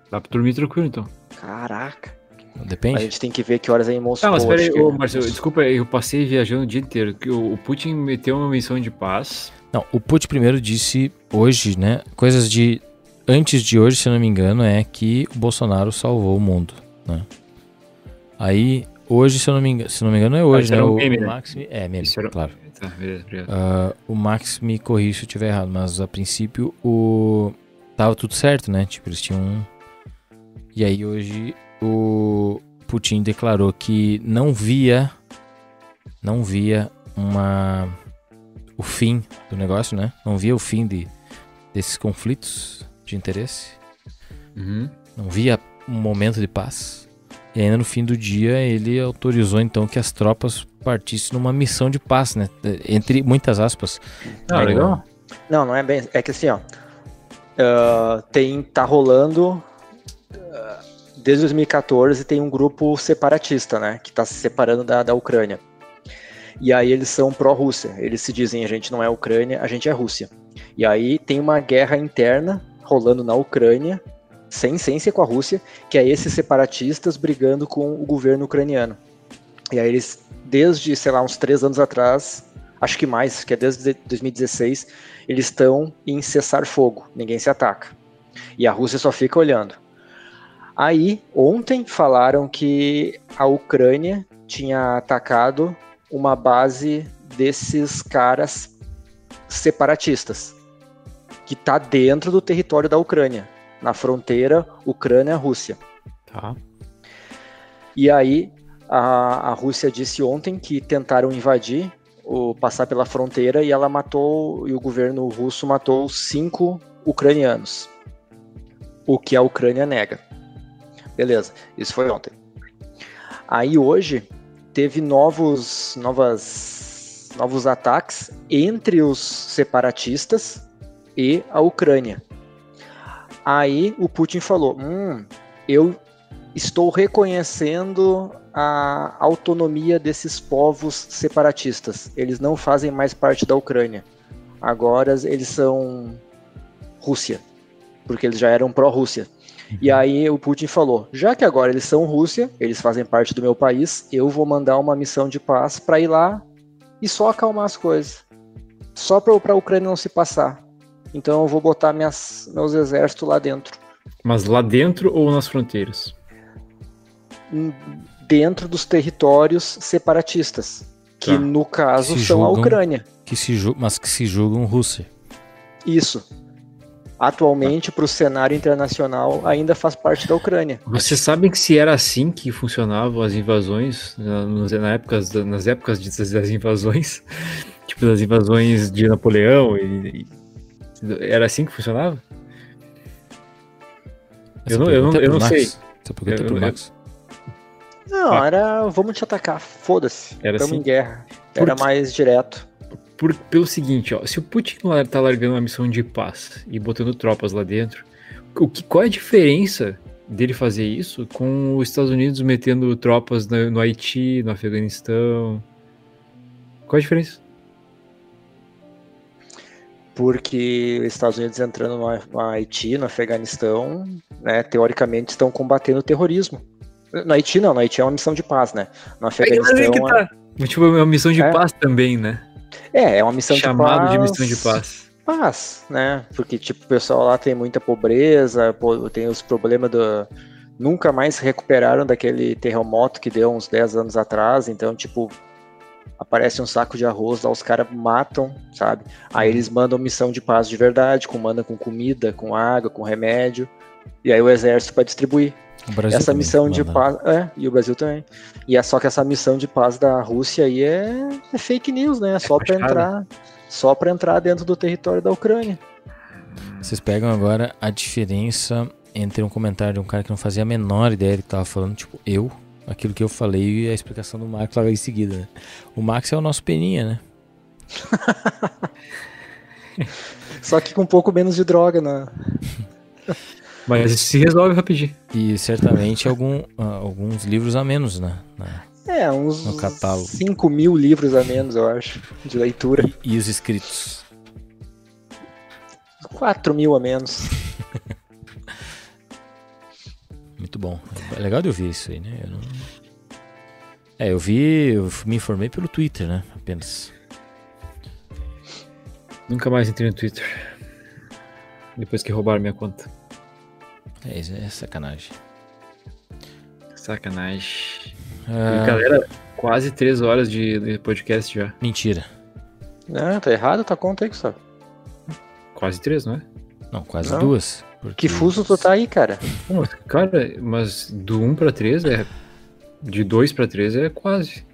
Dá pra dormir tranquilo então. Caraca. Depende. A gente tem que ver que horas é em Moscou. Ah, mas peraí, ô, Marcelo, desculpa, eu passei viajando o dia inteiro. O Putin meteu uma missão de paz. Não, o Putin primeiro disse hoje, né? Coisas de. Antes de hoje, se eu não me engano, é que o Bolsonaro salvou o mundo. Né? Aí Hoje, se eu não me engano, se não me engano é hoje, ah, né? O, meme, o, Max me, é meme, era... claro. Tá, beleza, uh, o Max me corrige se eu estiver errado, mas a princípio o tava tudo certo, né? Tipo, eles tinham um... E aí hoje o Putin declarou que não via não via uma o fim do negócio, né? Não via o fim de, desses conflitos de interesse. Uhum. Não via um momento de paz. E ainda no fim do dia ele autorizou então que as tropas partissem numa missão de paz, né? Entre muitas aspas. Ah, legal. Não, não é bem. É que assim, ó. Uh, tem, tá rolando. Uh, desde 2014 tem um grupo separatista, né? Que tá se separando da, da Ucrânia. E aí eles são pró-Rússia. Eles se dizem, a gente não é Ucrânia, a gente é Rússia. E aí tem uma guerra interna rolando na Ucrânia sem, sem com a Rússia, que é esses separatistas brigando com o governo ucraniano. E aí eles, desde, sei lá, uns três anos atrás, acho que mais, que é desde 2016, eles estão em cessar fogo, ninguém se ataca. E a Rússia só fica olhando. Aí, ontem falaram que a Ucrânia tinha atacado uma base desses caras separatistas, que está dentro do território da Ucrânia na fronteira Ucrânia-Rússia. Tá. E aí a, a Rússia disse ontem que tentaram invadir, ou passar pela fronteira e ela matou, e o governo russo matou cinco ucranianos. O que a Ucrânia nega. Beleza, isso foi ontem. Aí hoje teve novos, novas, novos ataques entre os separatistas e a Ucrânia. Aí o Putin falou: Hum, eu estou reconhecendo a autonomia desses povos separatistas. Eles não fazem mais parte da Ucrânia. Agora eles são Rússia, porque eles já eram pró-Rússia. E aí o Putin falou: já que agora eles são Rússia, eles fazem parte do meu país, eu vou mandar uma missão de paz para ir lá e só acalmar as coisas. Só para a Ucrânia não se passar. Então eu vou botar minhas, meus exércitos lá dentro. Mas lá dentro ou nas fronteiras? Dentro dos territórios separatistas, que tá. no caso são julgam, a Ucrânia. Que se, mas que se julgam Rússia. Isso. Atualmente, para o cenário internacional, ainda faz parte da Ucrânia. Vocês sabem que se era assim que funcionavam as invasões, na, épocas, nas épocas das invasões, [LAUGHS] tipo das invasões de Napoleão, e, e era assim que funcionava? eu não, eu não, eu não sei. Você pergunta pro Max. Não, ah. era vamos te atacar, foda-se. Estamos assim? em guerra. Era mais direto. Por, pelo seguinte, ó, se o Putin tá largando uma missão de paz e botando tropas lá dentro, o que, qual é a diferença dele fazer isso com os Estados Unidos metendo tropas no, no Haiti, no Afeganistão? Qual a diferença? porque os Estados Unidos entrando no, no Haiti, no Afeganistão, né, teoricamente estão combatendo o terrorismo. No Haiti não, no Haiti é uma missão de paz, né? No Afeganistão. É, que tá. é... Tipo, é uma missão de é. paz também, né? É, é uma missão Chamado de paz. Chamado de missão de paz. Paz, né? Porque, tipo, o pessoal lá tem muita pobreza, tem os problemas do. Nunca mais se recuperaram daquele terremoto que deu uns 10 anos atrás, então, tipo, aparece um saco de arroz, lá os caras matam, sabe? Aí eles mandam missão de paz de verdade, com com comida, com água, com remédio, e aí o exército para distribuir. Essa missão de paz, é, e o Brasil também. E é só que essa missão de paz da Rússia aí é, é fake news, né? É só para entrar, só para entrar dentro do território da Ucrânia. Vocês pegam agora a diferença entre um comentário de um cara que não fazia a menor ideia do que tava falando, tipo, eu, aquilo que eu falei e a explicação do Max logo em seguida. Né? O Max é o nosso peninha, né? [LAUGHS] Só que com um pouco menos de droga, né? [LAUGHS] Mas se resolve rapidinho. E certamente algum, uh, alguns livros a menos, né? Na, é, uns no catálogo. 5 mil livros a menos, eu acho, de leitura. E, e os escritos? 4 mil a menos. [LAUGHS] Muito bom. É legal de ouvir isso aí, né? Eu não... É, eu vi, eu me informei pelo Twitter, né? Apenas. Nunca mais entrei no Twitter. Depois que roubaram minha conta. É, isso é sacanagem. Sacanagem. Ah... E, galera, quase três horas de, podcast já. Mentira. Não, tá errado tua conta aí, Gustavo. Quase três, não é? Não, quase não. duas. Porque... Que fuso tu tá aí, cara? Não, cara, mas do 1 pra 3 é. De 2 pra 3 é quase.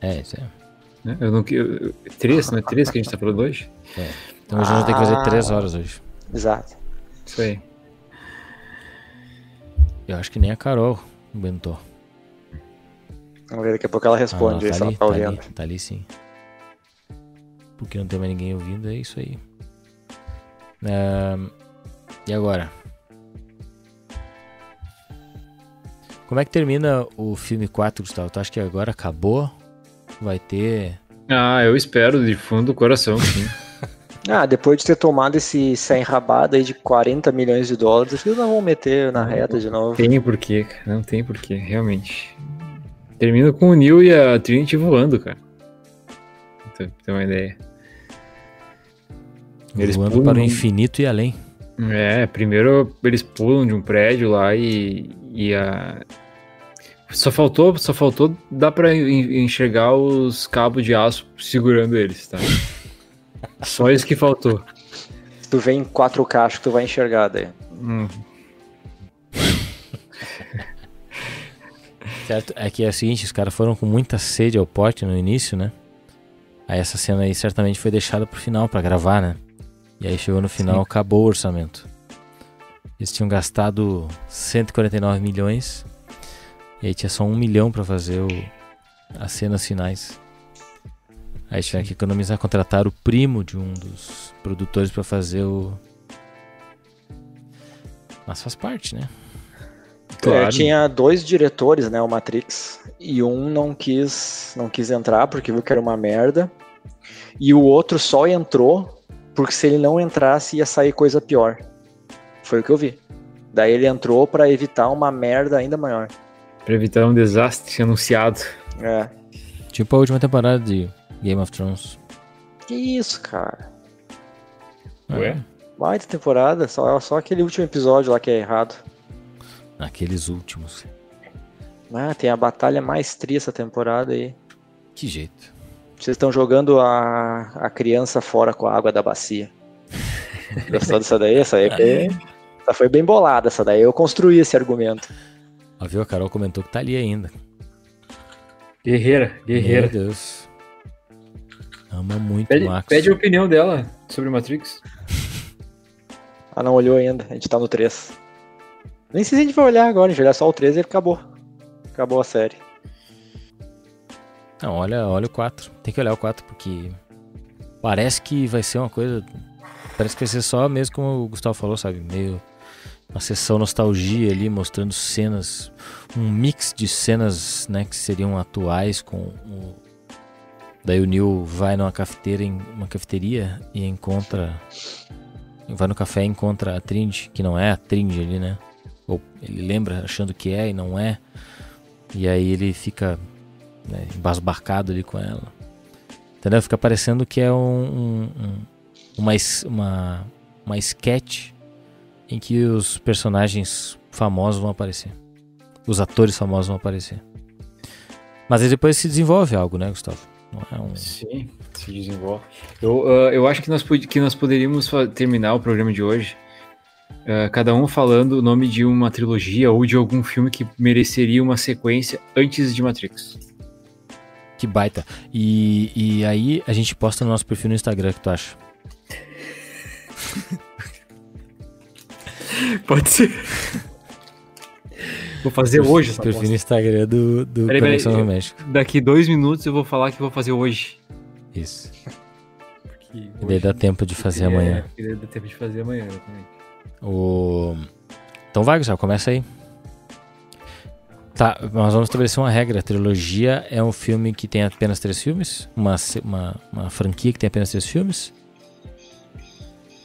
É, isso é. Né? Eu não, eu, 3, não é 3 que a gente tá falando hoje? É. Então hoje ah, a gente tem que fazer 3 horas hoje. Exato. Isso aí. Eu acho que nem a Carol inventou. Vamos ver, daqui a pouco ela responde ah, não, tá ali, ela tá, Ali, tá ali sim. Porque não tem mais ninguém ouvindo, é isso aí. É... E agora? Como é que termina o filme 4, Gustavo? Tu acha que agora acabou? Vai ter. Ah, eu espero de fundo do coração, sim. [LAUGHS] ah, depois de ter tomado esse, essa enrabada aí de 40 milhões de dólares, eles não vão meter na reta de novo. Tem porquê, cara. Não tem porquê, realmente. Termina com o Neil e a Trinity voando, cara. Pra ter uma ideia. Eles voando para o infinito e além. É, primeiro eles pulam de um prédio lá e, e a. Só faltou, só faltou dá pra enxergar os cabos de aço segurando eles, tá? Só isso que faltou. Se tu vem em 4K, acho que tu vai enxergar daí. Hum. certo, é que é o seguinte, os caras foram com muita sede ao pote no início, né? Aí essa cena aí certamente foi deixada pro final para gravar, né? E aí chegou no final, Sim. acabou o orçamento. Eles tinham gastado 149 milhões. E aí tinha só um milhão para fazer o, as cenas finais. Aí tiveram que economizar, contratar o primo de um dos produtores para fazer o. Mas faz parte, né? Claro. É, tinha dois diretores, né, o Matrix, e um não quis, não quis entrar porque viu que era uma merda, e o outro só entrou porque se ele não entrasse ia sair coisa pior. Foi o que eu vi. Daí ele entrou pra evitar uma merda ainda maior. Pra evitar um desastre anunciado. É. Tipo a última temporada de Game of Thrones. Que isso, cara? Ué? Baita temporada, só, só aquele último episódio lá que é errado. Aqueles últimos. Ah, tem a batalha mais tri essa temporada aí. Que jeito. Vocês estão jogando a, a criança fora com a água da bacia. [LAUGHS] Gostou dessa daí? Essa aí é bem, essa foi bem bolada, essa daí. Eu construí esse argumento. Ó, viu? A Carol comentou que tá ali ainda. Guerreira, guerreira. Meu Deus. Ama muito Pede, o Max. pede a opinião dela sobre Matrix. [LAUGHS] Ah, não olhou ainda. A gente tá no 3. Nem sei se a gente vai olhar agora. A gente vai olhar só o 3 e acabou. Acabou a série. Não, olha, olha o 4. Tem que olhar o 4 porque parece que vai ser uma coisa. Parece que vai ser só mesmo como o Gustavo falou, sabe? Meio uma sessão nostalgia ali, mostrando cenas, um mix de cenas, né, que seriam atuais com o Daí o Neil vai numa cafeteira, em uma cafeteria e encontra vai no café e encontra a Trinity, que não é a Trinity ali, né? Ou ele lembra achando que é e não é. E aí ele fica né, embasbacado ali com ela. Entendeu? Fica parecendo que é um, um, um, uma, uma, uma sketch em que os personagens famosos vão aparecer. Os atores famosos vão aparecer. Mas aí depois se desenvolve algo, né, Gustavo? Não é um... Sim, se desenvolve. Eu, ah, eu acho que nós, que nós poderíamos terminar o programa de hoje, ah, cada um falando o nome de uma trilogia ou de algum filme que mereceria uma sequência antes de Matrix. Que baita. E, e aí a gente posta no nosso perfil no Instagram, o que tu acha? [LAUGHS] Pode ser. [LAUGHS] Vou fazer hoje essa perfil no. Instagram do, do Peraí, Conexão peraí, México. Daqui dois minutos eu vou falar que vou fazer hoje. Isso. Porque E daí dá tempo de fazer amanhã. É, dá tempo de fazer amanhã, exatamente. O... Então vai, Gustavo, começa aí. Tá, nós vamos estabelecer uma regra. A trilogia é um filme que tem apenas três filmes? Uma, uma, uma franquia que tem apenas três filmes?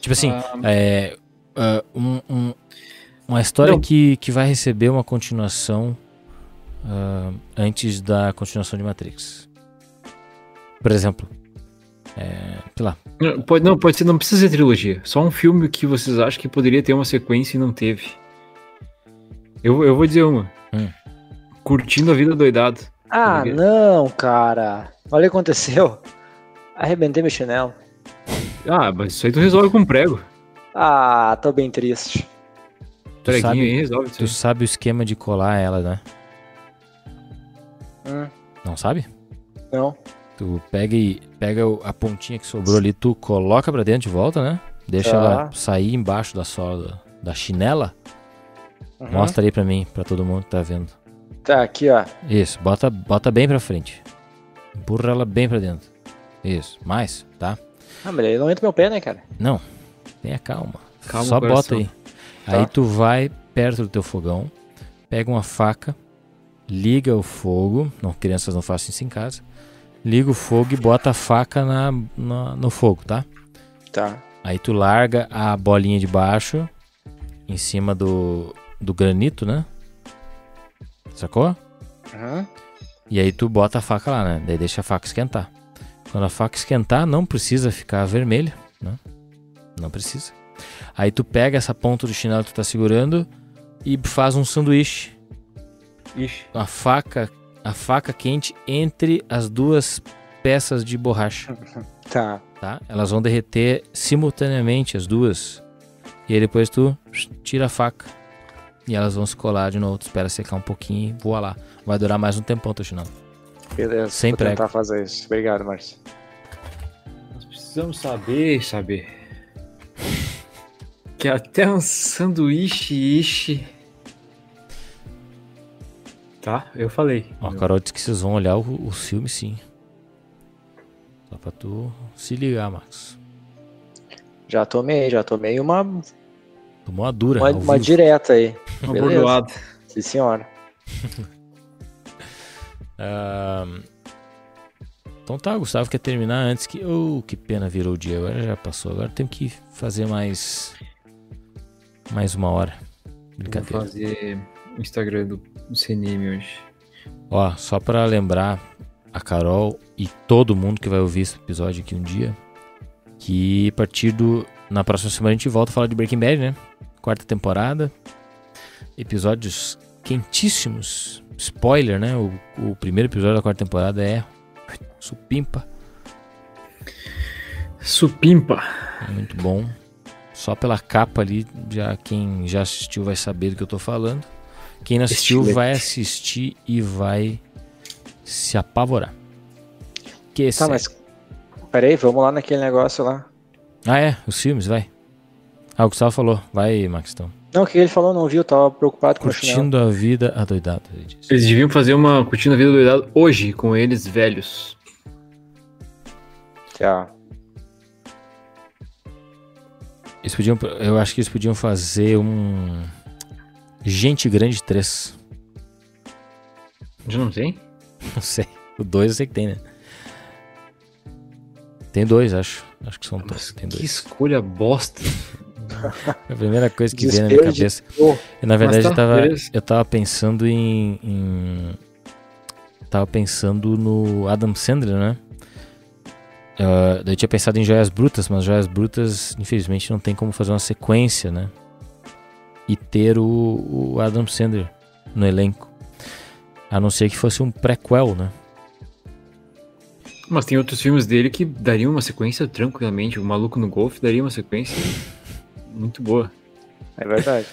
Tipo assim, Ah, é, ah, um- um- uma história Não. que, que vai receber uma continuação ah, antes da continuação de Matrix. Por exemplo, é, sei lá, Não, pode, não, pode ser, não precisa ser trilogia. Só um filme que vocês acham que poderia ter uma sequência e não teve. Eu, eu vou dizer uma. Hum. Curtindo a vida doidado. Ah, não, cara. Olha o que aconteceu. Arrebentei meu chinelo. Ah, mas isso aí tu resolve com prego. Ah, tô bem triste. Preguinho sabe- aí resolve isso tu aí. sabe o esquema de colar ela, né? Hum, Não sabe? não. Tu pega e pega o- a pontinha que sobrou ali, tu coloca pra dentro de volta, né? Deixa Tá. ela sair embaixo da sola da, chinela. Uhum. Mostra aí pra mim, pra todo mundo que tá vendo. Tá, aqui, ó. Isso, bota, bota bem pra frente. Empurra ela bem pra dentro. Isso, mais, tá? Ah, mas aí não entra meu pé, né, cara? Não, tenha calma. Calma, Só bota aí. Tá. Aí tu vai perto do teu fogão, pega uma faca, liga o fogo. Não, crianças não façam isso em casa. Liga o fogo e bota a faca na, na- no fogo, tá? Tá. Aí tu larga a bolinha de baixo em cima do, do granito, né? Sacou? Uhum. E aí tu bota a faca lá, né? Daí deixa a faca esquentar. Quando a faca esquentar, não precisa ficar vermelha, né? Não precisa. Aí tu pega essa ponta do chinelo que tu tá segurando e faz um sanduíche. Ixi. A faca, a faca quente entre as duas peças de borracha, [LAUGHS] Tá. tá? Elas vão derreter simultaneamente as duas. E aí depois tu tira a faca. E elas vão se colar de novo. Tu espera secar um pouquinho e voa lá. Vai durar mais um tempão teu chinelo. Beleza. Sem Vou prego. tentar fazer isso. Obrigado, Márcio. Nós precisamos saber, saber. Que até um sanduíche, ishi. Tá, eu falei. Ó, a Carol disse que vocês vão olhar o, o filme sim. Só pra tu se ligar, Marcos. Já tomei, já tomei uma, Tomou uma dura. uma, uma direta aí. Uma Beleza. bordoada. Sim, senhora. [LAUGHS] Ahn, então tá, Gustavo quer terminar antes que. Oh, que pena virou o dia. Agora já passou. Agora tem que fazer mais. Mais uma hora. Vou Brincadeira. fazer o Instagram do, CNM hoje. Ó, só pra lembrar a Carol e todo mundo que vai ouvir esse episódio aqui um dia, que a partir do. Na próxima semana a gente volta a falar de Breaking Bad, né? Quarta temporada. Episódios quentíssimos. Spoiler, né? O, o primeiro episódio da quarta temporada é. Supimpa. Supimpa. Muito bom. Só pela capa ali, já quem já assistiu vai saber do que eu tô falando. Quem não assistiu Estilete. vai assistir e vai se apavorar. Que Tá, série. mas. Peraí, vamos lá naquele negócio lá. Ah, é, os filmes, vai. Ah, o Gustavo falou. Vai, Max, então. Não, o que ele falou, não viu? Tava preocupado com. Curtindo a vida adoidado. Eles deviam fazer uma curtindo a vida do doidado hoje, com eles velhos. Tá. Eles podiam, eu acho que eles podiam fazer um. Gente Grande 3. Já não tem? Não sei. O 2 eu sei que tem, né? Tem dois, acho. Acho que são dois. Tem Que dois. escolha bosta. É [LAUGHS] a primeira coisa que veio na minha cabeça. Oh, Eu, na verdade, tá, eu, tava, beleza. eu tava pensando em, em- Tava pensando no Adam Sandler, né? Daí eu tinha pensado em Joias Brutas, mas Joias Brutas, infelizmente, não tem como fazer uma sequência, né? E ter o, o Adam Sandler no elenco. A não ser que fosse um prequel, né? Mas tem outros filmes dele que dariam uma sequência tranquilamente. O Maluco no Golfe daria uma sequência muito boa. é verdade.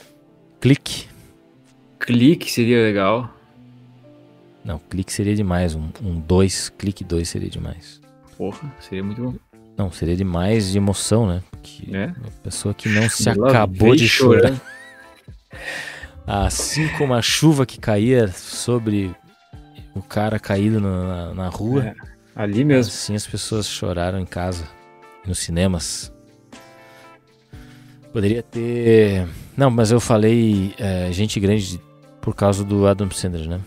Clique. Clique seria legal. Não, clique seria demais. Um 2, um dois, clique 2 seria demais. Porra, seria muito bom. Não, seria demais de emoção, né? Porque É. uma pessoa que não se acabou de chorar. chorando. [LAUGHS] Assim como a chuva que caía sobre o cara caído na, na- na rua, É, Ali mesmo. assim as pessoas choraram em casa, nos cinemas. Poderia ter. Não, mas eu falei é, Gente Grande por causa do Adam Sandler, né?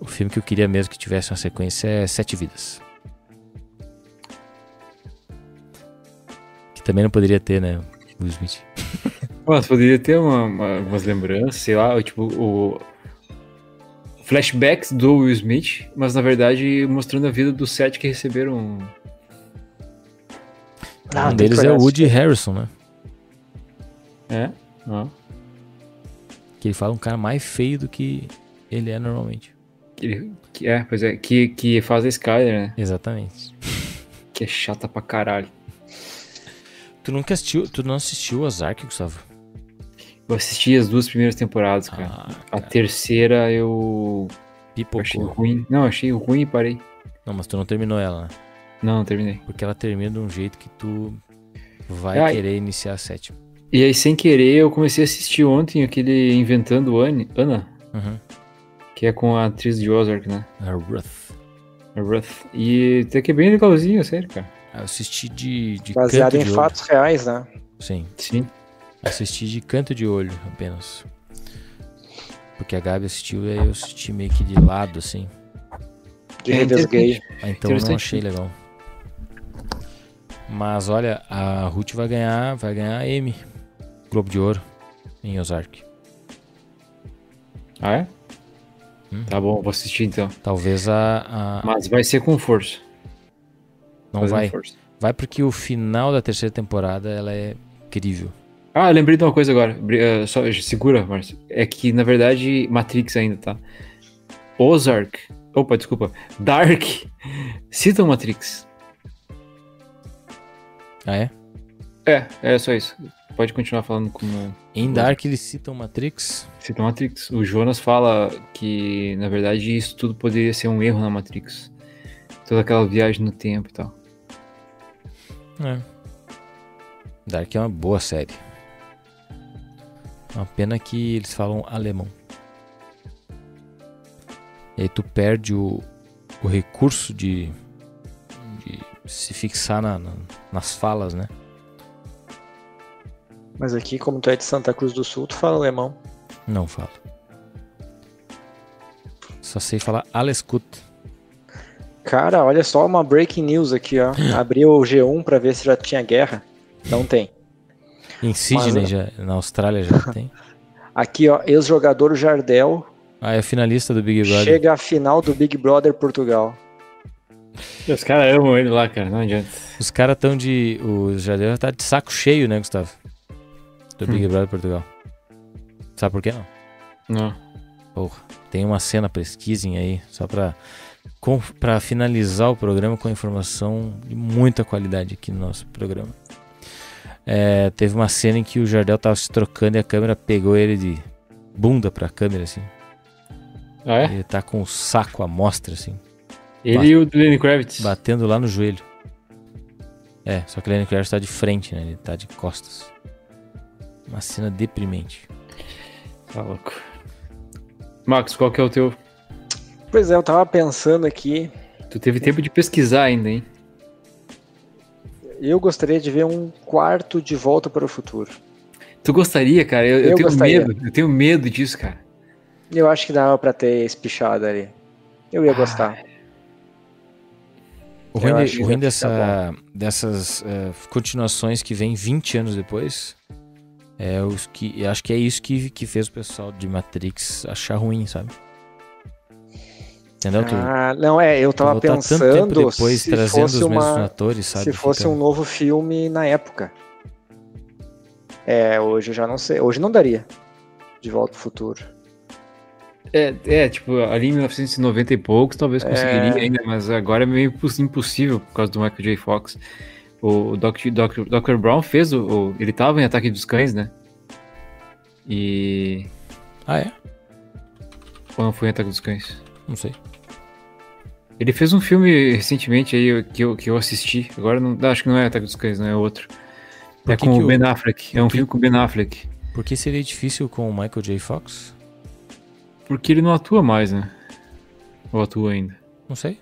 O filme que eu queria mesmo que tivesse uma sequência é Sete Vidas. Que também não poderia ter, né? Will Smith. [LAUGHS] Mas poderia ter uma, uma- umas lembranças, sei lá, tipo, o. Flashbacks do Will Smith, mas na verdade mostrando a vida dos sete que receberam. Ah, um deles é o Woody. Harrison, né? É? Ó. Que ele fala um cara mais feio do que ele é normalmente. Que, que- é, pois é, que, que faz a Skyler, né? Exatamente. Que é chata pra caralho. Tu nunca assistiu, tu não assistiu Ozark, Gustavo? Eu assisti as duas primeiras temporadas, cara. Ah, a cara, terceira eu achei pipocou. ruim. Não, achei ruim e parei. Não, mas tu não terminou ela, né? Não, não terminei. Porque ela termina de um jeito que tu vai Ai. querer iniciar a sétima. E aí, sem querer, eu comecei a assistir ontem aquele Inventando Anne- Ana, Uhum. que é com a atriz de Ozark, né? A Ruth. A Ruth. E até que é bem legalzinho, sério, cara. Eu assisti de, de Baseado canto em de olho. fatos reais, né? Sim, Sim. assisti de canto de olho apenas. Porque a Gabi assistiu e aí eu assisti meio que de lado, assim. De É. Ah, então eu não achei legal. Mas olha, a Ruth vai ganhar, vai ganhar M. Globo de Ouro em Ozark. Ah, é? Hum. Tá bom, vou assistir então. Talvez a, a- Mas vai ser com força. Não Fazendo vai. força. Vai porque o final da terceira temporada ela é incrível. Ah, lembrei de uma coisa agora. Eh, só, segura, Márcio. É que, na verdade, Matrix ainda, tá? Ozark. Opa, desculpa. Dark. [LAUGHS] Cita o Matrix. Ah é? É, é só isso. Pode continuar falando como. Em Dark eles citam Matrix. Cita o Matrix. O Jonas fala que, na verdade, isso tudo poderia ser um erro na Matrix. Toda aquela viagem no tempo e tal. É. Dark é uma boa série. Uma pena que eles falam alemão. E aí tu perde o, o recurso de, de se fixar na- na- nas falas, né? Mas aqui, como tu é de Santa Cruz do Sul, tu fala alemão. Não falo. Só sei falar Alescut. Cara, olha só uma breaking news aqui, ó. [LAUGHS] Abri o G1 pra ver se já tinha guerra. Não tem. Em Sydney, Mas- já, na Austrália já tem. [LAUGHS] Aqui, ó, ex-jogador Jardel Ah, é finalista do Big Brother. chega à final do Big Brother Portugal. Os caras amam ele lá, cara, não adianta. Os caras estão de. O Jardel tá de saco cheio, né, Gustavo? Do Big Brother Portugal. Sabe por quê não? Não. Porra, tem uma cena, pesquisem aí, só pra, pra finalizar o programa com informação de muita qualidade aqui no nosso programa. É, teve uma cena em que o Jardel tava se trocando e a câmera pegou ele de bunda pra câmera, assim. Ah, é? Ele tá com o saco à mostra, assim, Ele e o Lenny Kravitz. batendo lá no joelho. É, só que o Lenny Kravitz tá de frente, né? Ele tá de costas. Uma cena deprimente. Tá louco. Max, qual que é o teu? Pois é, eu tava pensando aqui. Tu teve tempo de pesquisar ainda, hein? Eu gostaria de ver um quarto de volta para o futuro. Tu gostaria, cara? Eu, eu Eu tenho gostaria. medo. Eu tenho medo disso, cara. Eu acho que dava pra ter espichado ali. Eu ia gostar. O ruim, de- o ruim dessa, dessas eh, continuações que vem 20 anos depois é os que eu acho que é isso que, que fez o pessoal de Matrix achar ruim, sabe? Entendeu? Tu, Ah, não, é, eu tava voltar tanto tempo pensando depois se trazendo os fosse mesmos uma, atores, sabe? se fosse Fica- um novo filme na época. É, hoje eu já não sei. Hoje não daria. De volta pro futuro. É, é, tipo, ali em 1990 e poucos talvez conseguiria ainda, mas agora é meio imposs- impossível por causa do Michael J. Fox. O Dr. Dr. Dr. Brown fez o, o- Ele tava em Ataque dos Cães, né? E. Ah, é? Ou não foi em Ataque dos Cães? Não sei. Ele fez um filme recentemente aí que eu, que eu assisti. Agora não. Acho que não é Ataque dos Cães, não é outro. Por é que com que o Ben Affleck. É um filme com o Ben Affleck. Por que seria difícil com o Michael J. Fox? Porque ele não atua mais, né? Ou atua ainda. Não sei.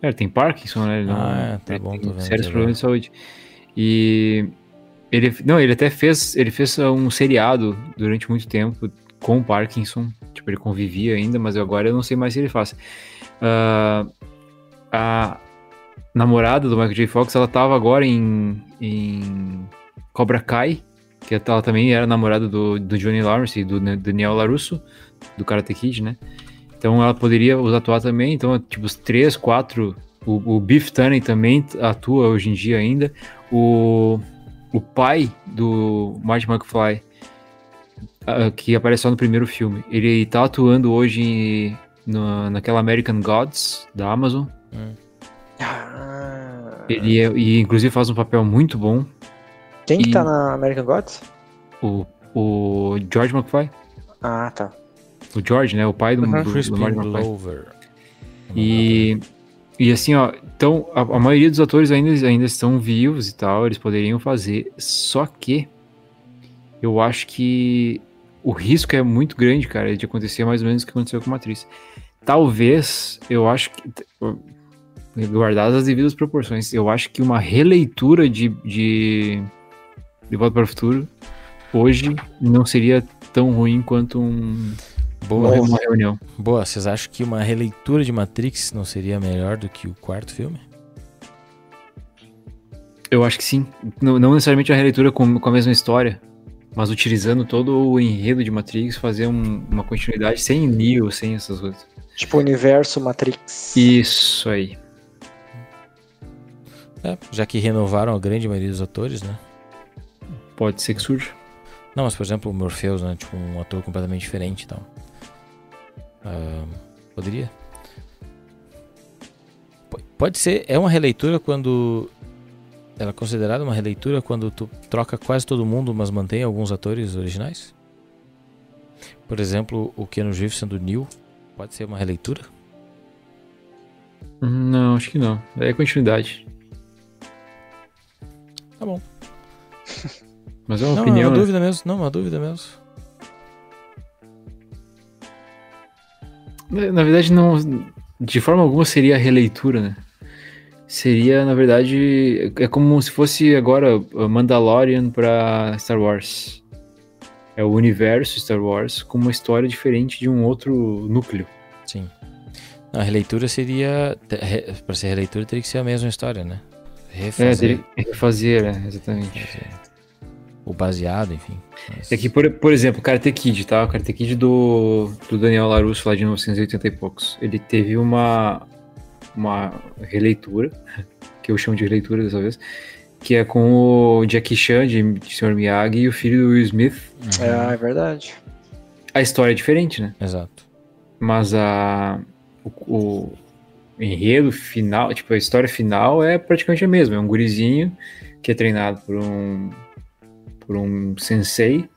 É, ele tem Parkinson, né? Ele não, Ah, tá ele bom, tô vendo sérios problemas de saúde. E ele, não, ele até fez, ele fez um seriado durante muito tempo com o Parkinson. Tipo, ele convivia ainda, mas agora eu não sei mais se ele faz. Ah, a namorada do Michael J. Fox, ela tava agora em, em Cobra Kai, que ela também era namorada do, do Johnny Lawrence e do Daniel LaRusso, do Karate Kid, né? Então ela poderia atuar também. Então, tipo, os três, quatro. O, o Biff Tannen também atua hoje em dia ainda. O, o pai do Marty McFly, ah, que aparece só no primeiro filme, ele tá atuando hoje em- na, naquela American Gods da Amazon. Ah, Ele é, e inclusive faz um papel muito bom. Quem que e- tá na American Gods? O, o George McFly. Ah, tá. O George, né? O pai do, Uhum. do, do Marty McFly. E, e assim, ó, então a, a maioria dos atores ainda, ainda estão vivos e tal, eles poderiam fazer, só que eu acho que o risco é muito grande, cara, de acontecer mais ou menos o que aconteceu com a Matriz. Talvez, eu acho que, guardadas as devidas proporções, eu acho que uma releitura de, de, de Volta para o Futuro hoje não seria tão ruim quanto um, Boa. uma, uma reunião. Boa, vocês acham que uma releitura de Matrix não seria melhor do que o quarto filme? Eu acho que sim. Não, não necessariamente a releitura com, com a mesma história, mas utilizando todo o enredo de Matrix, fazer um- uma continuidade sem Neo, sem essas coisas. Tipo universo Matrix. Isso aí. É, já que renovaram a grande maioria dos atores, né? Pode ser que surja. Não, mas por exemplo o Morpheus, né? Tipo, um ator completamente diferente e tal. Ah, poderia. Po- Pode ser, é uma releitura quando. Ela é considerada uma releitura quando tu troca quase todo mundo, mas mantém alguns atores originais? Por exemplo, o Keanu Reeves sendo Neo, pode ser uma releitura? Não, acho que não. É continuidade. Tá bom. [LAUGHS] Mas é uma não, opinião. é uma né? dúvida mesmo. Não, uma dúvida mesmo. Na na verdade, não. De forma alguma seria a releitura, né? Seria, na verdade, é como se fosse agora uh, Mandalorian pra Star Wars. É o universo Star Wars com uma história diferente de um outro núcleo. Sim. A releitura seria. Para ser releitura, teria que ser a mesma história, né? Refazer. É, refazer, é, exatamente. Refazer. O baseado, enfim. Mas... Aqui, por, por exemplo, Karate Kid, tá? O Karate Kid do, do Daniel LaRusso, lá de 1980 e poucos. Ele teve uma, uma releitura, que eu chamo de releitura dessa vez, que é com o Jackie Chan, de, de Sr. Miyagi, e o filho do Will Smith. Uhum. É, é verdade. A história é diferente, né? Exato. Mas a, o, o enredo final, tipo, a história final é praticamente a mesma. É um gurizinho que é treinado por um, por um sensei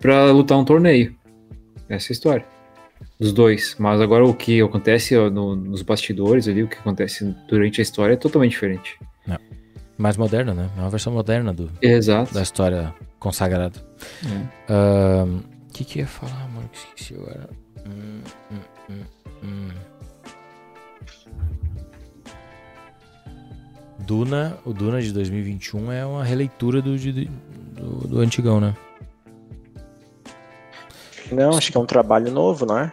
para lutar um torneio. Essa é a história. Dos dois. Mas agora o que acontece ó, no, nos bastidores ali, o que acontece durante a história é totalmente diferente. É. Mais moderna, né? É uma versão moderna do, Exato. da história consagrada. O é. uh, que que eu ia falar, mano? Que esqueci agora. Hum, hum, hum, hum. Duna, o Duna de 2021 é uma releitura do, de, do, do antigão, né? Não, acho que é um trabalho novo, não é?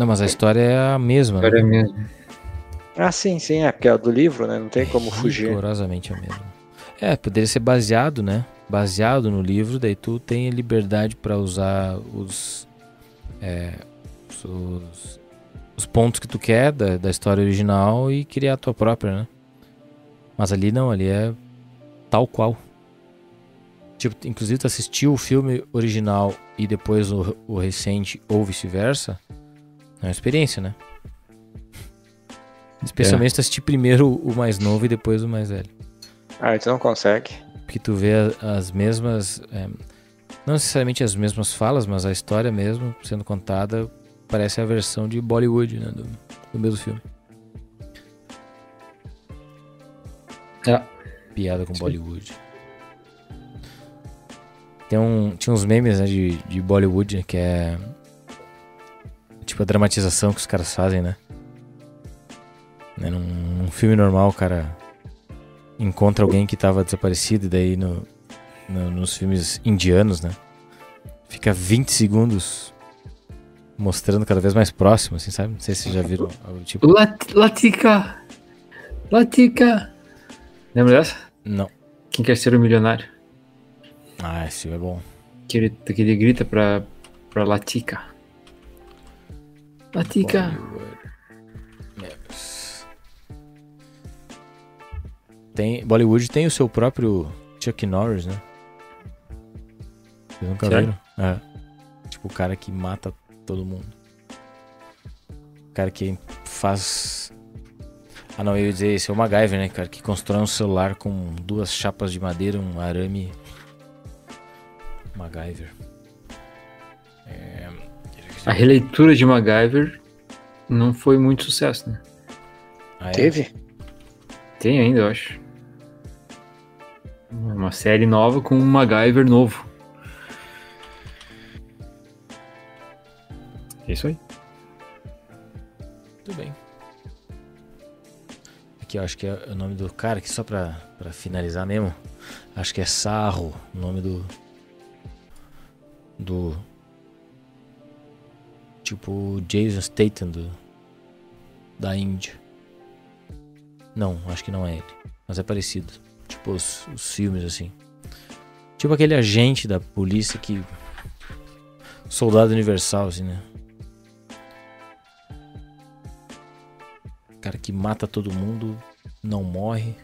Não, mas a história é a mesma. A história né? é a mesma. Ah, sim, sim, é porque é do livro, né? Não tem como é fugir. Rigorosamente a mesma. É, poderia ser baseado, né? Baseado no livro, daí tu tem liberdade para usar os, é, os, os pontos que tu quer da, da história original e criar a tua própria, né? Mas ali não, ali é tal qual. Tipo, inclusive tu assistiu o filme original e depois o, o recente ou vice-versa, é uma experiência, né? [LAUGHS] Especialmente é. tu assistir primeiro o mais novo e depois o mais velho. Ah, tu não consegue. Porque tu vê as mesmas. É, não necessariamente as mesmas falas, mas a história mesmo sendo contada parece a versão de Bollywood, né? Do, do mesmo filme. É. Piada com Sim. Bollywood. Tem um, tinha uns memes né, de, de Bollywood né, que é. Tipo a dramatização que os caras fazem, né? né num, num filme normal, o cara encontra alguém que estava desaparecido, e daí no, no, nos filmes indianos, né? Fica 20 segundos mostrando cada vez mais próximo, assim, sabe? Não sei se vocês já viram algo tipo. Lat Latica! Latica! Lembra dessa? Não. Quem quer ser o um milionário? Ah, esse é bom. Que ele, que ele grita pra, pra Latica. Latica! Tem, Bollywood tem o seu próprio Chuck Norris, né? Vocês nunca Sério? viram? É. Tipo, o cara que mata todo mundo. O cara que faz ah não, eu ia dizer, esse é o MacGyver, né, cara? Que constrói um celular com duas chapas de madeira, um arame. MacGyver. É... A releitura de MacGyver não foi muito sucesso, né? Ah, é? Teve? Tem ainda, eu acho. Uma série nova com um MacGyver novo. É isso aí. Tudo bem aqui, eu acho que é o nome do cara, que só pra, pra finalizar mesmo. Acho que é Sarro, o nome do. Do. Tipo Jason Statham do, da Índia. Não, acho que não é ele. Mas é parecido. Tipo os, os filmes assim. Tipo aquele agente da polícia que. Soldado Universal, assim, né? Cara que mata todo mundo, não morre.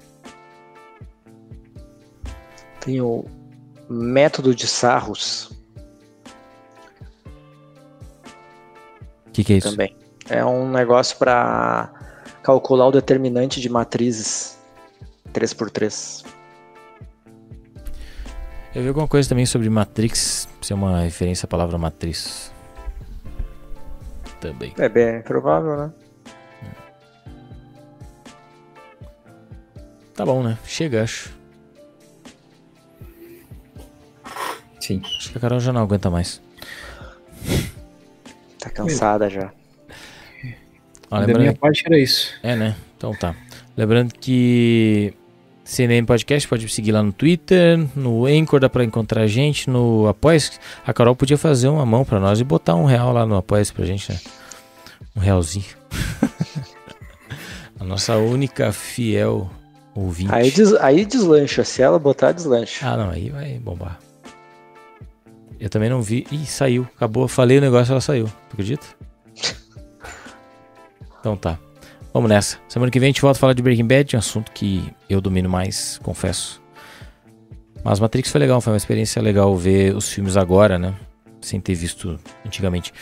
Tem o método de Sarros. Que, que é isso? Também. É um negócio para calcular o determinante de matrizes 3x3. Eu vi alguma coisa também sobre Matrix, ser uma referência à palavra matriz. Também. É bem provável, né? Tá bom, né? Chega, acho. Sim. Acho que a Carol já não aguenta mais. Tá cansada já. Ó, da minha parte era isso. É, né? Então tá. Lembrando que CNM Podcast pode seguir lá no Twitter, no Anchor dá pra encontrar a gente, no Apoia. A Carol podia fazer uma mão pra nós e botar um real lá no Apoia pra gente, né? Um realzinho. [LAUGHS] a nossa única fiel ouvinte. Aí, des, aí deslancha. Se ela botar, deslancha. Ah, não, aí vai bombar. Eu também não vi. Ih, saiu. Acabou. Falei o negócio, ela saiu. Acredita? então tá. Vamos nessa. Semana que vem a gente volta a falar de Breaking Bad, um assunto que eu domino mais, confesso. Mas Matrix foi legal, foi uma experiência legal ver os filmes agora, né? Sem ter visto antigamente.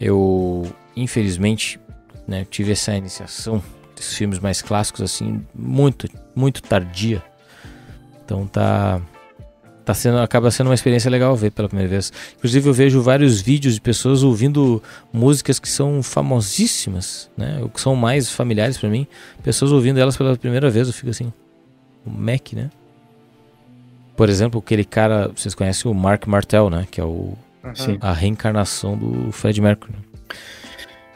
Eu, infelizmente, né, tive essa iniciação desses filmes mais clássicos, assim, muito, muito tardia. Então tá tá sendo, acaba sendo uma experiência legal ver pela primeira vez. Inclusive eu vejo vários vídeos de pessoas ouvindo músicas que são famosíssimas, né? Ou que são mais familiares para mim, pessoas ouvindo elas pela primeira vez, eu fico assim, o Mac, né? Por exemplo, aquele cara, vocês conhecem o Mark Martel, né? Que é o Sim. a reencarnação do Fred Mercury.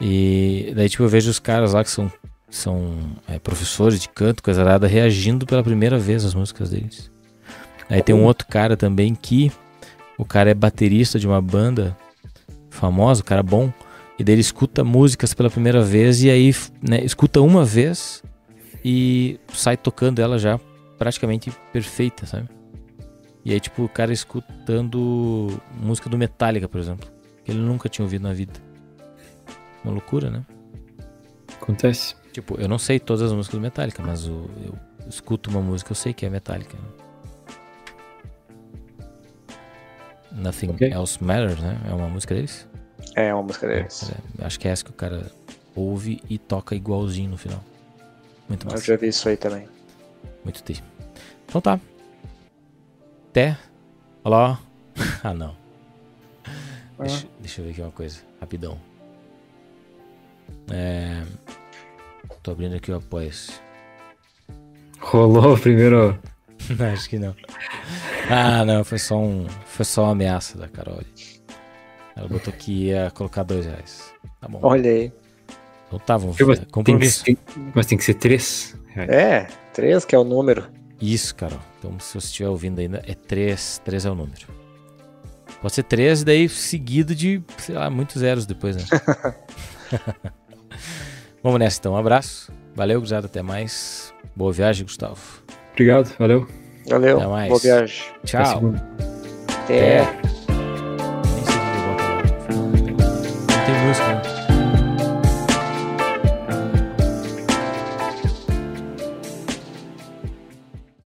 E daí tipo eu vejo os caras lá que são são é, professores de canto, coisa arada, reagindo pela primeira vez às músicas deles. Aí tem um outro cara também que o cara é baterista de uma banda famosa, o cara bom, e daí ele escuta músicas pela primeira vez e aí né, escuta uma vez e sai tocando ela já praticamente perfeita, sabe? E aí tipo o cara escutando música do Metallica, por exemplo, que ele nunca tinha ouvido na vida. Uma loucura, né? Acontece. Tipo, eu não sei todas as músicas do Metallica, mas o- eu escuto uma música, eu sei que é Metallica. né? Nothing Ok. Else Matters, né? É uma música deles? É uma música deles. É, acho que é essa que o cara ouve e toca igualzinho no final. Muito Eu massa. já vi isso aí também. Muito tri. Então tá. Até. Olha lá. [LAUGHS] ah, não. Deixa, deixa eu ver aqui uma coisa. Rapidão. É... Tô abrindo aqui o apoia-se. Rolou o primeiro. [LAUGHS] Acho que não. Ah, não, foi só um. Foi só uma ameaça da Carol. Ela botou que ia colocar dois reais. Tá bom. Olha aí. Então tá, vamos Mas fazer. tem, que, Compromisso. tem- mas tem que ser três. reais. É, três que é o número. Isso, Carol. Então, se você estiver ouvindo ainda, é três. Três é o número. Pode ser três, e daí seguido de, sei lá, muitos zeros depois, né? [LAUGHS] Vamos nessa então. Um abraço. Valeu, Guzado. Até mais. Boa viagem, Gustavo. Obrigado, valeu. Valeu. Até mais. Boa viagem. Tchau. Até.